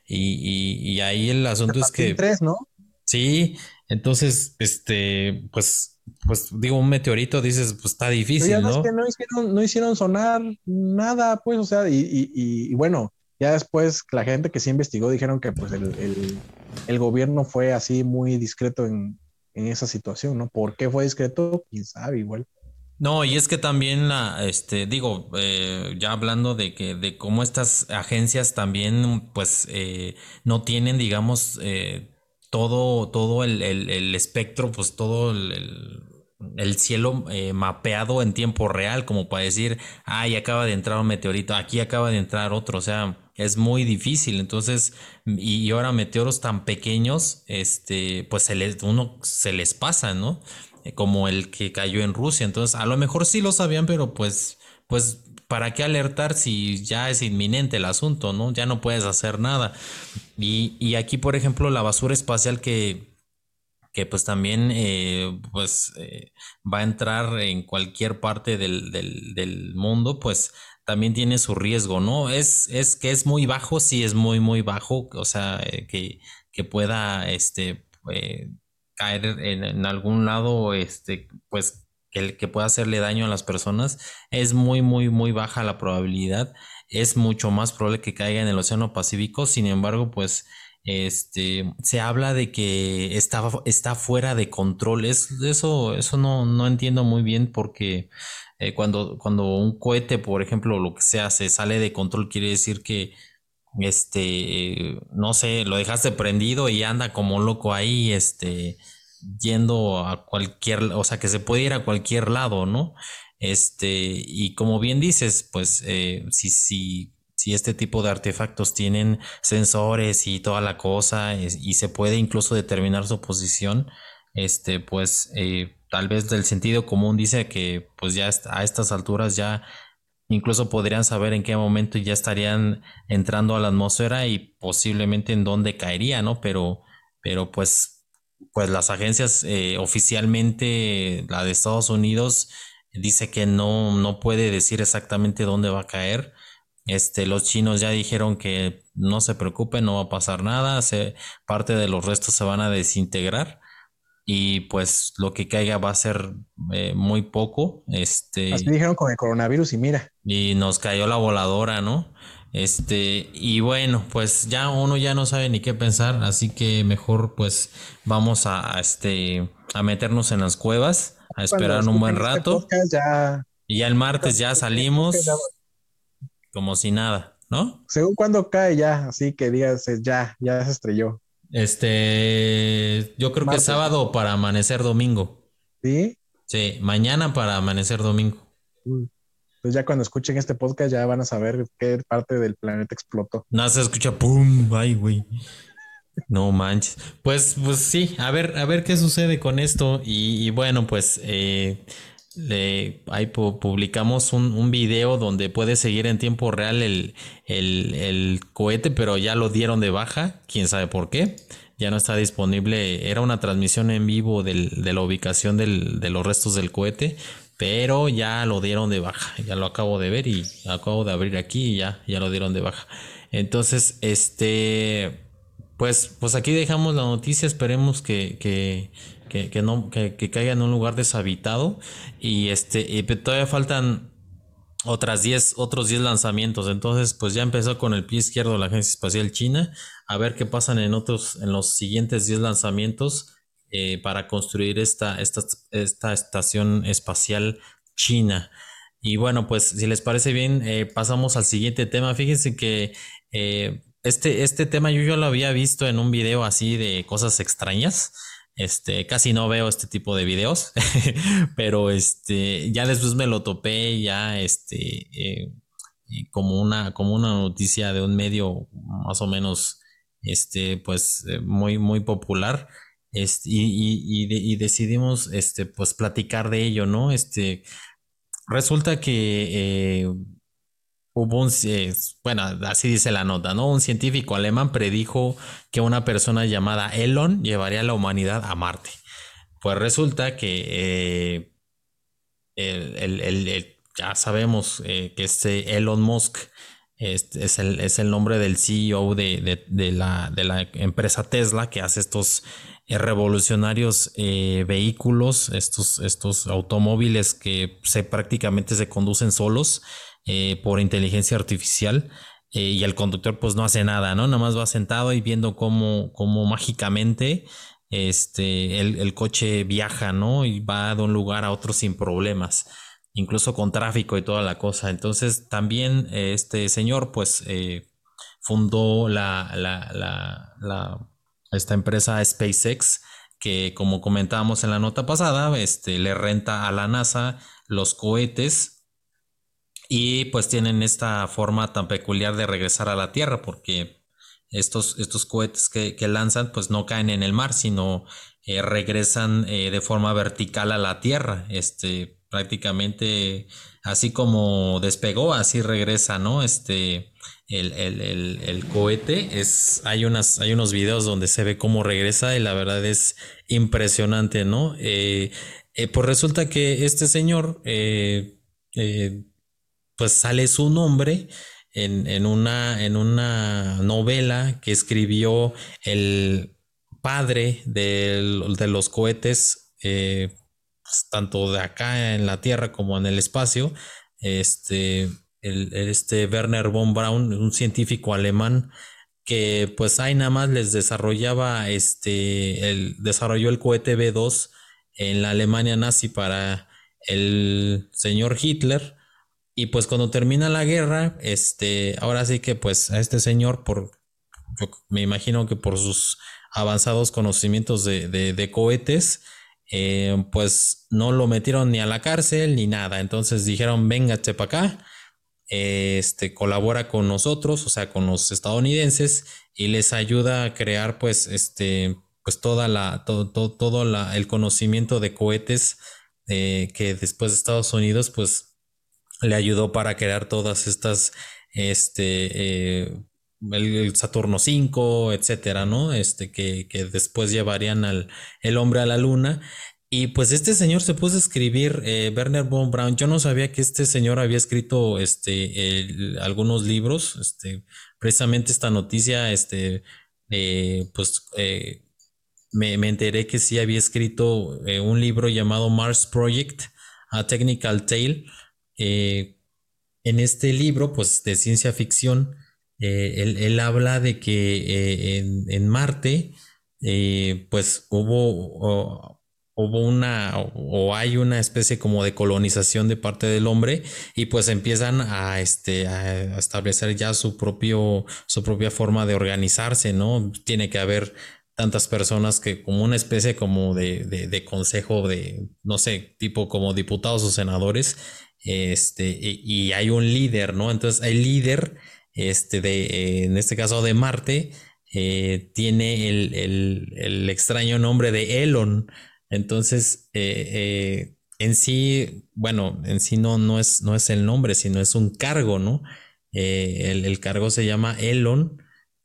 A: Y, y, ahí el asunto es que.
B: Tres, ¿no?
A: Sí, entonces, este, pues pues digo, un meteorito, dices, pues está difícil, ya ¿no?
B: Es que no hicieron, no hicieron sonar nada, pues, o sea, y, y, y, bueno, ya después la gente que sí investigó dijeron que pues el, el, el gobierno fue así muy discreto en, en, esa situación, ¿no? ¿Por qué fue discreto? Quién sabe, igual.
A: No, y es que también la, este, digo, eh, ya hablando de que, de cómo estas agencias también, pues, eh, no tienen, digamos, eh, todo, todo el, el, espectro, pues todo el, el cielo eh, mapeado en tiempo real, como para decir, ay, acaba de entrar un meteorito, aquí acaba de entrar otro, o sea, es muy difícil. Entonces, y, ahora meteoros tan pequeños, este, pues se les, uno se les pasa, ¿no? Eh, como el que cayó en Rusia. Entonces, a lo mejor sí lo sabían, pero pues, pues ¿para qué alertar si ya es inminente el asunto, ¿no? Ya no puedes hacer nada. Y, aquí, por ejemplo, la basura espacial que, que pues también eh, pues eh, va a entrar en cualquier parte del, del, mundo, pues también tiene su riesgo, ¿no? Es, es que es muy bajo, sí es muy, muy bajo, o sea, eh, que, que pueda, este, caer en, en, algún lado, este, pues que, que pueda hacerle daño a las personas, es muy, muy, muy baja la probabilidad. Es mucho más probable que caiga en el Océano Pacífico. Sin embargo, pues este se habla de que está, está fuera de control. Es, eso, eso no, no entiendo muy bien porque eh, cuando, cuando un cohete, por ejemplo, lo que sea, se sale de control, quiere decir que este, no sé, lo dejaste prendido y anda como loco ahí, este, yendo a cualquier, o sea, que se puede ir a cualquier lado, ¿no? Este, y como bien dices, pues eh, si, si, si este tipo de artefactos tienen sensores y toda la cosa y se puede incluso determinar su posición, este, pues eh, tal vez del sentido común dice que pues ya a estas alturas ya incluso podrían saber en qué momento ya estarían entrando a la atmósfera y posiblemente en dónde caería, ¿no? Pero, pero pues pues las agencias eh, oficialmente, la de Estados Unidos, dice que no, no puede decir exactamente dónde va a caer. Este, los chinos ya dijeron que no se preocupen, no va a pasar nada, se, parte de los restos se van a desintegrar y pues lo que caiga va a ser eh, muy poco. Este,
B: Así dijeron con el coronavirus y mira.
A: Y nos cayó la voladora, ¿no? Este, y bueno, pues ya uno ya no sabe ni qué pensar, así que mejor pues vamos a, este, a meternos en las cuevas, a esperar un buen este rato. y ya el martes ya salimos como si nada, ¿no?
B: Según cuando cae ya, así que digas, ya, ya se estrelló.
A: Este, yo creo que sábado para amanecer domingo.
B: ¿Sí?
A: Sí, mañana para amanecer domingo.
B: Entonces ya cuando escuchen este podcast ya van a saber qué parte del planeta explotó.
A: No se escucha pum, ay, güey. No manches. Pues, pues sí, a ver, a ver qué sucede con esto. Y, bueno, pues eh, ahí publicamos un, un, video donde puede seguir en tiempo real el, el, cohete, pero ya lo dieron de baja, quién sabe por qué. Ya no está disponible. Era una transmisión en vivo de la ubicación de los restos del cohete, pero ya lo dieron de baja. Ya lo acabo de ver y acabo de abrir aquí y ya, ya lo dieron de baja. Entonces, este, pues, pues aquí dejamos la noticia. Esperemos que, que, que, no, que, caiga en un lugar deshabitado. Y este, y todavía faltan otras 10, otros 10 lanzamientos. Entonces, pues ya empezó con el pie izquierdo la Agencia Espacial China. A ver qué pasan en otros, en los siguientes 10 lanzamientos. Eh, para construir esta, esta, esta, estación espacial china. Y bueno, pues si les parece bien, eh, pasamos al siguiente tema. Fíjense que eh, este, este tema yo ya lo había visto en un video así de cosas extrañas. Este, casi no veo este tipo de videos, pero este, ya después me lo topé ya, este, como una, como una noticia de un medio más o menos, este, pues, muy, muy popular. Y, decidimos este, pues platicar de ello, ¿no? Este, resulta que eh, hubo un, eh, bueno, así dice la nota, ¿no? Un científico alemán predijo que una persona llamada Elon llevaría a la humanidad a Marte. Pues resulta que eh, ya sabemos que este Elon Musk este es, el, nombre del CEO de la empresa Tesla que hace estos eh, revolucionarios eh, vehículos, estos, estos automóviles que se prácticamente se conducen solos eh, por inteligencia artificial y el conductor pues no hace nada, ¿no? Nada más va sentado y viendo cómo, cómo mágicamente este, el, el, coche viaja, ¿no? Y va de un lugar a otro sin problemas, incluso con tráfico y toda la cosa. Entonces también este señor pues fundó la, la, la, la esta empresa SpaceX, que como comentábamos en la nota pasada, este, le renta a la NASA los cohetes y pues tienen esta forma tan peculiar de regresar a la Tierra, porque estos, estos cohetes que, lanzan pues no caen en el mar, sino eh, regresan eh, de forma vertical a la Tierra. Este, prácticamente así como despegó, así regresa, ¿no? Este, el, cohete. Es, hay, unas, hay unos videos donde se ve cómo regresa y la verdad es impresionante, ¿no? Eh, eh, pues resulta que este señor, eh, pues sale su nombre en, una, en una novela que escribió el padre de, de los cohetes, pues, tanto de acá en la Tierra como en el espacio. Este, este Werner von Braun, un científico alemán que pues ahí nada más les desarrollaba este, el, desarrolló el cohete B2 en la Alemania nazi para el señor Hitler. Y pues cuando termina la guerra, este, ahora sí que pues a este señor por, me imagino que por sus avanzados conocimientos de, cohetes, eh, pues no lo metieron ni a la cárcel ni nada, entonces dijeron, véngate para acá este, colabora con nosotros, o sea, con los estadounidenses y les ayuda a crear, pues, este, pues toda la, todo, todo, el conocimiento de cohetes eh, que después de Estados Unidos, pues, le ayudó para crear todas estas, este, eh, el, Saturno 5, etcétera, ¿no? Este, que, que después llevarían al el hombre a la luna y pues este señor se puso a escribir, eh, Werner von Braun. Yo no sabía que este señor había escrito este, algunos libros. Este, precisamente esta noticia, este, eh, pues eh, me, enteré que sí había escrito un libro llamado Mars Project, A Technical Tale. en este libro, pues de ciencia ficción, él, habla de que en, en, Marte, pues hubo hubo una o hay una especie como de colonización de parte del hombre y pues empiezan a este a establecer ya su propio su propia forma de organizarse no tiene que haber tantas personas que como una especie como de, de, consejo de no sé tipo como diputados o senadores este y, hay un líder no entonces el líder este de en este caso de Marte eh, tiene el, extraño nombre de Elon. Entonces, eh, en sí, bueno, en sí no, no, es, no es el nombre, sino es un cargo, ¿no? El, el, cargo se llama Elon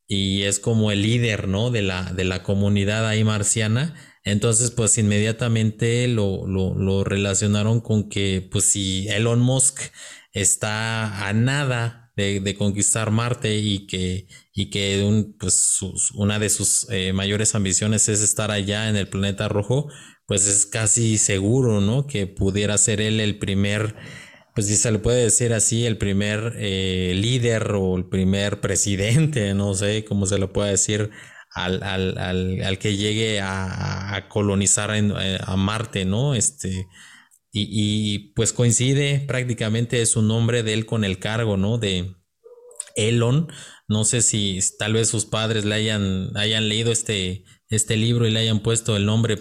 A: y es como el líder, ¿no? De la, de la comunidad ahí marciana. Entonces, pues inmediatamente lo, lo, relacionaron con que, pues si Elon Musk está a nada de, conquistar Marte y que, y que pues, una de sus eh, mayores ambiciones es estar allá en el planeta rojo, pues es casi seguro, ¿no? Que pudiera ser él el primer pues si se le puede decir así, el primer eh, líder o el primer presidente, no sé cómo se le puede decir, al, al, al, que llegue a, colonizar eh, a Marte, ¿no? Este, y, y, pues coincide prácticamente su nombre de él con el cargo, ¿no? De Elon. No sé si tal vez sus padres le hayan, hayan leído este, este libro y le hayan puesto el nombre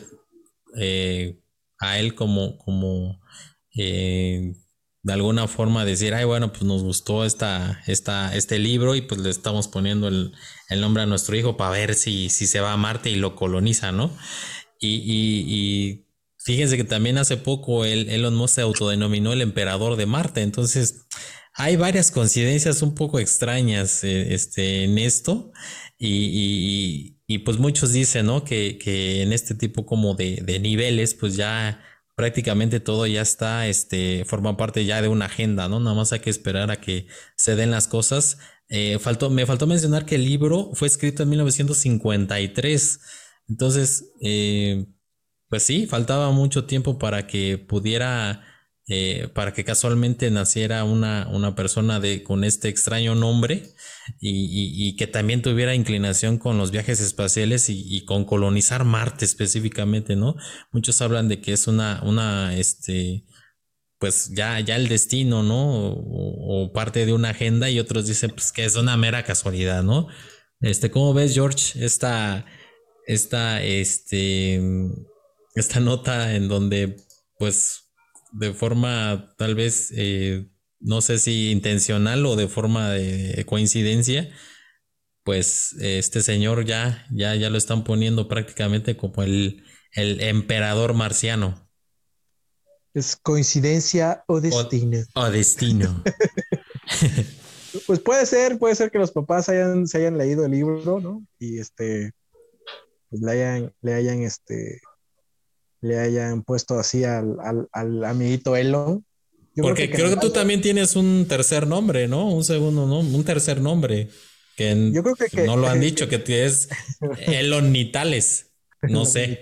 A: eh, a él como, como de alguna forma decir, ay, bueno, pues nos gustó esta, esta, este libro y pues le estamos poniendo el, nombre a nuestro hijo para ver si, si se va a Marte y lo coloniza, ¿no? Y, y, fíjense que también hace poco el, Elon Musk se autodenominó el emperador de Marte, entonces hay varias coincidencias un poco extrañas eh, este, en esto y, y, pues muchos dicen, ¿no? Que, que en este tipo como de, de niveles, pues ya prácticamente todo ya está, este, forma parte ya de una agenda, ¿no? Nada más hay que esperar a que se den las cosas. Eh, faltó, me faltó mencionar que el libro fue escrito en 1953. Entonces, eh, pues sí, faltaba mucho tiempo para que pudiera, eh, para que casualmente naciera una, una persona de, con este extraño nombre y, que también tuviera inclinación con los viajes espaciales y, con colonizar Marte específicamente, ¿no? Muchos hablan de que es una, una, este, pues ya, ya el destino, ¿no? O, parte de una agenda y otros dicen pues que es una mera casualidad, ¿no? Este, ¿cómo ves, George? Esta, esta, este, esta nota en donde, pues, de forma tal vez eh, no sé si intencional o de forma de coincidencia, pues este señor ya, ya, ya lo están poniendo prácticamente como el, el emperador marciano.
B: ¿Es coincidencia o destino?
A: O, destino.
B: pues puede ser, puede ser que los papás hayan, se hayan leído el libro, ¿no? Y este, pues le hayan, le hayan, este, le hayan puesto así al, al, al amiguito Elon
A: porque creo que, tú también tienes un tercer nombre, ¿no? Un segundo, ¿no? Un tercer nombre. Que yo creo que, no lo han dicho, que es Elon Nitales. No sé.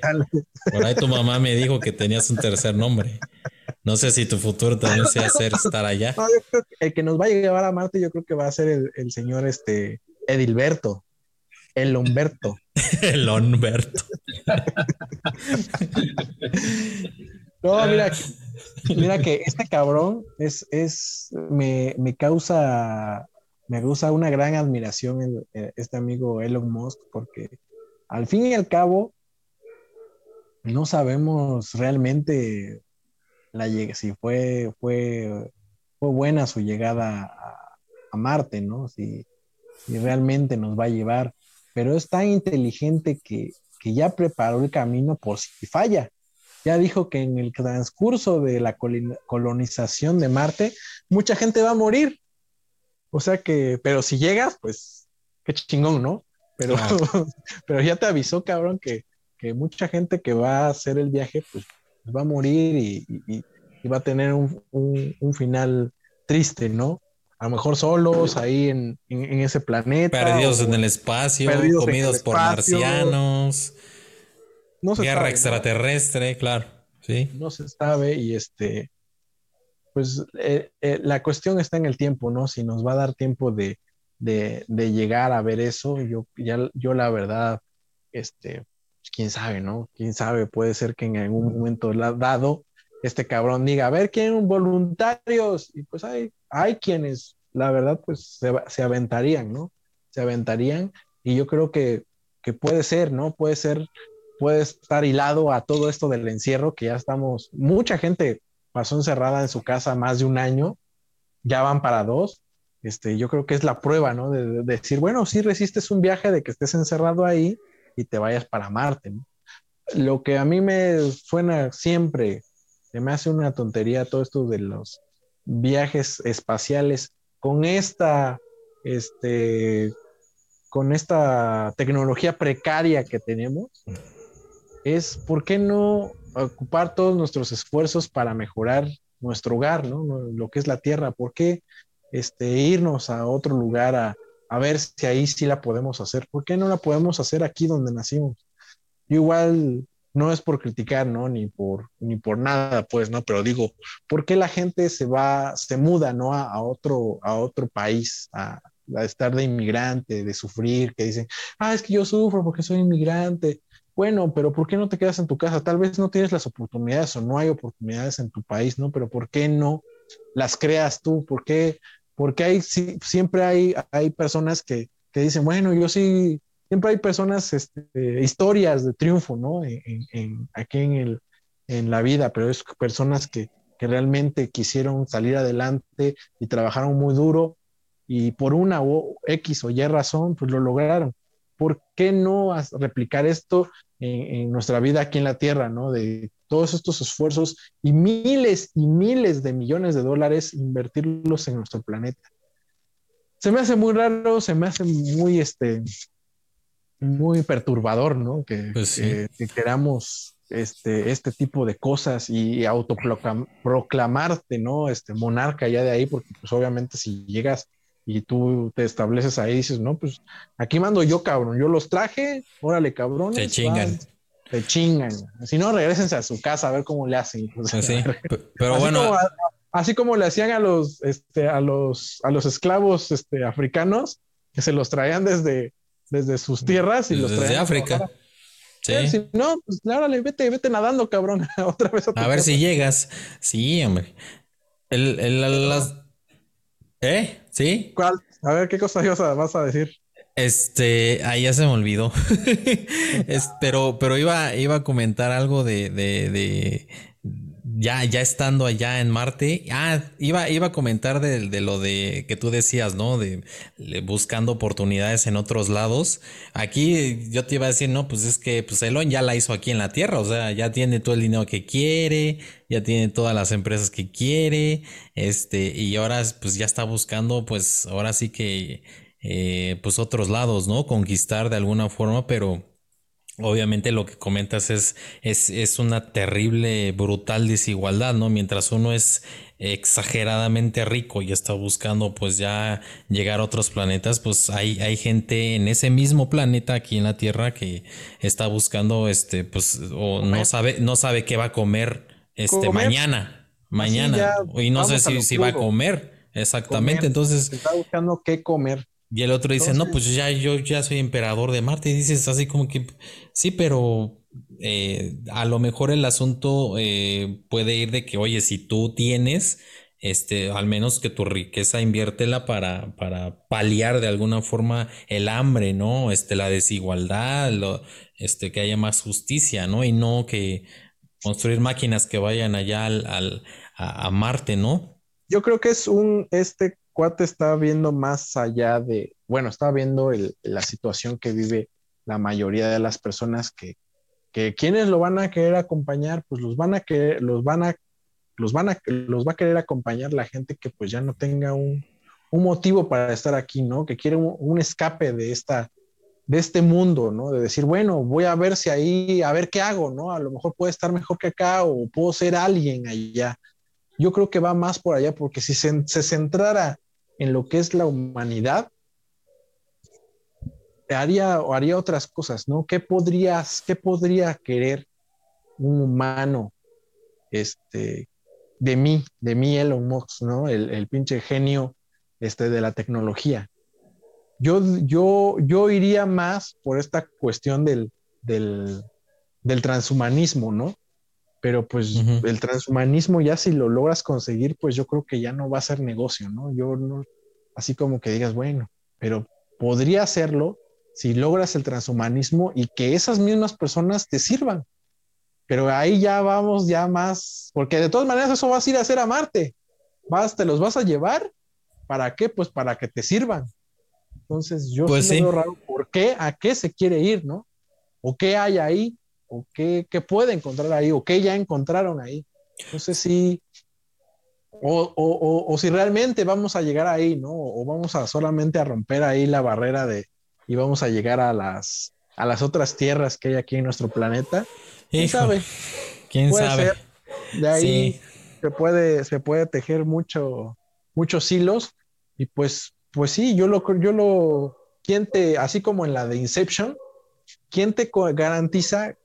A: Por ahí tu mamá me dijo que tenías un tercer nombre. No sé si tu futuro también sea ser estar allá.
B: el que nos va a llevar a Marte, yo creo que va a ser el, el señor este Edilberto. El Humberto.
A: el Humberto.
B: no, mira, Mira que este cabrón es, es, me, causa, me causa una gran admiración este amigo Elon Musk, porque al fin y al cabo, no sabemos realmente la, si fue, fue, fue buena su llegada a, Marte, ¿no? Si, si, realmente nos va a llevar, pero es tan inteligente que, que ya preparó el camino por si falla ya dijo que en el transcurso de la colonización de Marte, mucha gente va a morir. O sea que, pero si llegas, pues qué chingón, ¿no? Pero, pero ya te avisó, cabrón, que, mucha gente que va a hacer el viaje, pues, va a morir y, va a tener un, final triste, ¿no? A lo mejor solos ahí en, ese planeta.
A: Perdidos en el espacio, comidos por marcianos. Guerra extraterrestre, claro. Sí.
B: No se sabe y este, pues eh, eh, la cuestión está en el tiempo, ¿no? Si nos va a dar tiempo de, llegar a ver eso, yo, ya, yo la verdad, este, pues, quién sabe, ¿no? Quién sabe, puede ser que en algún momento dado este cabrón diga, a ver, ¿quién voluntarios? Y pues hay, hay quienes, la verdad, pues se, se aventarían, ¿no? Se aventarían y yo creo que, que puede ser, ¿no? Puede ser puede estar hilado a todo esto del encierro, que ya estamos, mucha gente pasó encerrada en su casa más de un año, ya van para dos. este, yo creo que es la prueba, ¿no? De, decir, bueno, sí resistes un viaje de que estés encerrado ahí y te vayas para Marte, ¿no? Lo que a mí me suena siempre, que me hace una tontería todo esto de los viajes espaciales con esta, este, con esta tecnología precaria que tenemos, es por qué no ocupar todos nuestros esfuerzos para mejorar nuestro hogar, ¿no? Lo que es la Tierra, ¿por qué este, irnos a otro lugar a, a ver si ahí sí la podemos hacer? ¿Por qué no la podemos hacer aquí donde nacimos? igual no es por criticar, ¿no? Ni por, ni por nada, pues, ¿no? Pero digo, ¿por qué la gente se va, se muda, ¿no? A, otro, a otro país, a, a, estar de inmigrante, de sufrir, que dicen, ah, es que yo sufro porque soy inmigrante. Bueno, pero ¿por qué no te quedas en tu casa? Tal vez no tienes las oportunidades o no hay oportunidades en tu país, ¿no? Pero ¿por qué no las creas tú? ¿Por qué? Porque hay, siempre hay, hay personas que, que dicen, bueno, yo sí siempre hay personas, este, historias de triunfo, ¿no? En, aquí en, el, en la vida, pero es personas que, que, realmente quisieron salir adelante y trabajaron muy duro y por una o X o Y razón, pues lo lograron. ¿Por qué no replicar esto en, nuestra vida aquí en la Tierra, ¿no? De todos estos esfuerzos y miles y miles de millones de dólares invertirlos en nuestro planeta. Se me hace muy raro, se me hace muy, este, muy perturbador, ¿no? Que, pues queramos este, este tipo de cosas y autoproclamarte, ¿no? Este monarca ya de ahí, porque pues obviamente si llegas y tú te estableces ahí, dices, no, pues aquí mando yo, cabrón, yo los traje, órale, cabrón.
A: Te chingan.
B: te chingan. Si no, regresense a su casa a ver cómo le hacen.
A: Pues sí, pero bueno.
B: así como le hacían a los, este, a los, a los esclavos este, africanos, que se los traían desde, desde sus tierras y los
A: Desde África.
B: Sí. Si no, pues órale, vete, vete nadando, cabrón. Otra vez
A: a, ver si llegas. Sí, hombre. El, el, las... ¿Eh? ¿Sí?
B: ¿Cuál? A ver, ¿qué cosa vas a, decir?
A: Este, ahí ya se me olvidó. pero, pero iba, iba a comentar algo de, de, ya, ya estando allá en Marte, ah, iba, iba a comentar de, lo de que tú decías, ¿no? De, buscando oportunidades en otros lados. Aquí yo te iba a decir, no, pues es que pues Elon ya la hizo aquí en la Tierra, o sea, ya tiene todo el dinero que quiere, ya tiene todas las empresas que quiere, este, y ahora pues ya está buscando, pues ahora sí que, eh, pues otros lados, ¿no? Conquistar de alguna forma, pero Obviamente lo que comentas es, es, es, una terrible, brutal desigualdad, ¿no? Mientras uno es exageradamente rico y está buscando pues ya llegar a otros planetas, pues hay, hay gente en ese mismo planeta aquí en la Tierra que está buscando, este, pues, o no sabe, no sabe qué va a comer, este, mañana, mañana, y no sé si, si va a comer, exactamente, entonces...
B: Está buscando qué comer.
A: Y el otro dice, no, pues ya yo ya soy emperador de Marte. Y dices así como que, sí, pero eh, a lo mejor el asunto eh, puede ir de que, oye, si tú tienes, este, al menos que tu riqueza inviértela para, para paliar de alguna forma el hambre, ¿no? Este, la desigualdad, lo, este, que haya más justicia, ¿no? Y no que construir máquinas que vayan allá al, al a, a Marte, ¿no?
B: Yo creo que es un, este cuate está viendo más allá de, bueno, está viendo la situación que vive la mayoría de las personas que, que quienes lo van a querer acompañar, pues los van a querer, los van a, los van a, los va a querer acompañar la gente que pues ya no tenga un, un motivo para estar aquí, ¿no? Que quiere un, escape de esta, de este mundo, ¿no? De decir, bueno, voy a ver si ahí, a ver qué hago, ¿no? A lo mejor puede estar mejor que acá o puedo ser alguien allá. Yo creo que va más por allá porque si se, se centrara en lo que es la humanidad, haría, haría otras cosas, ¿no? ¿Qué, podrías, qué podría querer un humano este, de mí, de mí Elon Musk, ¿no? El, pinche genio este, de la tecnología. Yo, yo, yo iría más por esta cuestión del, del, del transhumanismo, ¿no? Pero pues el transhumanismo ya si lo logras conseguir, pues yo creo que ya no va a ser negocio, ¿no? Yo no, así como que digas, bueno, pero podría hacerlo si logras el transhumanismo y que esas mismas personas te sirvan. Pero ahí ya vamos ya más, porque de todas maneras eso vas a ir a hacer a Marte. Vas, te los vas a llevar ¿para qué? Pues para que te sirvan. Entonces yo
A: pues sí,
B: raro, ¿por qué? ¿A qué se quiere ir, no? ¿O qué hay ahí? ¿O qué, qué puede encontrar ahí? ¿O qué ya encontraron ahí? Entonces sí, o, o, o, si realmente vamos a llegar ahí, ¿no? O vamos a solamente a romper ahí la barrera de y vamos a llegar a las, a las otras tierras que hay aquí en nuestro planeta. ¿Quién sabe?
A: ¿Quién sabe?
B: De ahí se, puede, se puede tejer mucho, muchos hilos y pues, pues sí, yo lo, yo lo, ¿quién te, así como en la de Inception, ¿quién te garantiza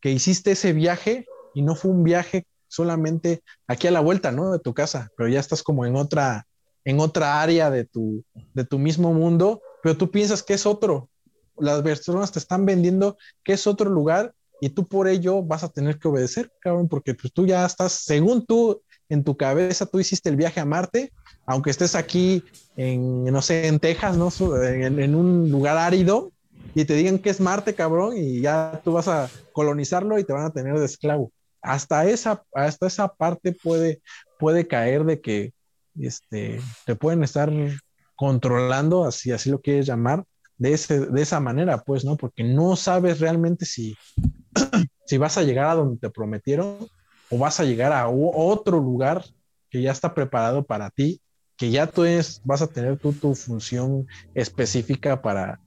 B: que hiciste ese viaje y no fue un viaje solamente aquí a la vuelta, ¿no? De tu casa, pero ya estás como en otra, en otra área de tu, de tu mismo mundo, pero tú piensas que es otro. Las personas te están vendiendo que es otro lugar y tú por ello vas a tener que obedecer, cabrón, porque pues tú ya estás, según tú, en tu cabeza, tú hiciste el viaje a Marte, aunque estés aquí en, no sé, en Texas, ¿no? En, en un lugar árido, y te digan que es Marte, cabrón, y ya tú vas a colonizarlo y te van a tener de esclavo hasta esa, hasta esa parte puede, puede caer de que este, te pueden estar controlando, así, así lo quieres llamar, de, ese, de esa manera, pues, ¿no? Porque no sabes realmente si, si vas a llegar a donde te prometieron o vas a llegar a otro lugar que ya está preparado para ti, que ya tú vas a tener tú tu función específica para,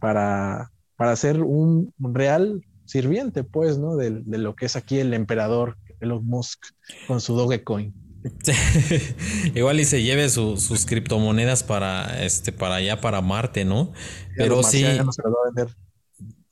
B: para, para ser un real sirviente, pues, ¿no? De, lo que es aquí el emperador Elon Musk con su Dogecoin.
A: Igual y se lleve sus criptomonedas para este para allá para Marte, ¿no? Pero sí.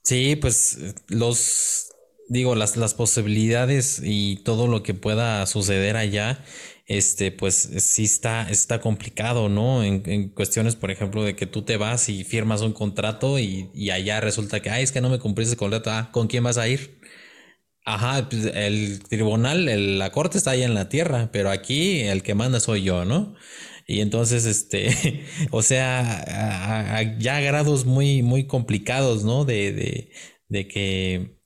A: Sí, pues los digo las las posibilidades y todo lo que pueda suceder allá este, pues sí está, está complicado, ¿no? En, cuestiones, por ejemplo, de que tú te vas y firmas un contrato y, allá resulta que, ay, es que no me cumpliste el contrato, ah, ¿con quién vas a ir? Ajá, pues el tribunal, la corte está ahí en la tierra, pero aquí el que manda soy yo, ¿no? Y entonces, este, o sea, ya grados muy, muy complicados, ¿no? De, de, de que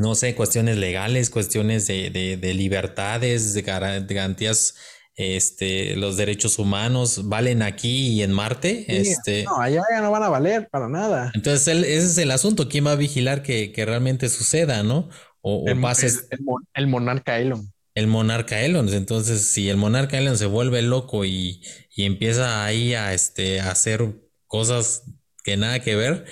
A: no sé, cuestiones legales, cuestiones de, de, libertades, de garantías, este, los derechos humanos valen aquí y en Marte. este,
B: no, allá ya no van a valer para nada.
A: Entonces, ese es el asunto. ¿Quién va a vigilar que, realmente suceda, no? O,
B: el, el, monarca Elon.
A: El monarca Elon. Entonces, si el monarca Elon se vuelve loco y, y empieza ahí a, este, a hacer cosas que nada que ver,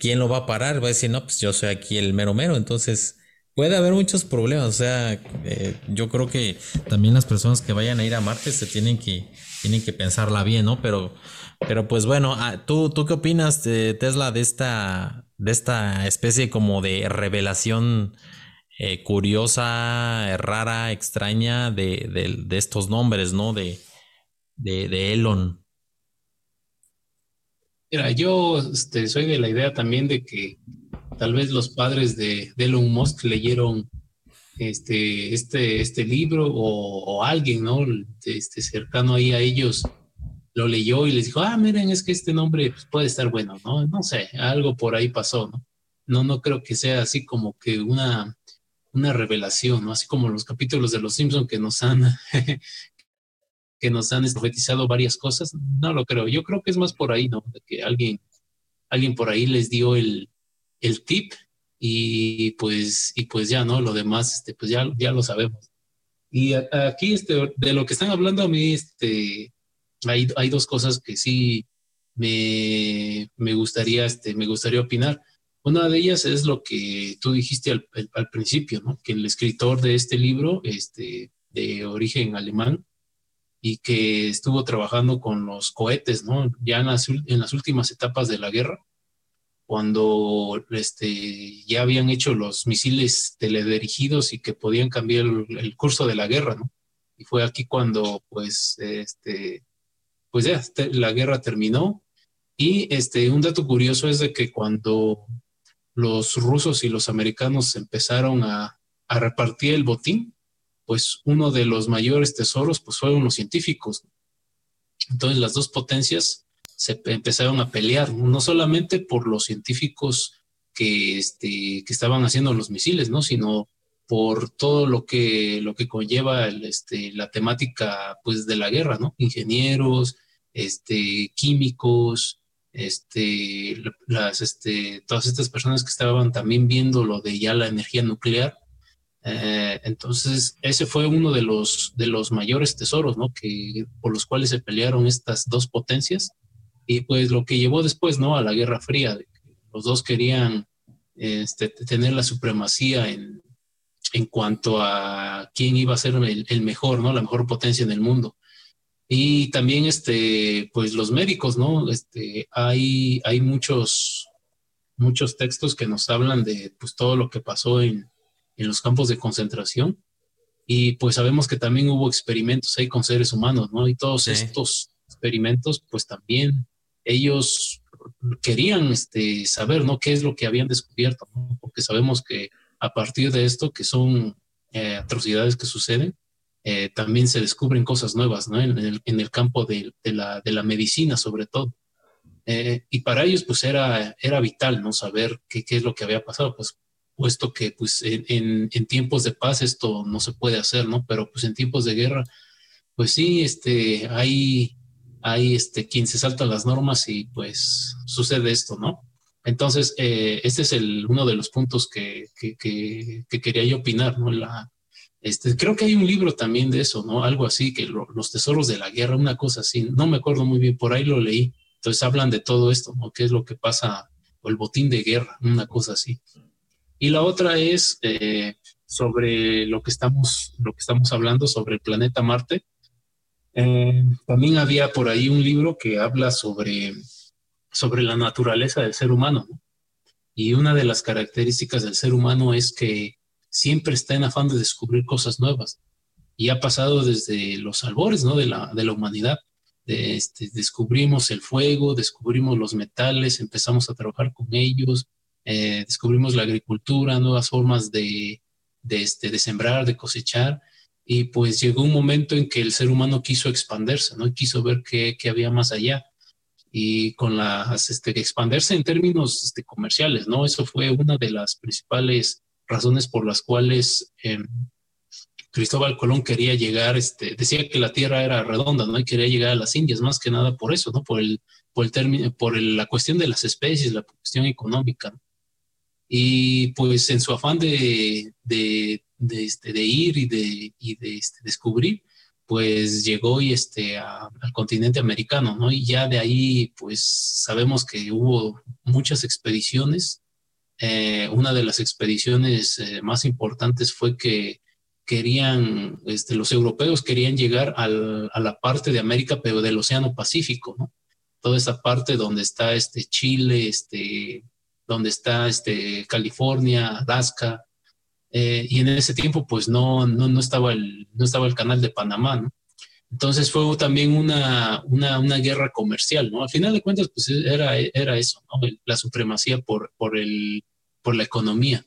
A: ¿quién lo va a parar? Va a decir, no, pues yo soy aquí el mero mero. Entonces, puede haber muchos problemas. O sea, eh, yo creo que también las personas que vayan a ir a Marte se tienen que, tienen que pensarla bien, ¿no? Pero, pero pues bueno, ah, ¿tú, ¿tú qué opinas, de Tesla, de esta, de esta especie como de revelación eh, curiosa, rara, extraña de, de, estos nombres, ¿no? De, de, de Elon.
C: Yo este, soy de la idea también de que tal vez los padres de, Elon Musk leyeron este, este, este libro o, alguien, ¿no? Este, cercano ahí a ellos lo leyó y les dijo, ah, miren, es que este nombre pues, puede estar bueno, ¿no? No sé, algo por ahí pasó, ¿no? No, no creo que sea así como que una, una revelación, ¿no? Así como los capítulos de Los Simpson que nos han que nos han profetizado varias cosas, no lo creo. Yo creo que es más por ahí, ¿no? Que alguien, alguien por ahí les dio el, el tip y pues, y pues ya, ¿no? Lo demás, este, pues ya, ya lo sabemos. Y aquí, este, de lo que están hablando a mí, este, hay, hay dos cosas que sí me, me, gustaría, este, me gustaría opinar. Una de ellas es lo que tú dijiste al, al principio, ¿no? Que el escritor de este libro, este, de origen alemán, y que estuvo trabajando con los cohetes, ¿no? Ya en las, últimas etapas de la guerra, cuando este, ya habían hecho los misiles teledirigidos y que podían cambiar el, curso de la guerra, ¿no? Y fue aquí cuando, pues, este, pues ya la guerra terminó. Y este, un dato curioso es de que cuando los rusos y los americanos empezaron a repartir el botín, pues uno de los mayores tesoros pues fueron los científicos. Entonces las dos potencias se empezaron a pelear, no solamente por los científicos que, este, que estaban haciendo los misiles, ¿no? sino por todo lo que, lo que conlleva este, la temática pues, de la guerra, ¿no? Ingenieros, este, químicos, este, las, este, todas estas personas que estaban también viendo lo de ya la energía nuclear. Eh, entonces, ese fue uno de los, de los mayores tesoros, ¿no? Que, por los cuales se pelearon estas dos potencias. Y pues lo que llevó después, ¿no? A la Guerra Fría. Los dos querían este, tener la supremacía en, en cuanto a quién iba a ser el, mejor, ¿no? La mejor potencia en el mundo. Y también, este, pues los médicos, ¿no? Este, hay, hay muchos, muchos textos que nos hablan de pues, todo lo que pasó en, en los campos de concentración. Y pues sabemos que también hubo experimentos ahí con seres humanos, ¿no? Y todos estos experimentos, pues también ellos querían este, saber, ¿no? ¿Qué es lo que habían descubierto? ¿no? Porque sabemos que a partir de esto, que son eh, atrocidades que suceden, eh, también se descubren cosas nuevas ¿no? en, el, campo de, la, de, la, medicina sobre todo. Eh, y para ellos pues era, era vital no saber qué, qué, es lo que había pasado, pues puesto que pues en, en, tiempos de paz esto no se puede hacer, ¿no? Pero pues en tiempos de guerra, pues sí, este, hay, hay este, quien se salta las normas y pues sucede esto, ¿no? Entonces, eh, este es el, uno de los puntos que, quería yo opinar, ¿no? La, este, creo que hay un libro también de eso, ¿no? Algo así, que los tesoros de la guerra, una cosa así, no me acuerdo muy bien, por ahí lo leí. Entonces hablan de todo esto, ¿no? ¿Qué es lo que pasa, o el botín de guerra, una cosa así. Y la otra es eh, sobre lo que, estamos, lo que estamos hablando, sobre el planeta Marte. Eh, también había por ahí un libro que habla sobre sobre la naturaleza del ser humano. Y una de las características del ser humano es que siempre está en afán de descubrir cosas nuevas. Y ha pasado desde los albores ¿no? de, la, de la humanidad. este, descubrimos el fuego, descubrimos los metales, empezamos a trabajar con ellos, eh, descubrimos la agricultura, nuevas formas de, de, este, de sembrar, de cosechar. Y pues llegó un momento en que el ser humano quiso expandirse, ¿no? quiso ver qué, qué había más allá y con las, este, expandirse en términos este, comerciales, ¿no? Eso fue una de las principales razones por las cuales em, Cristóbal Colón quería llegar, este, decía que la Tierra era redonda, ¿no? Y quería llegar a las Indias, más que nada por eso, ¿no? Por el, por el término, por la cuestión de las especies, la cuestión económica. Y pues en su afán de, de, este, de ir y de, y este, descubrir, pues llegó y este, al continente americano, ¿no? Y ya de ahí, pues sabemos que hubo muchas expediciones. Eh, una de las expediciones eh, más importantes fue que querían, este, los europeos querían llegar al, a la parte de América, pero del Océano Pacífico, ¿no? Toda esa parte donde está este Chile, este, donde está este California, Alaska, eh, y en ese tiempo pues no, no, no, estaba el, no estaba el canal de Panamá. Entonces fue también una, una, una, guerra comercial, ¿no? Al final de cuentas pues era, era eso, ¿no? La supremacía por, por, el, por la economía.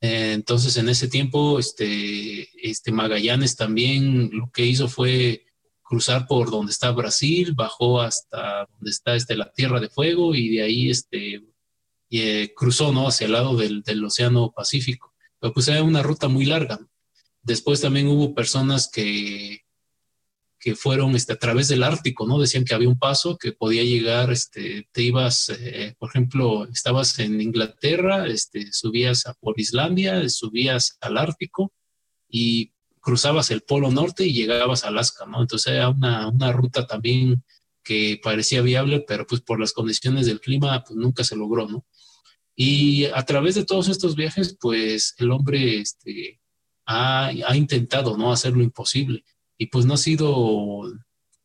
C: Eh, entonces en ese tiempo este, este Magallanes también lo que hizo fue cruzar por donde está Brasil, bajó hasta donde está este, la Tierra de Fuego y de ahí este, y, eh, cruzó ¿no? hacia el lado del, del Océano Pacífico pues era una ruta muy larga. Después también hubo personas que, que fueron este, a través del Ártico, ¿no? Decían que había un paso que podía llegar, este, te ibas, eh, por ejemplo, estabas en Inglaterra, este, subías a, por Islandia, subías al Ártico y cruzabas el Polo Norte y llegabas a Alaska, ¿no? Entonces era una, una ruta también que parecía viable, pero pues por las condiciones del clima, pues nunca se logró, ¿no? Y a través de todos estos viajes, pues el hombre este, ha, intentado ¿no? hacer lo imposible. Y pues no ha sido,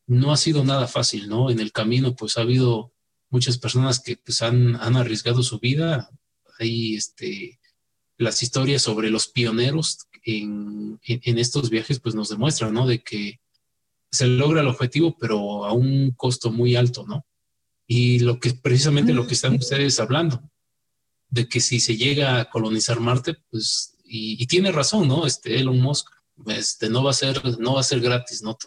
C: no ha sido nada fácil, ¿no? En el camino, pues ha habido muchas personas que pues, han, han arriesgado su vida. Hay este, las historias sobre los pioneros en, en, estos viajes, pues nos demuestran, ¿no? De que se logra el objetivo, pero a un costo muy alto, ¿no? Y lo que precisamente lo que están ustedes hablando, de que si se llega a colonizar Marte, pues, y, tiene razón, ¿no? Este Elon Musk, este, no va a ser, no va a ser gratis, ¿no?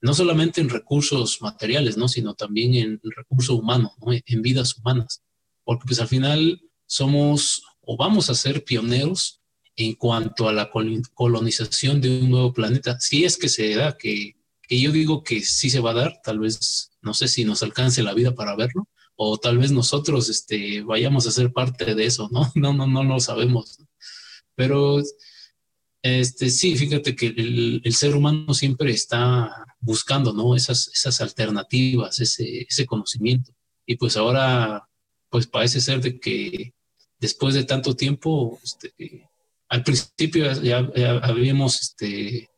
C: No solamente en recursos materiales, ¿no? Sino también en recurso humano, ¿no? En vidas humanas. Porque pues al final somos o vamos a ser pioneros en cuanto a la colonización de un nuevo planeta. Si es que se da, que, que yo digo que sí se va a dar, tal vez, no sé si nos alcance la vida para verlo, o tal vez nosotros este, vayamos a ser parte de eso, ¿no? No, no, no lo sabemos. Pero este, sí, fíjate que el, ser humano siempre está buscando, ¿no? Esas, esas alternativas, ese, ese conocimiento. Y pues ahora, pues parece ser de que después de tanto tiempo, este, al principio ya, habíamos, este,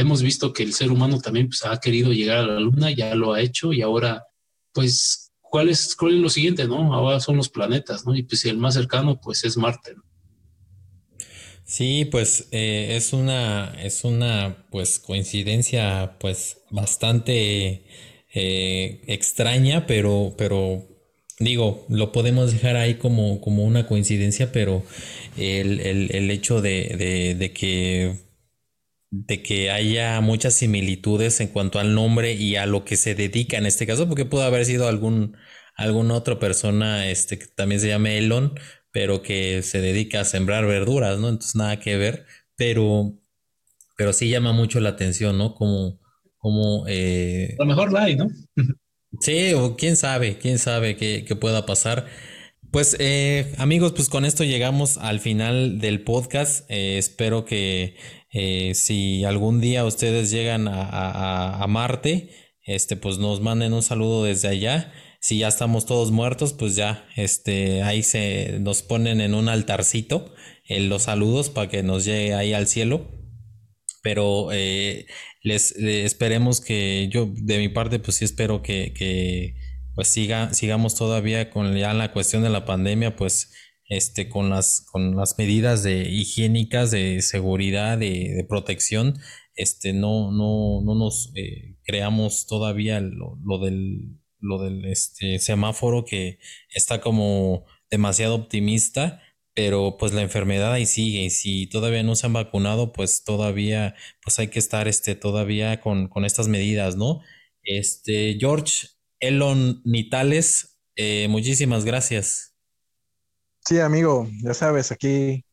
C: hemos visto que el ser humano también pues, ha querido llegar a la luna, ya lo ha hecho y ahora, pues, ¿cuál es, cuál es lo siguiente, no? Ahora son los planetas, ¿no? Y pues el más cercano, pues, es Marte.
A: Sí, pues eh, es una, es una pues coincidencia pues bastante eh, extraña, pero, pero digo, lo podemos dejar ahí como, como una coincidencia, pero el, el, hecho de, de, que de que haya muchas similitudes en cuanto al nombre y a lo que se dedica en este caso, porque pudo haber sido algún alguna otra persona este que también se llame Elon, pero que se dedica a sembrar verduras, ¿no? Entonces nada que ver, pero, pero sí llama mucho la atención, ¿no? Como, como
C: eh, a lo mejor la hay, ¿no?
A: sí, o quién sabe, quién sabe qué, pueda pasar. Pues eh, amigos, pues con esto llegamos al final del podcast. Eh, espero que si algún día ustedes llegan a, a, a Marte, este, pues nos manden un saludo desde allá si ya estamos todos muertos, pues ya, este, ahí se nos ponen en un altarcito en los saludos para que nos llegue ahí al cielo. Pero eh, les, esperemos que yo, de mi parte, pues sí espero que, que pues siga, sigamos todavía con ya la cuestión de la pandemia, pues este, con las, con las medidas de higiénicas, de seguridad, de, protección, este, no, no, no nos eh, creamos todavía lo, lo, del lo del este, semáforo que está como demasiado optimista, pero pues la enfermedad ahí sigue y si todavía no se han vacunado, pues todavía pues hay que estar este, todavía con, con estas medidas, ¿no? Este, George Elon Nitales, eh, muchísimas gracias.
B: Sí, amigo, ya sabes, aquí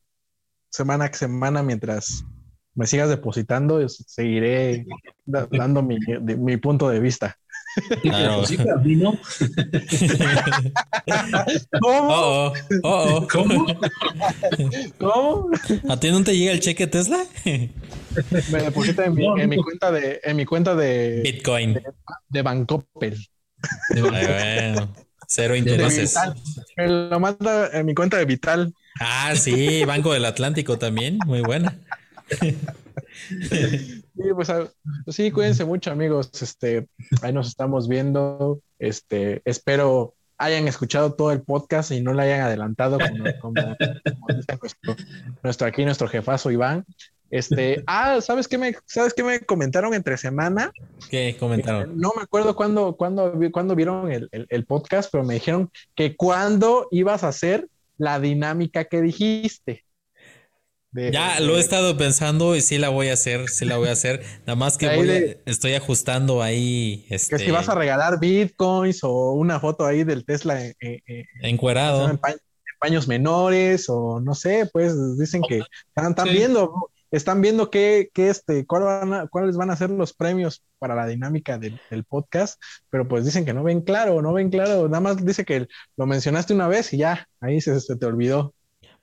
B: semana que semana mientras me sigas depositando, seguiré dando mi, mi punto de vista.
A: ¿Cómo? Oh, oh, oh, ¿Cómo? ¿Cómo? ¿A ti no te llega el cheque Tesla?
B: Me deposita en mi, en mi cuenta de en mi cuenta de
A: Bitcoin
B: de, de Bancoppel.
A: bueno, cero intereses.
B: Me lo manda en mi cuenta de Vital.
A: Ah, sí, Banco del Atlántico también, muy buena.
B: Sí, pues, pues, sí, cuídense mucho, amigos. Este, ahí nos estamos viendo. Este, espero hayan escuchado todo el podcast y no lo hayan adelantado como, dice nuestro, aquí nuestro jefazo Iván. Este, ah, ¿sabes qué me, sabes qué me comentaron entre semana?
A: ¿Qué comentaron?
B: Eh, no me acuerdo cuándo, cuándo, cuándo vieron el, el, podcast, pero me dijeron que cuándo ibas a hacer la dinámica que dijiste
A: ya lo he estado pensando y sí la voy a hacer, sí la voy a hacer. Nada más que estoy ajustando ahí.
B: Este, que si vas a regalar bitcoins o una foto ahí del Tesla
A: encuerado.
B: En, paños menores o no sé, pues dicen que están, viendo, están viendo qué, este, cuáles van a ser los premios para la dinámica del, podcast, pero pues dicen que no ven claro, no ven claro, nada más dice que lo mencionaste una vez y ya, ahí se te olvidó.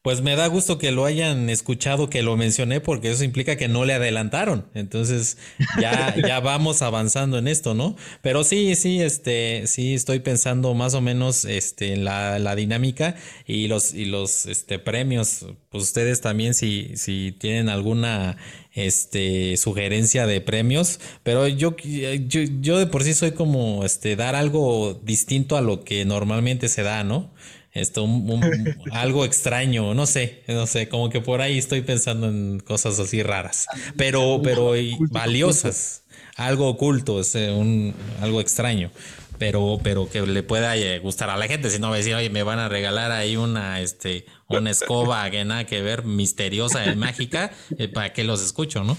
A: Pues me da gusto que lo hayan escuchado, que lo mencioné, porque eso implica que no le adelantaron. Entonces ya, ya vamos avanzando en esto, ¿no? Pero sí, sí, este, sí estoy pensando más o menos este, en la, la dinámica y los, y los este, premios. Pues ustedes también, si, si tienen alguna este, sugerencia de premios, pero yo, yo, yo de por sí soy como este, dar algo distinto a lo que normalmente se da, ¿no? Esto, algo extraño, no sé, no sé, como que por ahí estoy pensando en cosas así raras, pero, pero valiosas, algo oculto, es un, algo extraño, pero, pero que le pueda eh, gustar a la gente, si no me decir, oye, me van a regalar ahí una, este, una escoba que nada que ver, misteriosa y mágica, eh, para que los escucho, ¿no?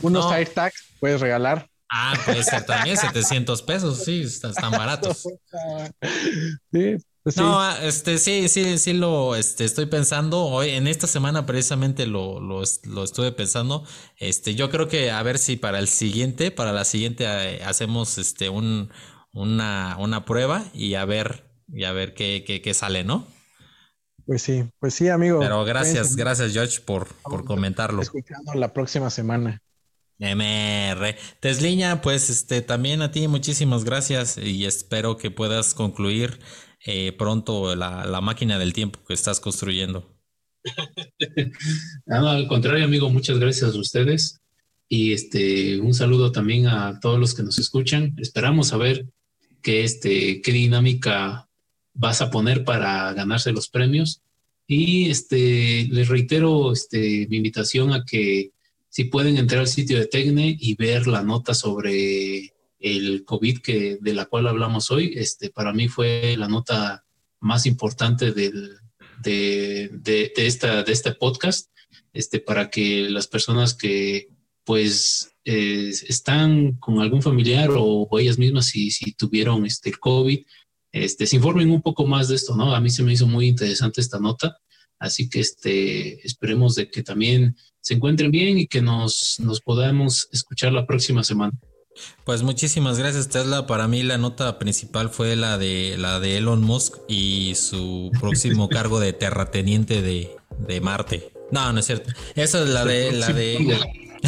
B: Unos no. AirTags puedes regalar.
A: Ah, puede ser también 700 pesos, sí, están, están baratos.
B: Sí,
A: No, ah, este, sí, sí, sí lo este, estoy pensando. Hoy, en esta semana precisamente lo, lo, lo, estuve pensando. Este, yo creo que a ver si para el siguiente, para la siguiente, eh, hacemos este un, una, una prueba y a ver, y a ver qué, qué, qué sale, ¿no?
B: Pues sí, pues sí, amigo.
A: Pero gracias, gracias, George, por, por comentarlo.
B: Escuchando la próxima semana.
A: MR. Tesliña, pues este, también a ti muchísimas gracias y espero que puedas concluir eh, pronto la, máquina del tiempo que estás construyendo.
C: al contrario, amigo, muchas gracias a ustedes y este un saludo también a todos los que nos escuchan. Esperamos saber qué este qué dinámica vas a poner para ganarse los premios y este les reitero este mi invitación a que si pueden entrar al sitio de Tecne y ver la nota sobre el COVID que, de la cual hablamos hoy, este, para mí fue la nota más importante del, de, de, esta, de este podcast, este, para que las personas que pues eh, están con algún familiar o, ellas mismas si, si tuvieron este, el COVID, este, se informen un poco más de esto, ¿no? A mí se me hizo muy interesante esta nota, así que este, esperemos de que también se encuentren bien y que nos, nos podamos escuchar la próxima semana.
A: Pues muchísimas gracias Tesla. Para mí la nota principal fue la de la de Elon Musk y su próximo cargo de terrateniente de, de Marte. No, no es cierto. Esa es la de la de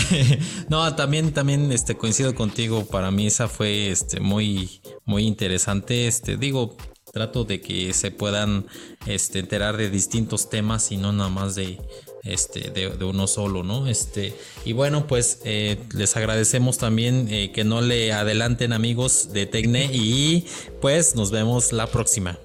A: no, también, también este, coincido contigo. Para mí esa fue este, muy, muy interesante. Este, digo, trato de que se puedan este, enterar de distintos temas y no nada más de, este, de, uno solo, ¿no? Este, y bueno, pues eh, les agradecemos también eh, que no le adelanten amigos de Tecne y pues nos vemos la próxima.